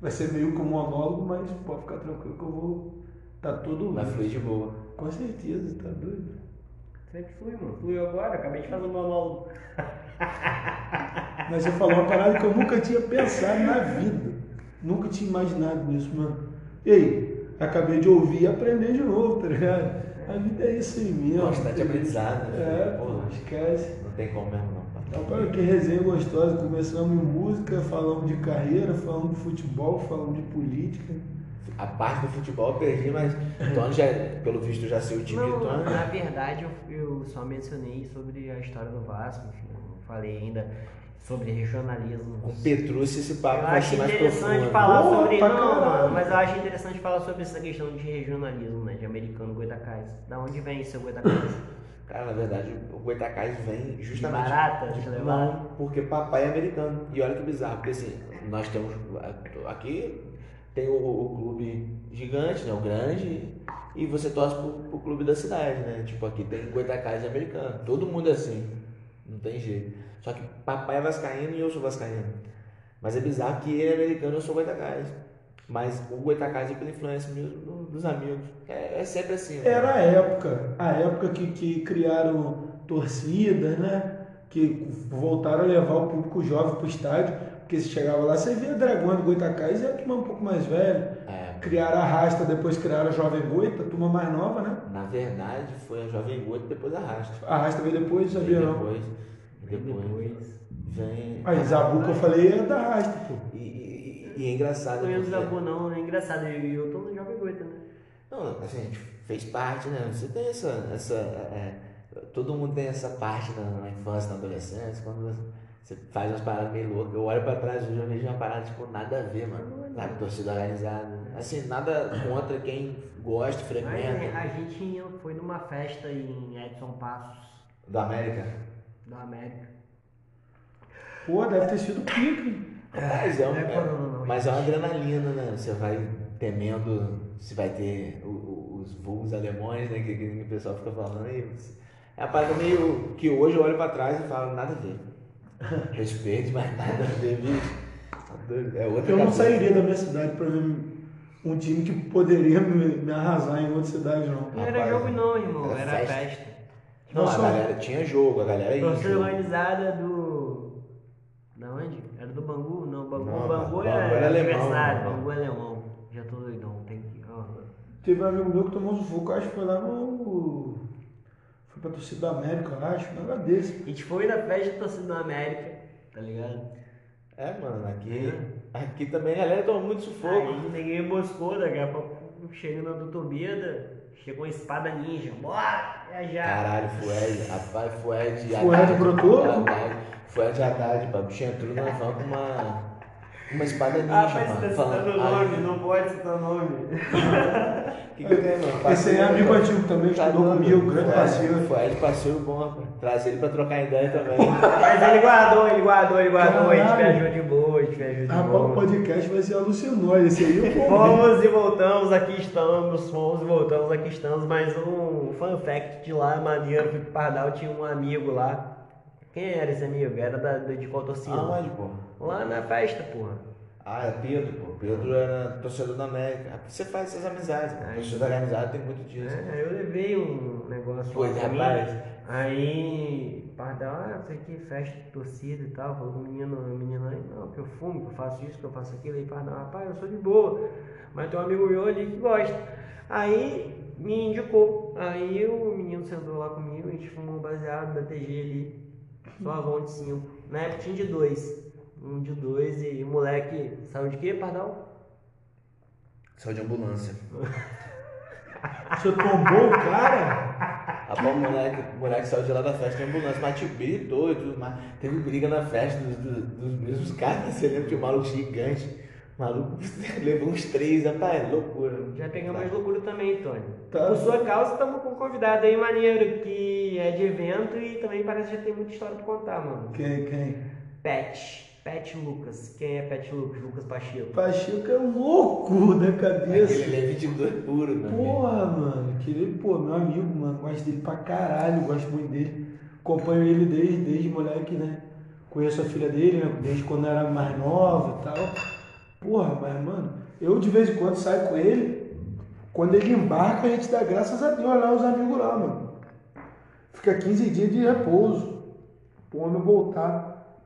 Vai ser meio que um monólogo, mas pode ficar tranquilo que eu vou tá todo Vai fluir de boa. Com certeza, tá doido. Sempre fui, mano. Fui agora, acabei de fazer um monólogo. Mas você falou uma parada que eu nunca tinha pensado na vida. Nunca tinha imaginado nisso, mano. E aí, acabei de ouvir e aprender de novo, tá ligado? A vida é isso aí mesmo. Bastante aprendizado, né? É, Pô, esquece. Não tem como mesmo, não. Rapaz, que resenha gostosa. Começamos em música, falamos de carreira, falamos de futebol, falamos de política. A parte do futebol eu perdi, mas o Tony já, pelo visto, já sei o time Tony. na verdade eu, eu só mencionei sobre a história do Vasco, enfim, não falei ainda sobre regionalismo. Com Petrúcio esse papo Eu vai acho ser mais interessante profundo. falar Porra, sobre. Não, mano, mas eu acho interessante falar sobre essa questão de regionalismo, né? De americano Goitacás. Da onde vem seu Goitacás? Cara, na verdade, o Goitacás vem justamente. barata de levar? Não, porque papai é americano. E olha que bizarro, porque assim, nós temos. Aqui tem o, o clube gigante, né? O grande, e você torce pro, pro clube da cidade, né? Tipo, aqui tem Goitacás americano. Todo mundo é assim. Não tem jeito. Só que papai é vascaíno e eu sou vascaíno. Mas é bizarro que ele é americano e eu sou goitacás. Mas o goitacás é pela influência mesmo do- dos amigos. É, é sempre assim. né? Era a época, a época que, que criaram torcidas, né? Que voltaram a levar o público jovem pro estádio. Porque você chegava lá, você via Dragão do Goitacás e a turma um pouco mais velha. É, Criaram a Rasta, depois criaram a Jovem Goita, a turma mais nova, né? na verdade, foi a Jovem Goito depois arrasta. A Rasta veio depois, sabia não. depois, depois Depois. vem. Aí, Zabu que eu falei é da Rasta, pô. E, e- e é engraçado. Não conheço porque- Zabu não, é engraçado. E eu tô no Jovem Goita, né? Não, assim, a gente fez parte, né? Você tem essa. essa é, todo mundo tem essa parte na, na infância, na adolescência, quando você, você faz umas paradas meio loucas. Eu olho pra trás e eu vejo uma parada, tipo, nada a ver, mano. Sabe, torcida organizada. Assim, nada contra quem gosta, Mas frequenta. a gente foi numa festa em Edson Passos, Do América. Da América. Pô, deve ter sido pique. Mas é, um, é não, mas é uma adrenalina, né? Você vai temendo se vai ter o- o- os voos alemães, né? Que, que o pessoal fica falando aí. É uma parada meio que hoje eu olho pra trás e falo, nada a ver. Respeito, mas nada a ver, bicho. Tá? É outra Eu não sairia da minha cidade pra ver um time que poderia me, me arrasar em outra cidade, não. Não era Rapaz, jogo não, irmão, era era festa. festa. Não, a Nossa. galera tinha jogo, a galera ia. Torcida organizada do. Da onde? Era do Bangu? Não, Bangu, Não, Bangu, Bangu é era alemão, aniversário, né? Bangu é alemão. Já tô doidão, tem que. ó. Teve um amigo meu que tomou um sufoco, acho que foi lá no. Foi pra torcida da América, eu acho, um negócio desse. A gente foi na festa da torcida da América, tá ligado? É, mano, aqui, aqui também a galera toma muito sufoco. Aí ninguém buscou, daqui a pouco chega doutor Beda, chegou uma espada ninja, bora viajar. Caralho, Fued, rapaz, Fued. Fued brotou? Fued à tarde, pá. O bicho entrou na van com uma, uma espada ninja, Ah, mas você tá falando, citando o nome, "Ai, não pode citar o nome. O que que tem, mano? Esse aí é amigo antigo também, Tá estudou comigo, grande Fued, parceiro. Fued, parceiro bom, rapaz. Trazer ele pra trocar ideia também. Mas ele guardou, ele guardou, ele guardou, a gente viajou de boa, a gente viajou de Rapaz, o boa. podcast vai ser alucinóide, esse aí eu. Fomos e voltamos, aqui estamos, fomos e voltamos, aqui estamos. Mais um fun fact de lá, maneiro, fui pro Pardal, tinha um amigo lá. Quem era esse amigo? Era da, de qual torcida? Aonde, pô? Lá na festa, porra. Ah, é Pedro, pô. Pedro era torcedor da América. Você faz essas amizades. Ai. Torcedor organizado tem muito disso. É, eu levei um negócio Pois, lá pra mim. rapaz. Aí, Pardal, ah, não sei o que, festa de torcida e tal. Falou com o menino, o menino aí, não, que eu fumo, que eu faço isso, que eu faço aquilo. Aí, Pardal, rapaz, eu sou de boa. Mas tem um amigo meu ali que gosta. Aí, me indicou. Aí, o menino sentou lá comigo, a gente fumou um baseado da TG ali. Só Avon de 5. Na época tinha de 2. Um de 2 e o moleque saiu de quê, Pardal? Saiu de ambulância. Você tombou o cara? Rapaz, o moleque, o moleque saiu de lá da festa em ambulância, mas tipo, gritou e tudo mais. Teve briga na festa dos, dos, dos mesmos caras. Você lembra de um maluco gigante? Maluco levou uns três, rapaz, é loucura. Já pegamos mais loucura também, Tony. Tá. Por sua causa, estamos com um convidado aí maneiro que é de evento e também parece que já tem muita história pra contar, mano. Quem, quem? Pet. Pet Lucas. Quem é Pet Lucas? Lucas Pacheco. Pacheco é louco da cabeça. Aquele ele é 22 puro, amigo. Porra, mano, aquele, pô, meu amigo, mano, gosto dele pra caralho, gosto muito dele. Acompanho ele desde, desde moleque, né? Conheço a filha dele, né? Desde quando era mais nova e tal. Porra, mas, mano, eu de vez em quando saio com ele. Quando ele embarca, a gente dá graças a Deus lá, os amigos lá, mano. Fica 15 dias de repouso. Pro homem voltar.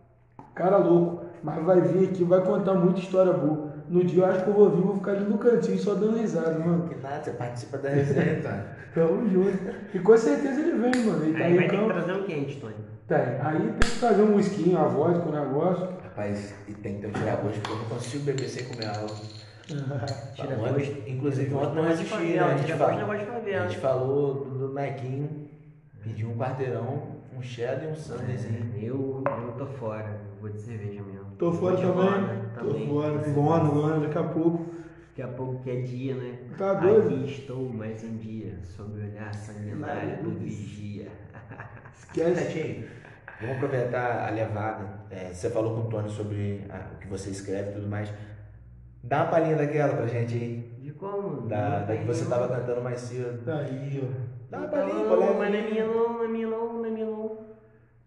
Cara louco. Mas vai vir aqui, vai contar muita história boa. No dia eu acho que eu vou vir, vou ficar ali no cantinho só dando risada, mano. Que nada, você participa da resenha, tá? Tamo junto. E com certeza ele vem, mano. Ele tá Aí aí vai ter que trazer um quente, Tony. Tem. Aí tem que trazer um whisky, uma vodka, um negócio. Rapaz, e tem que ter um tiragosto, porque eu não consigo beber sem comer algo. Tira gosto. Inclusive, ontem não favela, né? A gente, fala- gosto, a gente falou do, do Mequinho, pediu um quarteirão, um cheddar e um sundaezinho. Eu, eu tô fora, eu vou de cerveja mesmo. Tô fora também. Tô fora. Lona, lona, daqui a pouco. Daqui a pouco que é dia, né? Tá doido? Aqui estou mais um dia, sob o olhar sanguinário do vigia. Esquece. Vamos aproveitar a levada. É, você falou com o Tony sobre ah, o que você escreve e tudo mais. Dá uma palhinha daquela pra gente aí. De como? Da, da que você tava cantando mais cedo. Tá aí, ó. Dá uma palhinha, não, é? mas não é minha não, não é minha não, não é minha não.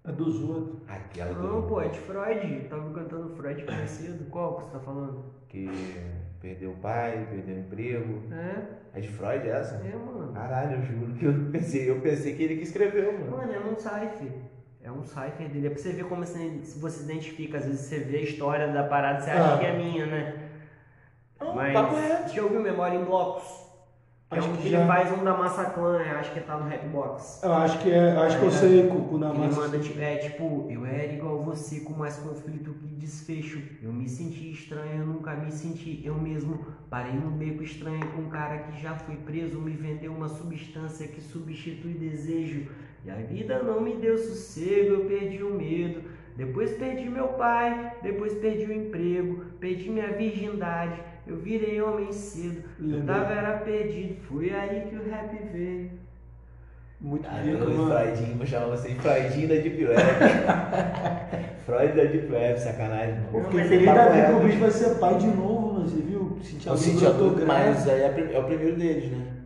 É dos outros. Aquela Não, do, pô, é de Freud. Eu tava cantando Freud conhecido. Qual que você tá falando? que perdeu o pai, perdeu o emprego. É, É de Freud essa? é, mano. Caralho, eu juro que eu pensei, eu pensei que ele que escreveu, mano. Mano, é um cipher. É um cipher dele. É pra você ver como você, se você se identifica. Às vezes você vê a história da parada e você acha Ah. que é minha, né? Não, Mas papo reto. você já ouviu Memória em Blocos? Que Acho é um que que já. ele faz um da Massaclan, acho que tá no Rapbox. Eu acho que é. Acho que eu sei, Cucu na Ele massa. manda, tipo, é tipo, eu era igual você, com mais conflito que desfecho. Eu me senti estranho, eu nunca me senti eu mesmo. Parei num beco estranho com um cara que já foi preso, me vendeu uma substância que substitui desejo. E a vida não me deu sossego, eu perdi o medo. Depois perdi meu pai, depois perdi o emprego, perdi minha virgindade. Eu virei homem cedo, eu tava era perdido. Foi aí que o rap veio. Muito Ah, rico, eu, mano. Freudinho, vou chamar você de Freudinho da Deep Web. Freud da Deep Web, sacanagem, mano. fiquei Mas feliz ele da vida que o bicho vai ser pai de novo, mano. Você viu? Sentia O Cintia Duque, mas aí é, é o primeiro deles, né?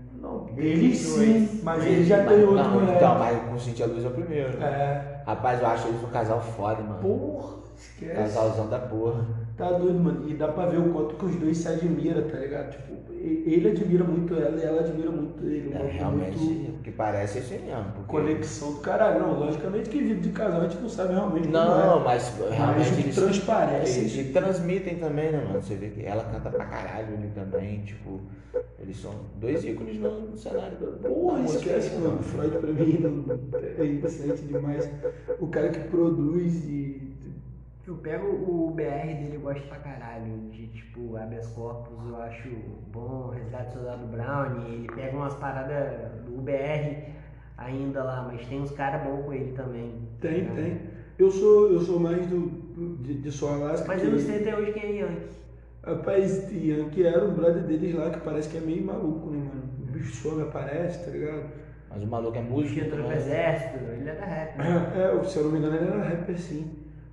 Ele sim, mas ele já tem outro Não, então, mas com o Cintia Luz é o primeiro. É. Rapaz, eu acho eles um casal foda, mano. Porra, esquece. Casalzão da porra. Tá doido, mano. E dá pra ver o quanto que os dois se admiram, tá ligado? Tipo, ele admira muito ela e ela admira muito ele. É, realmente, Muito o que parece é isso mesmo. porque- conexão do caralho. Não, logicamente que vida de casal a gente não sabe realmente Não, é. mas Mas realmente que eles, transparece. eles, eles transmitem também, né, mano? Você vê que ela canta pra caralho, ele também, tipo, eles são dois ícones no cenário do Porra, música esquece, aí, mano. Freud pra mim é interessante demais. O cara que produz e. Eu pego o BR dele, eu gosto pra caralho. De tipo, habeas corpus, eu acho bom. Resgate do Soldado Brown, ele pega umas paradas do BR ainda lá, mas tem uns caras bons com ele também. Tem, ligado? tem. Eu sou, eu sou mais do, de, de Soul Alaska. Mas que- eu não sei até hoje quem é Yankee. Rapaz, Ian, que era o brother deles lá, que parece que é meio maluco, né, mano? O bicho some, aparece, tá ligado? Mas o maluco é O músico. entrou pro né? exército, ele é da rap. né? É, se eu não me engano, ele era rapper sim.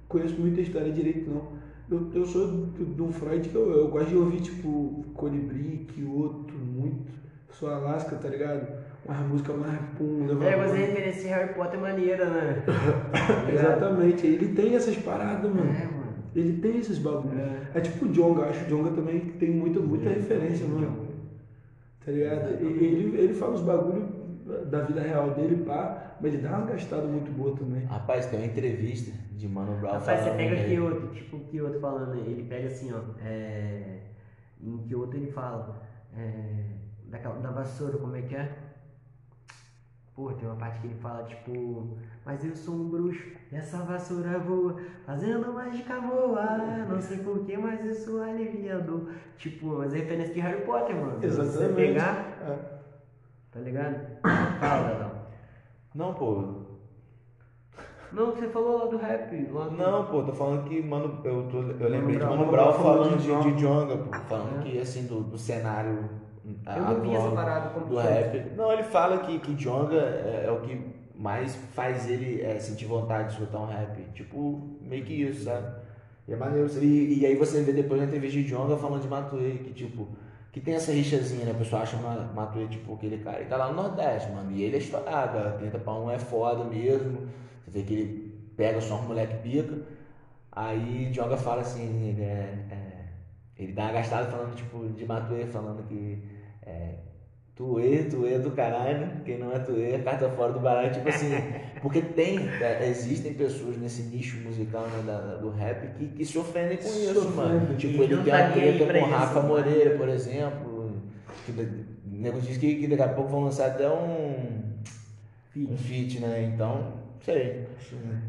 Conheço muita história direito, não. Eu, eu sou do, do Freud que eu, eu gosto de ouvir, tipo, Colibri, Kyoto, muito. Sou Alaska, tá ligado? Uma música mais pum, É, você referencia Harry Potter maneira, né? Exatamente, ele tem essas paradas, mano. É, mano. Ele tem esses bagulhos. É, tipo o Jonga, acho que o Jonga também tem muita, muita referência, mano. Tá ligado? Ele, ele fala os bagulhos da vida real dele, pá, mas ele dá uma gastada muito boa também. Rapaz, tem uma entrevista de Mano Brown Rapaz, você falando pega aí. Kyoto, tipo Kyoto falando, ele pega assim, ó, é, em Kyoto ele fala, é, daquela, da vassoura, como é que é? Pô, tem uma parte que ele fala, tipo, mas eu sou um bruxo, e essa vassoura voa, fazendo mágica voar, não sei porquê, mas isso alivia a dor. Tipo, mas é referência de Harry Potter, mano. Se você Exatamente. pegar, É. tá ligado? Fala, Dadão. Não, pô. Não, você falou lá do rap, lá do... Não, pô, tô falando que, mano, eu, tô, eu lembrei de. Mano Brown falando de de, Jonga. de Jonga, pô. Falando É. que, assim, do, do cenário Eu não vi essa parada como do rap. Não, ele fala que, que Jonga é, é o que mais faz ele é, sentir vontade de escutar um rap. Tipo, meio que isso, sabe? E é maneiro. E, e aí você vê depois na entrevista de Jonga falando de Matuê, que tipo, que tem essa rixazinha, né? O pessoal acha Ma- Matuê, tipo, aquele cara. Ele tá lá no Nordeste, mano. E ele é estourado, a 30 pra 1 é foda mesmo. Você vê que ele pega só um moleque pica. Aí Jonga fala assim, ele é, é, ele dá uma gastada falando, tipo, de Matuê, falando que é, Tuê, Tuê do caralho, quem não é Tuê é carta fora do baralho, tipo assim, porque tem, é, existem pessoas nesse nicho musical né, da- do rap que, que se ofendem com isso, ofendem. mano. Tipo, ele tem tá uma aí treta com isso, Rafa né? Moreira, por exemplo, que o nego diz que, que daqui a pouco vão lançar até um, um feat, né, então, sei.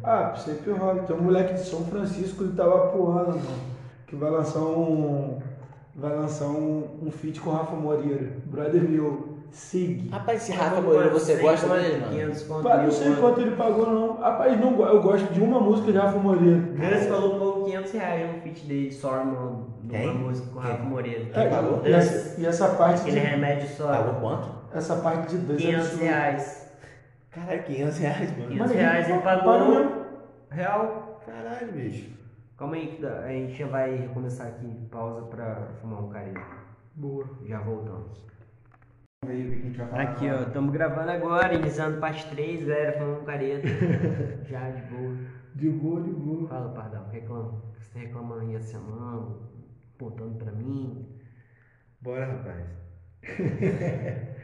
Ah, sempre rola. Tem um moleque de São Francisco, ele tava porrando, mano. Que vai lançar um. Vai lançar um, um feat com o Rafa Moreira. Brother meu, Sig. Rapaz, esse Rafa Moreira, você gosta dele, mano? 500 conto, Pá, não sei quanto ele pagou, não. Rapaz, não, eu gosto de uma música de Rafa Moreira. Gus falou que pagou 500 reais no feat dele, Sorman, numa Quem? música com o? Rafa Moreira. Quem pagou? e, essa, e essa parte Aquele de, remédio só. Pagou quanto? essa parte de dança. 500 absurda. reais. Caralho, 500 reais, mano. 500 Mano, reais ele paga pagou. mesmo. Real. Caralho, bicho. Calma aí, que a gente já vai recomeçar aqui. Pausa pra fumar um carinho. Boa. Já voltamos. Aqui, ó, estamos gravando agora, iniciando parte 3, galera, falando careta. Já de boa. De boa, de boa. Fala, Pardal, reclama. Você tá reclamando aí a semana, apontando pra mim. Bora, rapaz.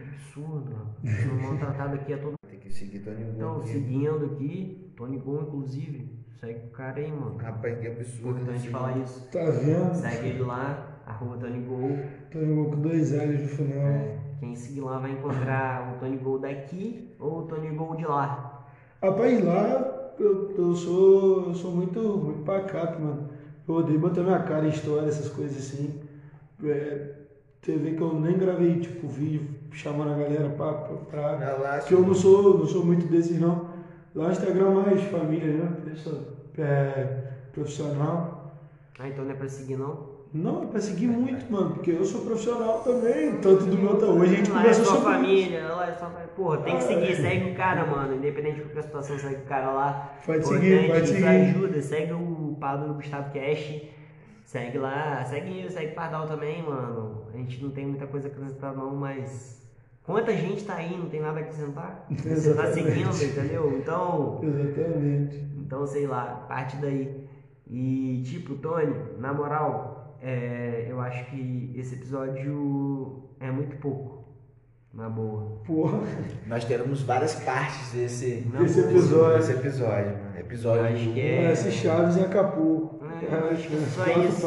Que absurdo, rapaz. Sou maltratado aqui a todo Tem que seguir Tony Gol. Então, seguindo aqui, Tony Gol, inclusive, segue o cara aí, mano. Rapaz, que absurdo. Importante esse- falar isso. Tá vendo? Segue ele lá, arroba Tony Gol. Tô igual com dois L's no final. É, quem seguir lá vai encontrar o Tony Gol daqui ou o Tony Gol de lá. Rapaz, lá eu, eu sou. Eu sou muito, muito pacato, mano. Eu odeio botar minha cara em história, essas coisas assim. É, vê que eu nem gravei, tipo, vídeo chamando a galera pra. pra, pra- que eu não sou, não sou muito desses não. Lá no Instagram mais família, né? Pessoa, é, profissional. Ah, então não é pra seguir não? Não, é pra seguir muito, mano, porque eu sou profissional também, tanto do meu tamanho. A gente lá é conversa sua sobre família, lá é sua família. Porra, tem que seguir, é. segue o cara, mano. Independente de qualquer situação, segue o cara lá. Pode seguir, pode isso seguir. ajuda. Segue o Pablo Gustavo Cash. Segue lá, segue eu, segue o Pardal também, mano. A gente não tem muita coisa a acrescentar não, mas. Quanta gente tá aí, não tem nada a acrescentar? Você tá Exatamente. seguindo, entendeu? Então. Exatamente. Então, sei lá, parte daí. E, tipo, Tony, na moral, é, eu acho que esse episódio é muito pouco. Na boa. Porra. Nós teremos várias partes desse, Esse boa. episódio. desse episódio, mano. Episódio. Eu acho que é- Parece Chaves em Acapulco. É, eu acho que só Quatro isso.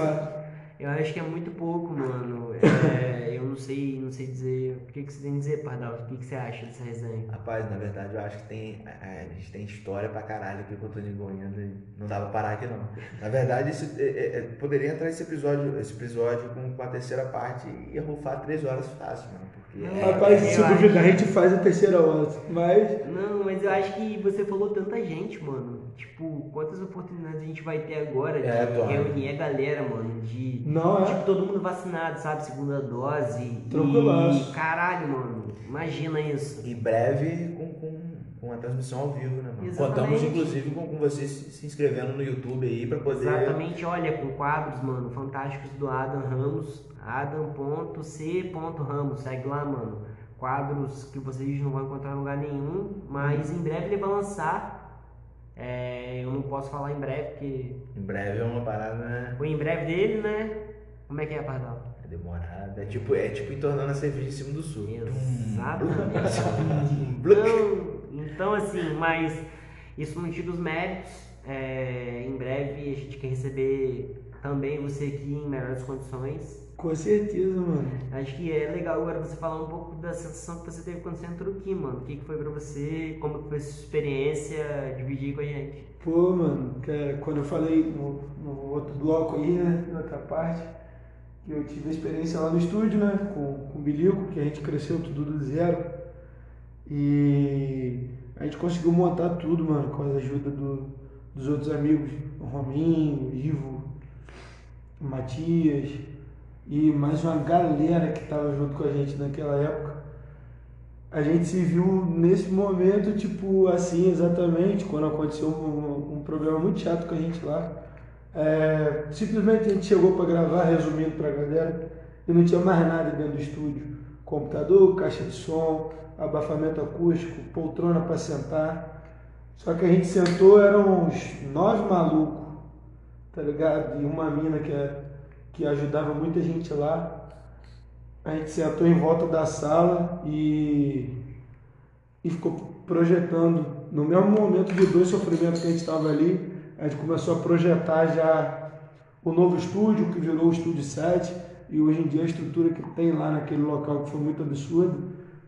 Eu acho que é muito pouco, mano. É, não sei, não sei dizer. O que, que você tem a dizer, Pardal? O que, que você acha dessa resenha? Rapaz, na verdade eu acho que tem. é, a gente tem história pra caralho aqui com o Tony Goiânia não dá pra parar aqui não. Na verdade, esse, é, é, é, poderia entrar esse episódio, esse episódio com, com a terceira parte e ia rufar três horas fácil, mano. É, Rapaz, se acho- duvidar, a gente faz a terceira hora. Mas. Não, mas eu acho que você falou tanta gente, mano. Tipo, quantas oportunidades a gente vai ter agora de É, reunir a galera, mano? De. Não é? Tipo, todo mundo vacinado, sabe? Segunda dose. Tranquilaço. E caralho, mano. Imagina isso. em breve com, com, com a transmissão ao vivo, né, mano? Exatamente. Contamos inclusive com, com vocês se inscrevendo no YouTube aí pra poder. Exatamente, olha, com quadros, mano, fantásticos do Adam Ramos, adam.c.ramos, segue lá, mano. Quadros que vocês não vão encontrar em lugar nenhum, mas em breve ele vai lançar. É, eu não posso falar em breve, porque Em breve é uma parada, né? o em breve dele, né? Como é que é, Pardal? É demorada. É tipo, é tipo entornando a cerveja em cima do sul. Exatamente. Então, então, assim, mas isso não tira os méritos. É, em breve a gente quer receber também você aqui em melhores condições. Com certeza, mano. Acho que é legal agora você falar um pouco da sensação que você teve quando você entrou aqui, mano. O que, que foi pra você, como foi a sua experiência, dividir com a gente. Pô, mano, cara, quando eu falei no, no outro bloco aí, né, na outra parte, que eu tive a experiência lá no estúdio, né, com, com o Bilico, que a gente cresceu tudo do zero. E a gente conseguiu montar tudo, mano, com a ajuda do, dos outros amigos, o Rominho, o Ivo, o Matias e mais uma galera que tava junto com a gente naquela época. A gente se viu nesse momento, tipo, assim, exatamente, quando aconteceu um, um problema muito chato com a gente lá. É, simplesmente a gente chegou para gravar, resumindo para a galera, e não tinha mais nada dentro do estúdio. Computador, caixa de som, abafamento acústico, poltrona para sentar. Só que a gente sentou, eram uns nove malucos, tá ligado? E uma mina que, é- que ajudava muita gente lá. A gente sentou em volta da sala e, e ficou projetando. No mesmo momento de dois sofrimentos que a gente estava ali, a gente começou a projetar já o novo estúdio, que virou o Estúdio 7, e hoje em dia a estrutura que tem lá naquele local que foi muito absurda.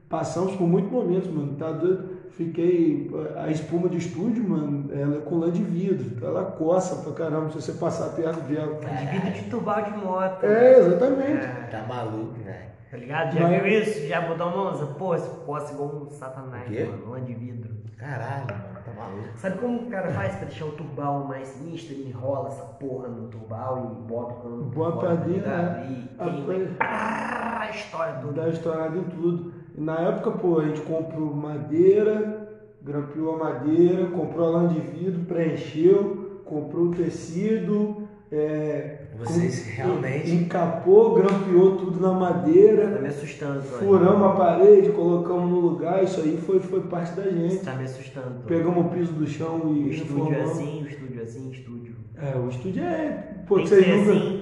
Passamos por muitos momentos, mano. Tá doido? Fiquei. A espuma de estúdio, mano, ela é com lã de vidro. Ela coça pra caramba se você passar perto dela. De vidro de turbal de moto. É, exatamente. Tá maluco, velho. Tá ligado? Já Mas- viu isso? Já botou a mão? Pô, esse poça igual um satanás, mano. Lã de vidro. Caralho, mano, tá maluco. Sabe como o cara faz pra deixar o turbal mais sinistro? Ele enrola essa porra no turbal e bota o cano Bota ali, né? E queima. Ah, a história toda. Dá estourado em tudo. E na época, pô, a gente comprou madeira, grampeou a madeira, comprou a lã de vidro, preencheu, comprou o tecido, é, Vocês realmente- encapou, grampeou tudo na madeira, Tá me assustando, Tony. furamos a parede, colocamos no lugar, isso aí foi, foi parte da gente. Tá me assustando, Tony. Pegamos o piso do chão O e estúdio é assim, o estúdio é assim, estúdio. É, o estúdio é. Pô, Tem que vocês ser nunca. assim.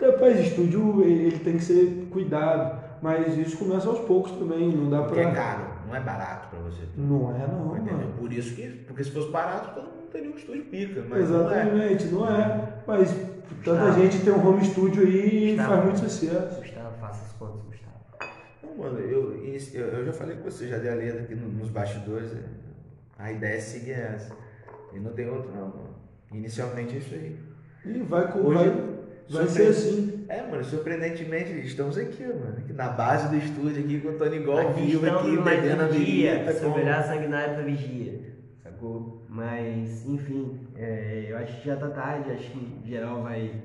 Rapaz, estúdio ele tem que ser cuidado, mas isso começa aos poucos também, não dá Porque é pra. caro, não é barato pra você. Não é, não, Entendeu? mano. Por isso que, porque se fosse barato, todo mundo teria um estúdio pica. Mas não é. Exatamente, não é. Mas tanta Gustavo. gente tem um home studio aí e faz muito sucesso. Gustavo, faça as contas, Gustavo. Não, mano, eu, eu, eu já falei com você, já dei a letra aqui no- nos bastidores. é, A ideia é seguir essa. E não tem outro não, mano. Inicialmente é isso aí. E vai, com- Hoje, vai, vai ser assim. É, mano, surpreendentemente estamos aqui, mano. Aqui na base do estúdio aqui com o Tony Gol vivo aqui, bebendo a bebida. seu com- olhar sanguinário da vigia, Mas, enfim, é, eu acho que já tá tarde, acho que geral vai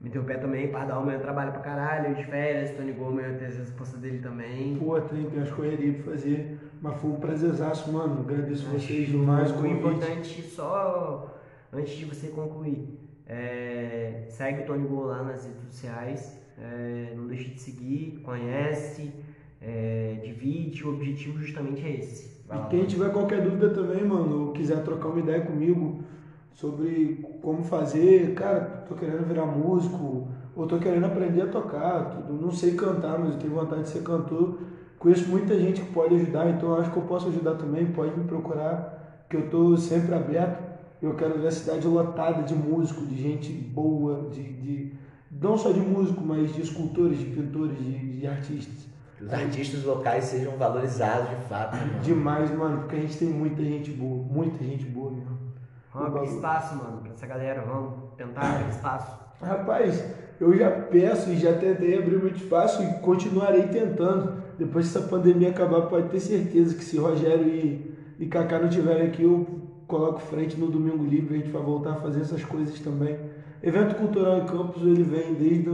meter o pé também, Pardal amanhã trabalha pra caralho, de férias, Tony Gol amanhã tem as respostas dele também. Pô, tem, tem as correrias pra fazer. Mas foi um prazerzaço, mano. Agradeço Acho vocês demais. o importante, só antes de você concluir, é, segue o Tony Gol lá nas redes sociais, é, não deixe de seguir, conhece, é, divide, o objetivo justamente é esse. Vai E lá, quem tiver qualquer dúvida também, mano, ou quiser trocar uma ideia comigo sobre como fazer, cara, tô querendo virar músico, ou tô querendo aprender a tocar, tudo. não sei cantar, mas eu tenho vontade de ser cantor. Conheço muita gente que pode ajudar, então acho que eu posso ajudar também, pode me procurar, que eu tô sempre aberto. Eu quero ver a cidade lotada de músicos, de gente boa, de, de não só de músico, mas de escultores, de pintores, de, de artistas. Que os artistas locais sejam valorizados de fato, né, mano? Demais, mano, porque a gente tem muita gente boa, muita gente boa mesmo. Vamos abrir espaço, mano, pra essa galera, vamos tentar abrir espaço. Rapaz, eu já peço e já tentei abrir muito espaço e continuarei tentando. Depois que essa pandemia acabar, pode ter certeza que se Rogério e, e Kaká não estiverem aqui, eu coloco frente no Domingo Livre, a gente vai voltar a fazer essas coisas também. Evento cultural em Campos, ele vem desde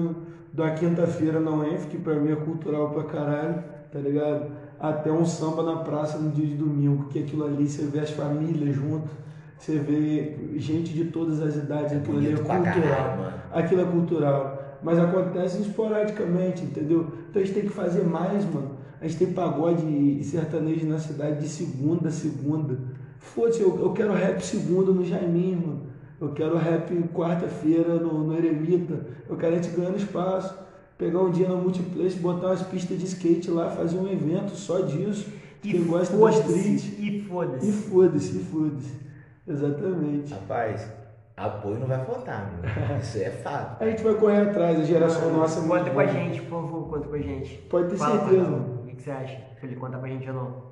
da quinta-feira na UENF, que pra mim é cultural pra caralho, tá ligado? Até um samba na praça no dia de domingo, que aquilo ali você vê as famílias junto, você vê gente de todas as idades, aquilo ali é cultural caralho, aquilo é cultural. Mas acontece esporadicamente, entendeu? Então a gente tem que fazer mais, mano. A gente tem pagode e sertanejo na cidade de segunda a segunda. Foda-se, eu, eu quero rap segunda no Jaiminho, mano. Eu quero rap quarta-feira no, no Eremita. Eu quero a gente ganhando espaço. Pegar um dia no Multiplex, botar umas pistas de skate lá, fazer um evento só disso. Quem gosta da street. foda-se, e E foda-se. e foda-se. Exatamente. Rapaz, apoio não vai faltar, meu. Isso é fato. A gente vai correr atrás, a geração nossa é muito Conta com a gente, por favor, conta com a gente. Pode ter Fala, certeza. O que que você acha? Pra ele contar com a gente ou não?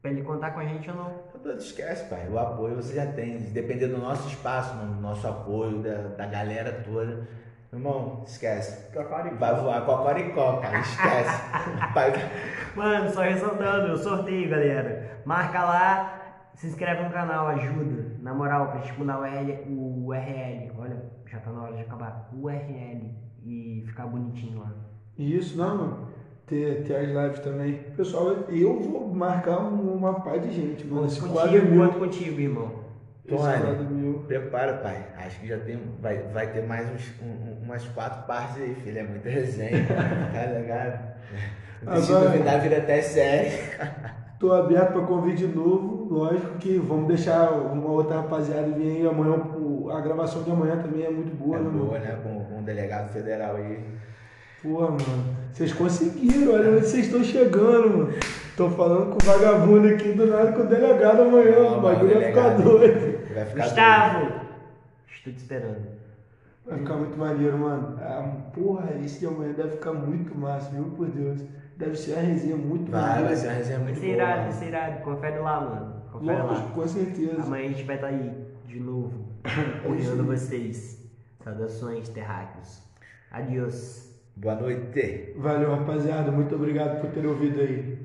Pra ele contar com a gente ou não? Não esquece, pai. O apoio você já tem. Dependendo do nosso espaço, no nosso apoio, da, da galera toda. Irmão, esquece. Vai voar cocoricó, cara. Esquece. Pai, Mano, só ressaltando, o sorteio, galera. Marca lá, se inscreve no canal, ajuda. Na moral, pra gente mudar o URL, o URL. Olha, já tá na hora de acabar. O URL. E ficar bonitinho lá. Isso, não, mano. Ter, ter as lives também. Pessoal, eu vou marcar um- uma par de gente, mano. Esse Conto quadro é contigo, meu. contigo, irmão. Esse Tony. quadro é prepara, pai. Acho que já tem. Vai, vai ter mais uns, um- um- umas quatro partes aí, filho. É muita resenha. tá ligado? Se duvidar, vira até série. Tô aberto para convite novo. Lógico que vamos deixar uma outra rapaziada vir aí amanhã. A gravação de amanhã também é muito boa, É né, mano? boa, né? Com, com um delegado federal aí. Porra, mano. Vocês conseguiram, olha onde vocês estão chegando, mano. Tô falando com o vagabundo aqui do nada com o delegado amanhã. Não, o bagulho vai ficar doido. Vai ficar Gustavo! Estou te esperando. Vai ficar muito maneiro, mano. Ah, porra, esse de amanhã deve ficar muito massa, viu? Por Deus. Deve ser uma resenha muito Vai, maneira. vai ser uma resenha Vai muito ser boa. irado, vai mano. ser irado. Confere lá, mano. Confere Lógico, lá. com certeza. Amanhã a gente vai estar aí de novo, apoiando vocês. Saudações, terráqueos. Adiós. Boa noite. Valeu, rapaziada. Muito obrigado por ter ouvido aí.